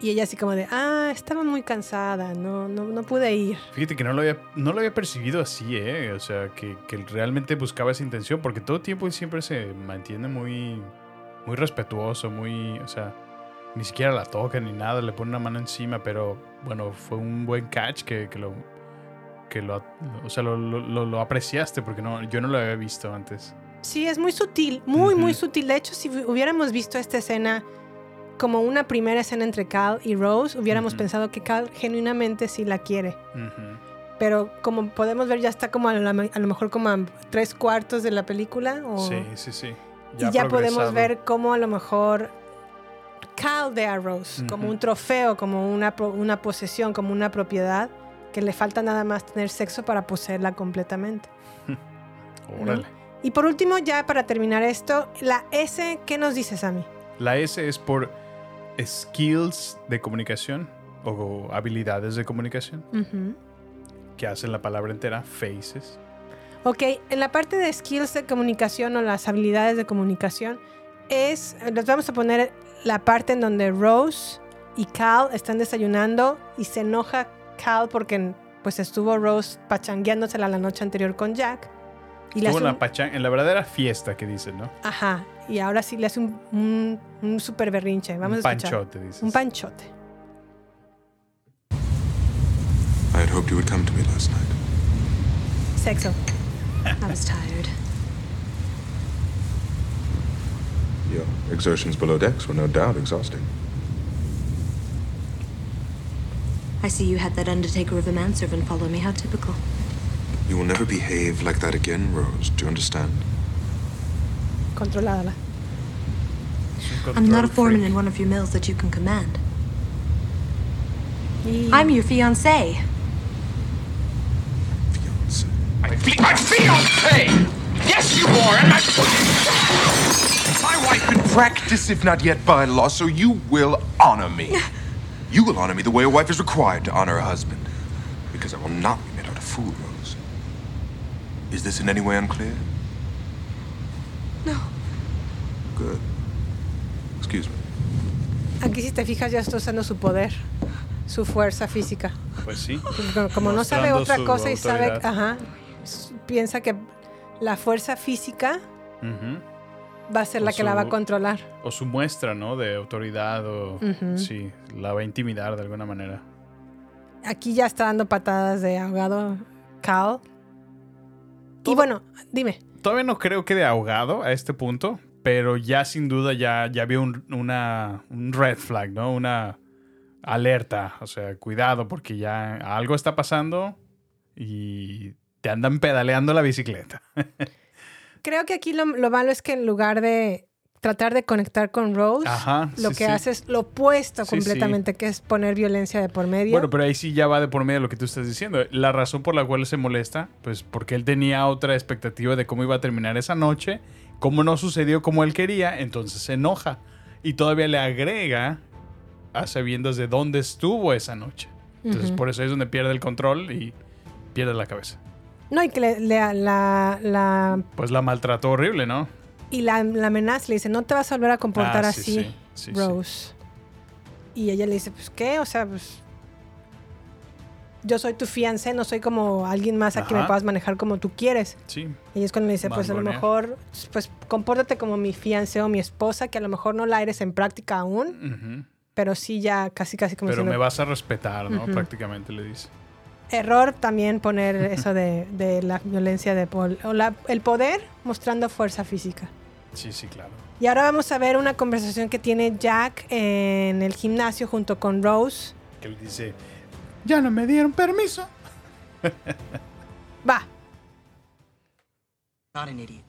[SPEAKER 1] Y ella así como de, ah, estaba muy cansada, no, no, no pude ir.
[SPEAKER 5] Fíjate que no lo había, no lo había percibido así, ¿eh? O sea, que, que realmente buscaba esa intención, porque todo el tiempo siempre se mantiene muy, muy respetuoso, muy, o sea, ni siquiera la toca ni nada, le pone una mano encima, pero bueno, fue un buen catch que, que lo, que lo, o sea, lo, lo- lo- apreciaste, porque no, yo no lo había visto antes.
[SPEAKER 1] Sí, es muy sutil, muy, muy sutil. De hecho, si hubiéramos visto esta escena como una primera escena entre Cal y Rose, hubiéramos pensado que Cal genuinamente sí la quiere.
[SPEAKER 5] Ujú.
[SPEAKER 1] Pero como podemos ver, ya está como a, la- a lo mejor como a tres cuartos de la película. O,
[SPEAKER 5] Sí, sí, sí.
[SPEAKER 1] y ya podemos ver cómo a lo mejor Cal ve a Rose como un trofeo, como una, una posesión, como una propiedad, que le falta nada más tener sexo para poseerla completamente. [laughs]
[SPEAKER 5] Órale.
[SPEAKER 1] Y por último, ya para terminar esto, la S, ¿qué nos dice Sammy?
[SPEAKER 5] La S es por skills de comunicación o habilidades de comunicación,
[SPEAKER 1] Ujú.
[SPEAKER 5] que hacen la palabra entera, faces.
[SPEAKER 1] Ok, en la parte de skills de comunicación o las habilidades de comunicación, es, les vamos a poner la parte en donde Rose y Cal están desayunando y se enoja Cal porque pues estuvo Rose pachangueándosela la noche anterior con Jack. Y le
[SPEAKER 5] Estuvo
[SPEAKER 1] hace
[SPEAKER 5] en
[SPEAKER 1] un-
[SPEAKER 5] la, pachan- en la verdadera fiesta que dicen, ¿no?
[SPEAKER 1] Ajá, y ahora sí le hace un, un, un super berrinche. Vamos
[SPEAKER 5] Un
[SPEAKER 1] a escuchar.
[SPEAKER 5] panchote, dices.
[SPEAKER 1] Un panchote.
[SPEAKER 15] I had hoped you would come to me last night.
[SPEAKER 1] Sexo. [laughs]
[SPEAKER 17] I was tired.
[SPEAKER 15] Your exertions below decks were no doubt exhausting.
[SPEAKER 17] I see you had that undertaker of a manservant follow me. How typical.
[SPEAKER 15] You will never behave like that again, Rose. Do you understand?
[SPEAKER 1] Controlada.
[SPEAKER 17] I'm not a foreman in one of your mills that you can command. I'm your fiancé. Fiance.
[SPEAKER 3] My fiance! Yes, you are, and my...
[SPEAKER 16] My wife in practice, if not yet by law, so you will honor me. [laughs]
[SPEAKER 15] You will honor me the way a wife is required to honor a husband. Because I will not be made out of fool, Rose. Is this in any way unclear?
[SPEAKER 17] No.
[SPEAKER 15] Good. Excuse me.
[SPEAKER 1] Aquí si te fijas ya está usando su poder, su fuerza física.
[SPEAKER 5] Pues sí.
[SPEAKER 1] Como, como no sabe otra cosa y sabe,
[SPEAKER 5] autoridad.
[SPEAKER 1] ajá, piensa que la fuerza física
[SPEAKER 5] Ujú.
[SPEAKER 1] Va a ser la que la va a controlar.
[SPEAKER 5] O su muestra, ¿no? De autoridad o...
[SPEAKER 1] Ujú.
[SPEAKER 5] Sí, la va a intimidar de alguna manera.
[SPEAKER 1] Aquí ya está dando patadas de ahogado Cal. Y bueno, dime.
[SPEAKER 5] Todavía no creo que de ahogado a este punto, pero ya sin duda ya, ya vio un, una, un red flag, ¿no? Una alerta. O sea, cuidado porque ya algo está pasando y te andan pedaleando la bicicleta. [laughs]
[SPEAKER 1] Creo que aquí lo, lo malo es que en lugar de tratar de conectar con Rose,
[SPEAKER 5] Ajá,
[SPEAKER 1] lo
[SPEAKER 5] sí,
[SPEAKER 1] que
[SPEAKER 5] sí.
[SPEAKER 1] hace es lo opuesto
[SPEAKER 5] Sí,
[SPEAKER 1] completamente, que es poner violencia de por medio.
[SPEAKER 5] Bueno, pero ahí sí ya va de por medio lo que tú estás diciendo. La razón por la cual se molesta, pues porque él tenía otra expectativa de cómo iba a terminar esa noche, cómo no sucedió como él quería, entonces se enoja. Y todavía le agrega a sabiendas de dónde estuvo esa noche. Entonces
[SPEAKER 1] Ujú.
[SPEAKER 5] por eso es donde pierde el control y pierde la cabeza.
[SPEAKER 1] No, y que le- le- la, la-
[SPEAKER 5] Pues la maltrató horrible, ¿no?
[SPEAKER 1] y la, la amenaza, le dice, no te vas a volver a comportar
[SPEAKER 5] Ah, sí,
[SPEAKER 1] así,
[SPEAKER 5] sí, sí, sí.
[SPEAKER 1] Rose. Y ella le dice, pues, ¿qué? O sea, pues... Yo soy tu fiancé, no soy como alguien más a quien me
[SPEAKER 5] Ajá.
[SPEAKER 1] puedas manejar como tú quieres.
[SPEAKER 5] Sí.
[SPEAKER 1] Y es cuando le dice, pues a lo mejor, pues compórtate como mi fiancé o mi esposa, que a lo mejor no la eres en práctica aún,
[SPEAKER 5] Ujú.
[SPEAKER 1] pero sí ya casi casi como
[SPEAKER 5] Pero
[SPEAKER 1] diciendo-
[SPEAKER 5] me vas a respetar, ¿no?
[SPEAKER 1] Ujú.
[SPEAKER 5] Prácticamente le dice.
[SPEAKER 1] Error también poner eso de, de la violencia de Paul. O la- el poder mostrando fuerza física.
[SPEAKER 5] Sí, sí, claro.
[SPEAKER 1] Y ahora vamos a ver una conversación que tiene Jack en el gimnasio junto con Rose.
[SPEAKER 5] Que le dice, ya no me dieron permiso.
[SPEAKER 1] Va.
[SPEAKER 10] Not an idiot.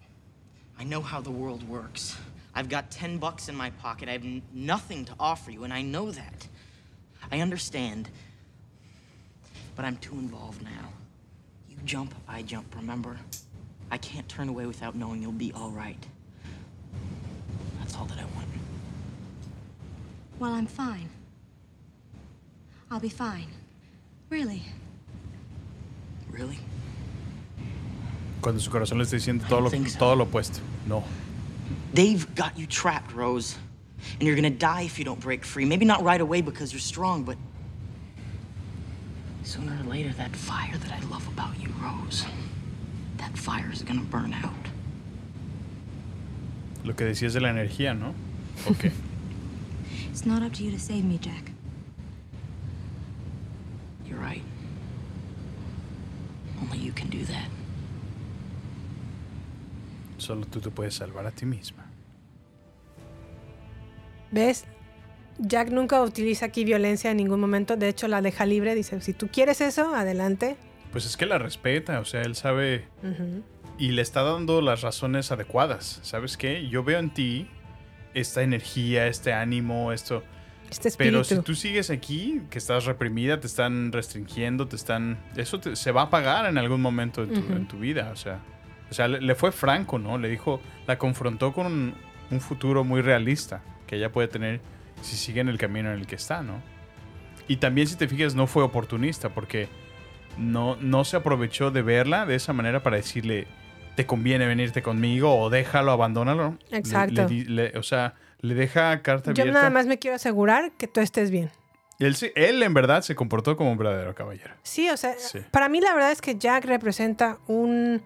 [SPEAKER 10] I know how the world works. I've got 10 bucks in my pocket. I have nothing to offer you, and I know that. I understand. But I'm too involved now. You jump, I jump, remember? I can't turn away without knowing you'll be all right. That's all that I want.
[SPEAKER 17] Well, I'm fine. I'll be fine. Really.
[SPEAKER 10] Really?
[SPEAKER 5] Cuando su corazón le está diciendo todo lo,
[SPEAKER 10] so.
[SPEAKER 5] todo lo opuesto. No.
[SPEAKER 10] They've got you trapped, Rose. And you're gonna die if you don't break free. Maybe not right away because you're strong, but sooner or later, that fire that I love about you, Rose, that fire is gonna burn out.
[SPEAKER 5] Lo que decías de la energía, ¿no? [laughs] Ok.
[SPEAKER 17] It's not up to you to save me, Jack.
[SPEAKER 10] You're right. Only you can do that.
[SPEAKER 5] Solo tú te puedes salvar a ti misma.
[SPEAKER 1] ¿Ves? Jack nunca utiliza aquí violencia en ningún momento. De hecho, la deja libre. Dice, si tú quieres eso, adelante.
[SPEAKER 5] Pues es que la respeta, o sea, él sabe y le está dando las razones adecuadas. ¿Sabes qué? Yo veo en ti esta energía, este ánimo, esto.
[SPEAKER 1] Este
[SPEAKER 5] Pero si tú sigues aquí, que estás reprimida, te están restringiendo, te están... Eso te- se va a pagar en algún momento en tu, en tu vida, o sea... O sea, le, le fue franco, ¿no? Le dijo, la confrontó con un, un futuro muy realista que ella puede tener si sigue en el camino en el que está, ¿no? Y también, si te fijas, no fue oportunista porque no, no se aprovechó de verla de esa manera para decirle, te conviene venirte conmigo o déjalo, abandónalo.
[SPEAKER 1] Exacto.
[SPEAKER 5] le di- le- o sea, le deja carta
[SPEAKER 1] Yo
[SPEAKER 5] abierta.
[SPEAKER 1] nada más me quiero asegurar que tú estés bien.
[SPEAKER 5] Él, él en verdad se comportó como un verdadero caballero.
[SPEAKER 1] Sí, o sea,
[SPEAKER 5] Sí.
[SPEAKER 1] para mí la verdad es que Jack representa un,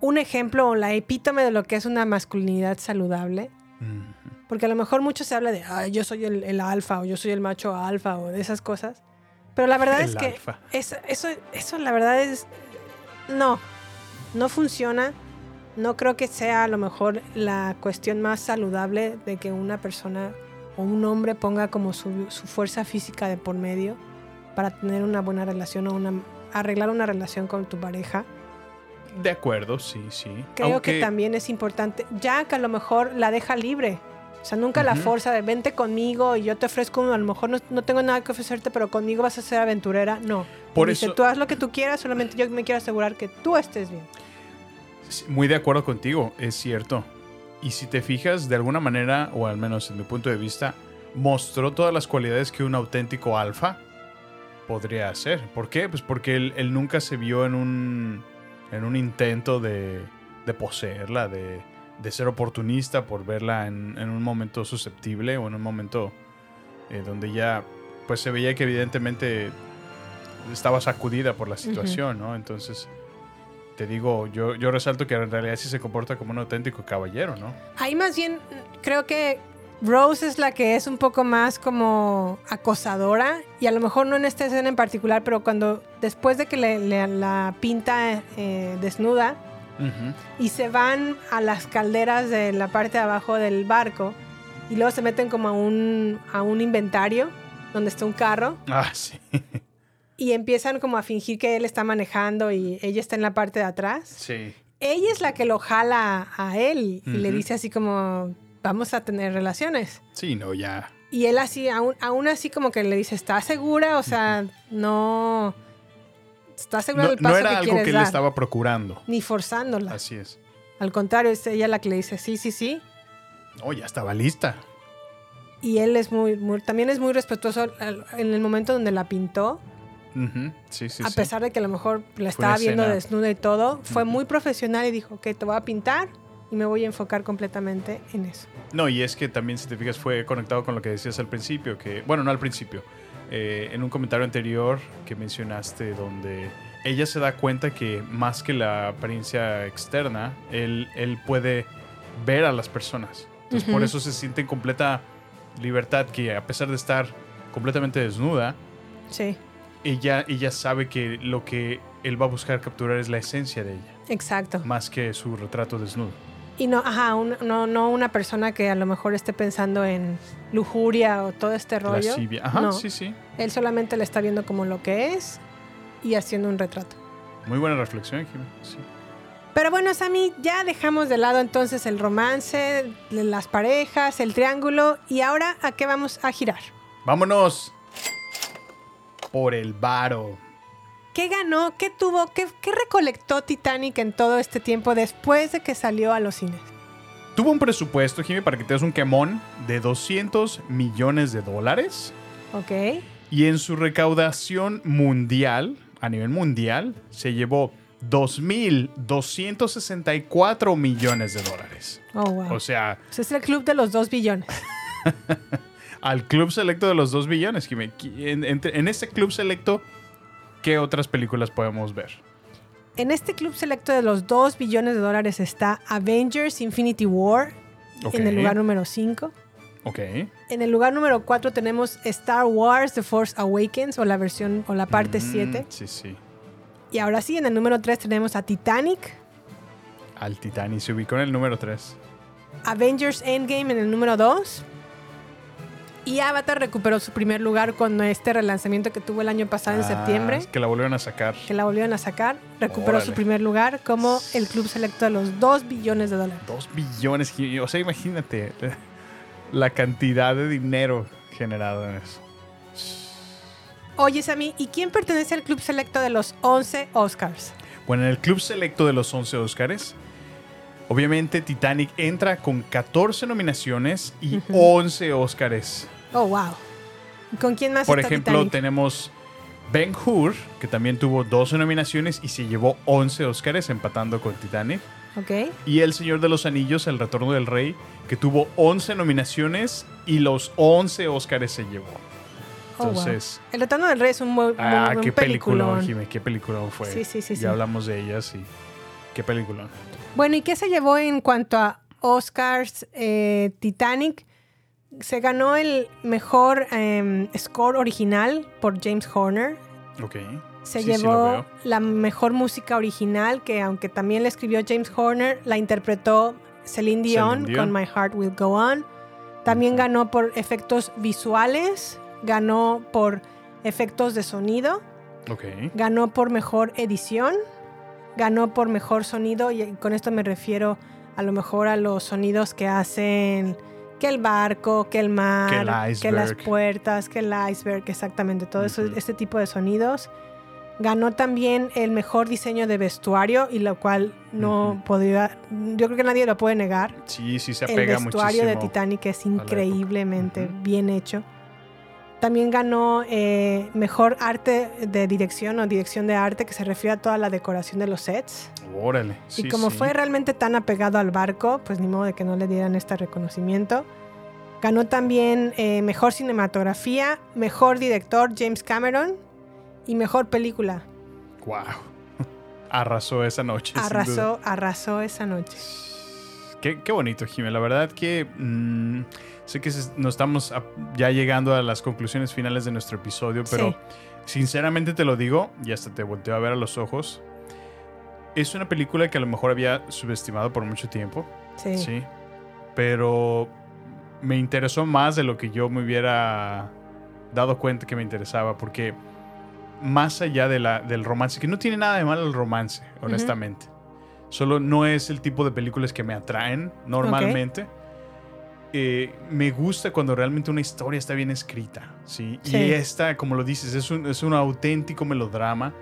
[SPEAKER 1] un ejemplo o la epítome de lo que es una masculinidad saludable. Porque a lo mejor mucho se habla de, "Ay, yo soy el, el alfa o yo soy el macho alfa o de esas cosas. Pero la verdad
[SPEAKER 5] El
[SPEAKER 1] es que eso, eso, eso la verdad es, no, no funciona. No creo que sea a lo mejor la cuestión más saludable de que una persona o un hombre ponga como su, su fuerza física de por medio para tener una buena relación o una, arreglar una relación con tu pareja.
[SPEAKER 5] De acuerdo, sí, sí.
[SPEAKER 1] Creo
[SPEAKER 5] Aunque-
[SPEAKER 1] que también es importante. Jack a lo mejor la deja libre. O sea, nunca la forza de vente conmigo y yo te ofrezco, a lo mejor no, no tengo nada que ofrecerte, pero conmigo vas a ser aventurera. No.
[SPEAKER 5] Por
[SPEAKER 1] Dice,
[SPEAKER 5] eso-
[SPEAKER 1] tú haz lo que tú quieras, solamente yo me quiero asegurar que tú estés bien.
[SPEAKER 5] Muy de acuerdo contigo, es cierto. Y si te fijas, de alguna manera, o al menos en mi punto de vista, mostró todas las cualidades que un auténtico alfa podría hacer. ¿Por qué? Pues porque él, él nunca se vio en un, en un intento de, de poseerla, de, de ser oportunista por verla en, en un momento susceptible o en un momento eh, donde ya pues se veía que evidentemente estaba sacudida por la situación, ¿no? Entonces, te digo, yo, yo resalto que en realidad sí se comporta como un auténtico caballero, ¿no?
[SPEAKER 1] Ahí más bien creo que Rose es la que es un poco más como acosadora y a lo mejor no en esta escena en particular, pero cuando después de que le, le- la pinta eh, desnuda y se van a las calderas de la parte de abajo del barco y luego se meten como a un, a un inventario donde está un carro
[SPEAKER 5] Ah, sí.
[SPEAKER 1] y empiezan como a fingir que él está manejando y ella está en la parte de atrás.
[SPEAKER 5] Sí.
[SPEAKER 1] Ella es la que lo jala a él y le dice así como, vamos a tener relaciones.
[SPEAKER 5] Sí, no, ya.
[SPEAKER 1] Y él así, aún, aún así como que le dice, ¿estás segura? O sea, no... ¿Estás segura
[SPEAKER 5] No,
[SPEAKER 1] del
[SPEAKER 5] no era
[SPEAKER 1] que
[SPEAKER 5] algo que él
[SPEAKER 1] dar?
[SPEAKER 5] estaba procurando.
[SPEAKER 1] Ni forzándola.
[SPEAKER 5] Así es.
[SPEAKER 1] Al contrario, es ella la que le dice, sí, sí, sí.
[SPEAKER 5] Oh, ya estaba lista.
[SPEAKER 1] Y él es muy, muy- también es muy respetuoso en el momento donde la pintó.
[SPEAKER 5] Ujú, Sí, sí,
[SPEAKER 1] a
[SPEAKER 5] sí.
[SPEAKER 1] pesar de que a lo mejor la estaba viendo
[SPEAKER 5] escena.
[SPEAKER 1] desnuda y todo, fue muy profesional y dijo, ok, te voy a pintar y me voy a enfocar completamente en eso.
[SPEAKER 5] No, y es que también, si te fijas, fue conectado con lo que decías al principio, que, bueno, no al principio, eh, en un comentario anterior que mencionaste, donde ella se da cuenta que más que la apariencia externa, él, él puede ver a las personas. Entonces, por eso se siente en completa libertad, que a pesar de estar completamente desnuda,
[SPEAKER 1] Sí.
[SPEAKER 5] ella, ella sabe que lo que él va a buscar capturar es la esencia de ella,
[SPEAKER 1] Exacto.
[SPEAKER 5] más que su retrato desnudo.
[SPEAKER 1] Y no, ajá, un- no, no una persona que a lo mejor esté pensando en lujuria o todo este rollo.
[SPEAKER 5] Lascivia. Ajá,
[SPEAKER 1] No.
[SPEAKER 5] sí, sí.
[SPEAKER 1] Él solamente le está viendo como lo que es y haciendo un retrato.
[SPEAKER 5] Muy buena reflexión, Jimmy. Sí.
[SPEAKER 1] Pero bueno, Sammy, ya dejamos de lado entonces el romance, las parejas, el triángulo y ahora a qué vamos a girar.
[SPEAKER 5] Vámonos por el varo.
[SPEAKER 1] ¿Qué ganó? ¿Qué tuvo? ¿Qué, qué recolectó Titanic en todo este tiempo después de que salió a los cines?
[SPEAKER 5] Tuvo un presupuesto, Jimmy, para que te des un quemón, de 200 millones de dólares.
[SPEAKER 1] Ok.
[SPEAKER 5] Y en su recaudación mundial, a nivel mundial, se llevó 2.264 millones de dólares.
[SPEAKER 1] Oh, wow.
[SPEAKER 5] O sea,
[SPEAKER 1] Pues es el club de los dos billones. [laughs]
[SPEAKER 5] al club selecto de los 2 billones, Jimmy. En, en, en este club selecto, ¿qué otras películas podemos ver?
[SPEAKER 1] En este club selecto de los 2 billones de dólares está Avengers Infinity War
[SPEAKER 5] Ok.
[SPEAKER 1] en el lugar número 5.
[SPEAKER 5] Ok.
[SPEAKER 1] En el lugar número 4 tenemos Star Wars The Force Awakens o la versión o la parte
[SPEAKER 5] Mm,
[SPEAKER 1] 7.
[SPEAKER 5] Sí, sí.
[SPEAKER 1] Y ahora sí, en el número 3 tenemos a Titanic,
[SPEAKER 5] Al Titanic se ubicó en el número 3.
[SPEAKER 1] Avengers Endgame en el número 2. Y Avatar recuperó su primer lugar con este relanzamiento que tuvo el año pasado en septiembre,
[SPEAKER 5] Ah, Que la volvieron a sacar.
[SPEAKER 1] que la volvieron a sacar. Recuperó su primer lugar como el club selecto de los 2 billones de dólares.
[SPEAKER 5] 2 billones. O sea, imagínate [laughs] la cantidad de dinero generado en eso.
[SPEAKER 1] Oye, Sammy, ¿y quién pertenece al club selecto de los 11 Oscars?
[SPEAKER 5] Bueno, en el club selecto de los 11 Óscares, obviamente Titanic entra con 14 nominaciones y 11 Óscares.
[SPEAKER 1] Oh, wow. ¿Y ¿Con quién más
[SPEAKER 5] Por
[SPEAKER 1] está
[SPEAKER 5] ejemplo,
[SPEAKER 1] Titanic?
[SPEAKER 5] tenemos Ben Hur, que también tuvo 12 nominaciones y se llevó 11 Óscares empatando con Titanic.
[SPEAKER 1] Ok.
[SPEAKER 5] Y El Señor de los Anillos, El Retorno del Rey, que tuvo 11 nominaciones y los 11 Óscares se llevó.
[SPEAKER 1] Oh, wow.
[SPEAKER 5] Entonces,
[SPEAKER 1] El Retorno del Rey es un muy, muy
[SPEAKER 5] ah,
[SPEAKER 1] buen
[SPEAKER 5] qué peliculón. Jimmy, qué peliculón fue.
[SPEAKER 1] Sí, sí, sí,
[SPEAKER 5] Ya
[SPEAKER 1] sí.
[SPEAKER 5] hablamos de ellas y qué peliculón.
[SPEAKER 1] Bueno, ¿y qué se llevó en cuanto a Oscars eh, Titanic? Se ganó el mejor em, score original por James Horner.
[SPEAKER 5] Ok.
[SPEAKER 1] Se
[SPEAKER 5] Sí,
[SPEAKER 1] llevó la mejor música original, que aunque también la escribió James Horner, la interpretó Celine Dion,
[SPEAKER 5] Celine Dion.
[SPEAKER 1] con My Heart Will Go On. También ganó por efectos visuales, ganó por efectos de sonido, ganó por mejor edición, ganó por mejor sonido y con esto me refiero a lo mejor a los sonidos que hacen que el barco, que el mar,
[SPEAKER 5] Que el
[SPEAKER 1] que las puertas, que el iceberg, exactamente, todo eso, este tipo de sonidos. Ganó también el mejor diseño de vestuario y lo cual no podía, yo creo que nadie lo puede negar.
[SPEAKER 5] Sí, sí se
[SPEAKER 1] El
[SPEAKER 5] apega
[SPEAKER 1] vestuario de
[SPEAKER 5] muchísimo
[SPEAKER 1] Titanic es increíblemente bien hecho. También ganó eh, mejor arte de dirección o dirección de arte que se refiere a toda la decoración de los sets.
[SPEAKER 5] Órale.
[SPEAKER 1] y
[SPEAKER 5] sí,
[SPEAKER 1] como
[SPEAKER 5] sí.
[SPEAKER 1] fue realmente tan apegado al barco, pues ni modo de que no le dieran este reconocimiento. Ganó también eh, mejor cinematografía, mejor director James Cameron y mejor película.
[SPEAKER 5] Wow. [laughs] Arrasó esa noche.
[SPEAKER 1] Arrasó, arrasó esa noche.
[SPEAKER 5] Qué, qué bonito, Jimé. La verdad que mm, sé que nos estamos ya llegando a las conclusiones finales de nuestro episodio, pero sinceramente te lo digo, y hasta te volteo a ver a los ojos. Es una película que a lo mejor había subestimado por mucho tiempo.
[SPEAKER 1] Sí.
[SPEAKER 5] Pero me interesó más de lo que yo me hubiera dado cuenta que me interesaba, porque más allá de la, del romance, que no tiene nada de malo el romance, honestamente. Solo no es el tipo de películas que me atraen normalmente. Eh, me gusta cuando realmente una historia está bien escrita, ¿sí?
[SPEAKER 1] Sí.
[SPEAKER 5] Y esta, como lo dices, es un, es un auténtico melodrama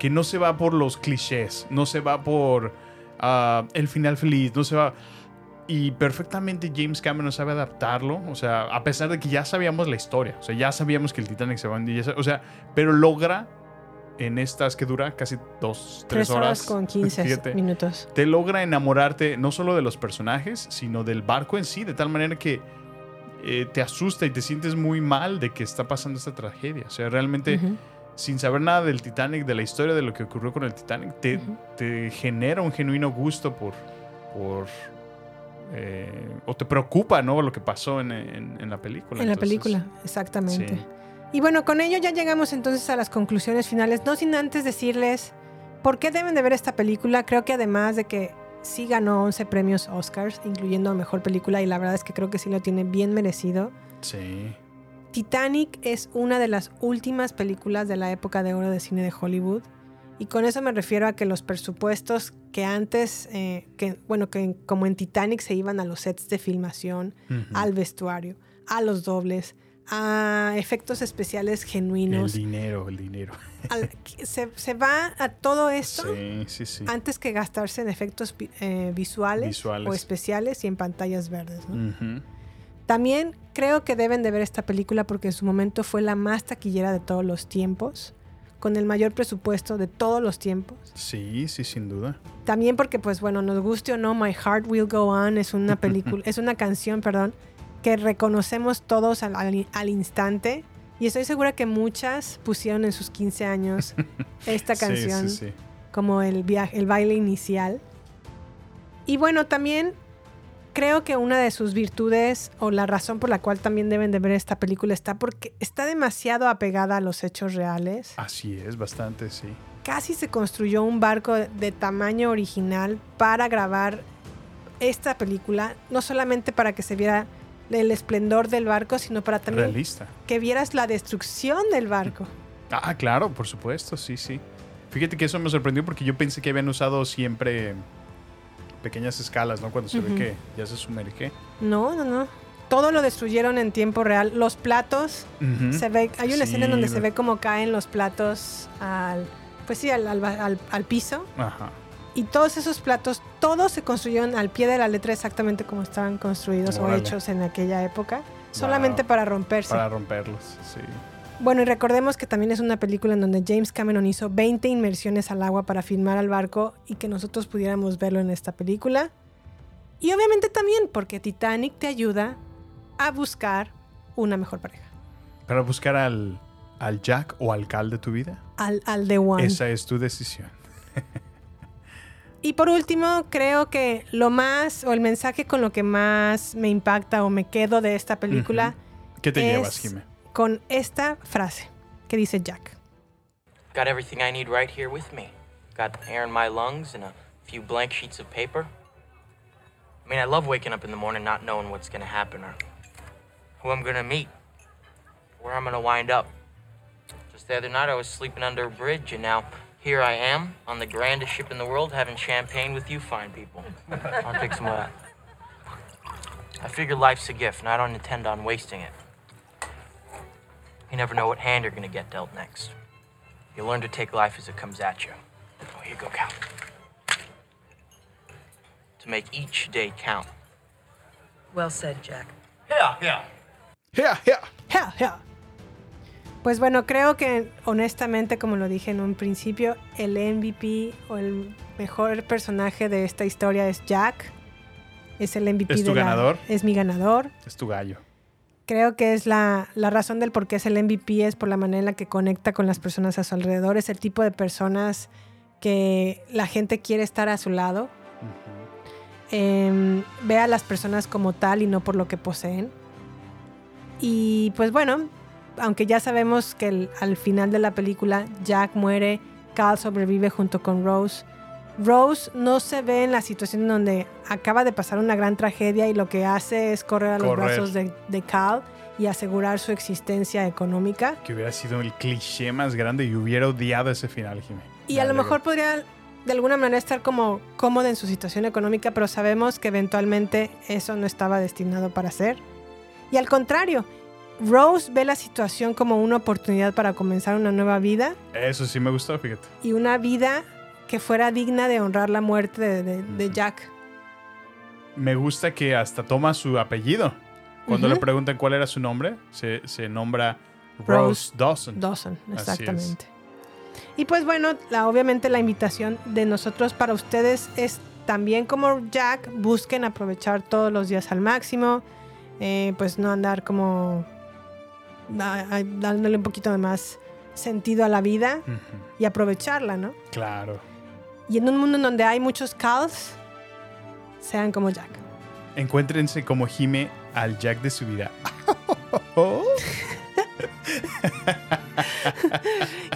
[SPEAKER 5] que no se va por los clichés, no se va por ah, el final feliz, no se va... Y perfectamente James Cameron sabe adaptarlo, o sea, a pesar de que ya sabíamos la historia, o sea, ya sabíamos que el Titanic se va a hundir, o sea, pero logra en estas que dura casi dos, tres,
[SPEAKER 1] Tres horas con 15
[SPEAKER 5] fíjate,
[SPEAKER 1] minutos.
[SPEAKER 5] te logra enamorarte no solo de los personajes, sino del barco en sí, de tal manera que eh, te asusta y te sientes muy mal de que está pasando esta tragedia. O sea, realmente, sin saber nada del Titanic, de la historia de lo que ocurrió con el Titanic, te, te genera un genuino gusto por... por eh, o te preocupa, ¿no? Lo que pasó en, en- en la película.
[SPEAKER 1] En la película, exactamente.
[SPEAKER 5] sí.
[SPEAKER 1] Y bueno, con ello ya llegamos entonces a las conclusiones finales, no sin antes decirles por qué deben de ver esta película. Creo que además de que sí ganó 11 premios Oscars, incluyendo Mejor Película, y la verdad es que creo que sí lo tiene bien merecido.
[SPEAKER 5] Sí.
[SPEAKER 1] Titanic es una de las últimas películas de la época de oro de cine de Hollywood. Y con eso me refiero a que los presupuestos que antes, eh, que, bueno, que como en Titanic se iban a los sets de filmación, al vestuario, a los dobles, a efectos especiales genuinos.
[SPEAKER 5] El dinero, el dinero.
[SPEAKER 1] al- se, se va a todo esto
[SPEAKER 5] Sí, sí, sí.
[SPEAKER 1] antes que gastarse en efectos eh, visuales,
[SPEAKER 5] Visuales.
[SPEAKER 1] o especiales y en pantallas verdes. También creo que deben de ver esta película porque en su momento fue la más taquillera de todos los tiempos, con el mayor presupuesto de todos los tiempos.
[SPEAKER 5] Sí, sí, sin duda.
[SPEAKER 1] También porque, pues bueno, nos guste o no, My Heart Will Go On es una [laughs] película, es una canción, perdón, que reconocemos todos al, al- al instante. Y estoy segura que muchas pusieron en sus 15 años [laughs] esta
[SPEAKER 5] Sí,
[SPEAKER 1] canción
[SPEAKER 5] sí, sí.
[SPEAKER 1] como el, viaje, el baile inicial. Y bueno, también creo que una de sus virtudes o la razón por la cual también deben de ver esta película está porque está demasiado apegada a los hechos reales.
[SPEAKER 5] Así es, bastante, sí.
[SPEAKER 1] Casi se construyó un barco de tamaño original para grabar esta película, no solamente para que se viera el esplendor del barco, sino para también
[SPEAKER 5] Realista.
[SPEAKER 1] que vieras la destrucción del barco.
[SPEAKER 5] Ah, claro, por supuesto, sí, sí. Fíjate que eso me sorprendió porque yo pensé que habían usado siempre pequeñas escalas, ¿no? Cuando se ve que ya se sumerge.
[SPEAKER 1] No, no, no. Todo lo destruyeron en tiempo real. Los platos, se ve, hay una escena en donde se ve cómo caen los platos al, pues sí, al, al- al- al piso.
[SPEAKER 5] Ajá.
[SPEAKER 1] Y todos esos platos, todos se construyeron al pie de la letra exactamente como estaban construidos o hechos en aquella época, solamente para romperse.
[SPEAKER 5] Para romperlos, sí.
[SPEAKER 1] Bueno, y recordemos que también es una película en donde James Cameron hizo 20 inmersiones al agua para filmar al barco y que nosotros pudiéramos verlo en esta película. Y obviamente también porque Titanic te ayuda a buscar una mejor pareja.
[SPEAKER 5] Para buscar al, al Jack o al Cal de tu vida.
[SPEAKER 1] Al, al The One.
[SPEAKER 5] Esa es tu decisión. [laughs]
[SPEAKER 1] Y por último, creo que lo más o el mensaje con lo que más me impacta o me quedo de esta película
[SPEAKER 5] ¿Qué te
[SPEAKER 1] es
[SPEAKER 5] llevas, Jimé?
[SPEAKER 1] con esta frase que dice Jack.
[SPEAKER 10] Got everything I need right here with me. Got air in my lungs and a few blank sheets of paper. I mean, I love waking up in the morning not knowing what's gonna happen or who I'm gonna meet, where I'm gonna wind up. Just the other night, I was sleeping under a bridge, and now here I am on the grandest ship in the world having champagne with you fine people. [laughs] I'll take some of that. I figure life's a gift, and I don't intend on wasting it. You never know what hand you're gonna get dealt next. You learn to take life as it comes at you. Oh, here you go, Cal. To make each day count.
[SPEAKER 18] Well said, Jack.
[SPEAKER 10] Yeah, yeah.
[SPEAKER 5] Yeah, yeah.
[SPEAKER 1] Yeah, ja. Pues bueno, creo que honestamente, como lo dije en un principio, el MVP o el mejor personaje de esta historia es Jack. Es el MVP
[SPEAKER 5] ¿Es tu
[SPEAKER 1] de la-
[SPEAKER 5] ganador?
[SPEAKER 1] es mi ganador.
[SPEAKER 5] Es tu gallo.
[SPEAKER 1] Creo que es la, la razón del por qué es el MVP, es por la manera en la que conecta con las personas a su alrededor. Es el tipo de personas que la gente quiere estar a su lado. Em, ve a las personas como tal y no por lo que poseen. Y pues bueno, aunque ya sabemos que el- al final de la película Jack muere, Cal sobrevive junto con Rose. Rose no se ve en la situación donde acaba de pasar una gran tragedia y lo que hace es correr a los brazos de, de Cal y asegurar su existencia económica.
[SPEAKER 5] Que hubiera sido el cliché más grande y hubiera odiado ese final, Jimé.
[SPEAKER 1] Y a lo mejor podría de alguna manera estar como cómoda en su situación económica, pero sabemos que eventualmente eso no estaba destinado para ser. Y al contrario, Rose ve la situación como una oportunidad para comenzar una nueva vida
[SPEAKER 5] Eso sí me gustó, fíjate.
[SPEAKER 1] y una vida que fuera digna de honrar la muerte de, de- de Jack.
[SPEAKER 5] Me gusta que hasta toma su apellido. Cuando le preguntan cuál era su nombre, se, se nombra Rose, Dawson.
[SPEAKER 1] Dawson, exactamente. Y pues bueno, la, obviamente la invitación de nosotros para ustedes es también como Jack, busquen aprovechar todos los días al máximo, eh, pues no andar como a- dándole un poquito de más sentido a la vida y aprovecharla, ¿no?
[SPEAKER 5] Claro.
[SPEAKER 1] Y en un mundo en donde hay muchos Cals, sean como Jack.
[SPEAKER 5] Encuéntrense como Jime al Jack de su vida. [laughs] [laughs]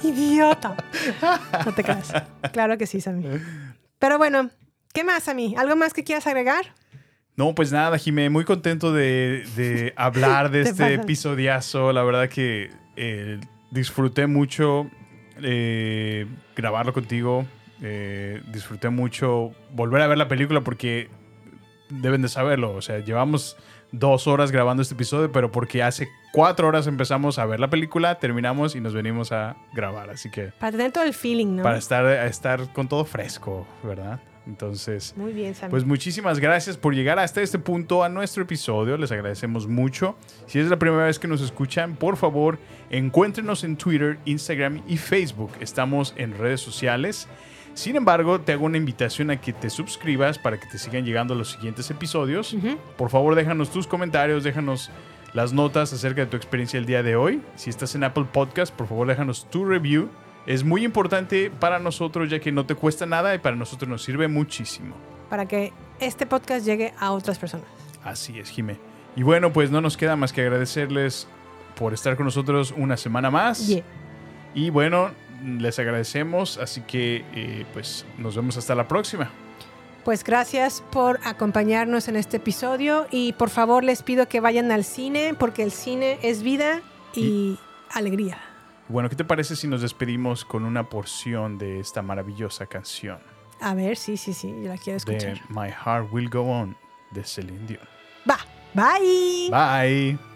[SPEAKER 1] Idiota. No te creas. Claro que sí, Sammy. [laughs] Pero bueno, ¿qué más, Sammy? ¿Algo más que quieras agregar?
[SPEAKER 5] No, pues nada, Jimé, muy contento de, de [laughs] hablar de
[SPEAKER 1] Te
[SPEAKER 5] este
[SPEAKER 1] pasas.
[SPEAKER 5] episodiazo. La verdad que eh, disfruté mucho eh, grabarlo contigo. Eh, disfruté mucho volver a ver la película porque deben de saberlo. O sea, llevamos dos horas grabando este episodio, pero porque hace cuatro horas empezamos a ver la película, terminamos y nos venimos a grabar. Así que
[SPEAKER 1] Para tener todo el feeling, ¿no?
[SPEAKER 5] para estar, estar con todo fresco, ¿verdad? Entonces,
[SPEAKER 1] Muy bien, Sammy.
[SPEAKER 5] pues muchísimas gracias por llegar hasta este punto a nuestro episodio. Les agradecemos mucho. Si es la primera vez que nos escuchan, por favor, encuéntrenos en Twitter, Instagram y Facebook. Estamos en redes sociales. Sin embargo, te hago una invitación a que te suscribas para que te sigan llegando los siguientes episodios. Por favor, déjanos tus comentarios, déjanos las notas acerca de tu experiencia el día de hoy. Si estás en Apple Podcast, por favor, déjanos tu review. Es muy importante para nosotros ya que no te cuesta nada y para nosotros nos sirve muchísimo.
[SPEAKER 1] Para que este podcast llegue a otras personas.
[SPEAKER 5] Así es, Jimé. Y bueno, pues no nos queda más que agradecerles por estar con nosotros una semana más.
[SPEAKER 1] Yeah.
[SPEAKER 5] Y bueno, les agradecemos, así que eh, pues nos vemos hasta la próxima.
[SPEAKER 1] Pues gracias por acompañarnos en este episodio y por favor les pido que vayan al cine porque el cine es vida y alegría.
[SPEAKER 5] Bueno, ¿qué te parece si nos despedimos con una porción de esta maravillosa canción
[SPEAKER 1] A ver, sí, sí, sí, yo la quiero
[SPEAKER 5] de
[SPEAKER 1] escuchar.
[SPEAKER 5] My Heart Will Go On de Celine Dion?
[SPEAKER 1] Va, bye.
[SPEAKER 5] Bye.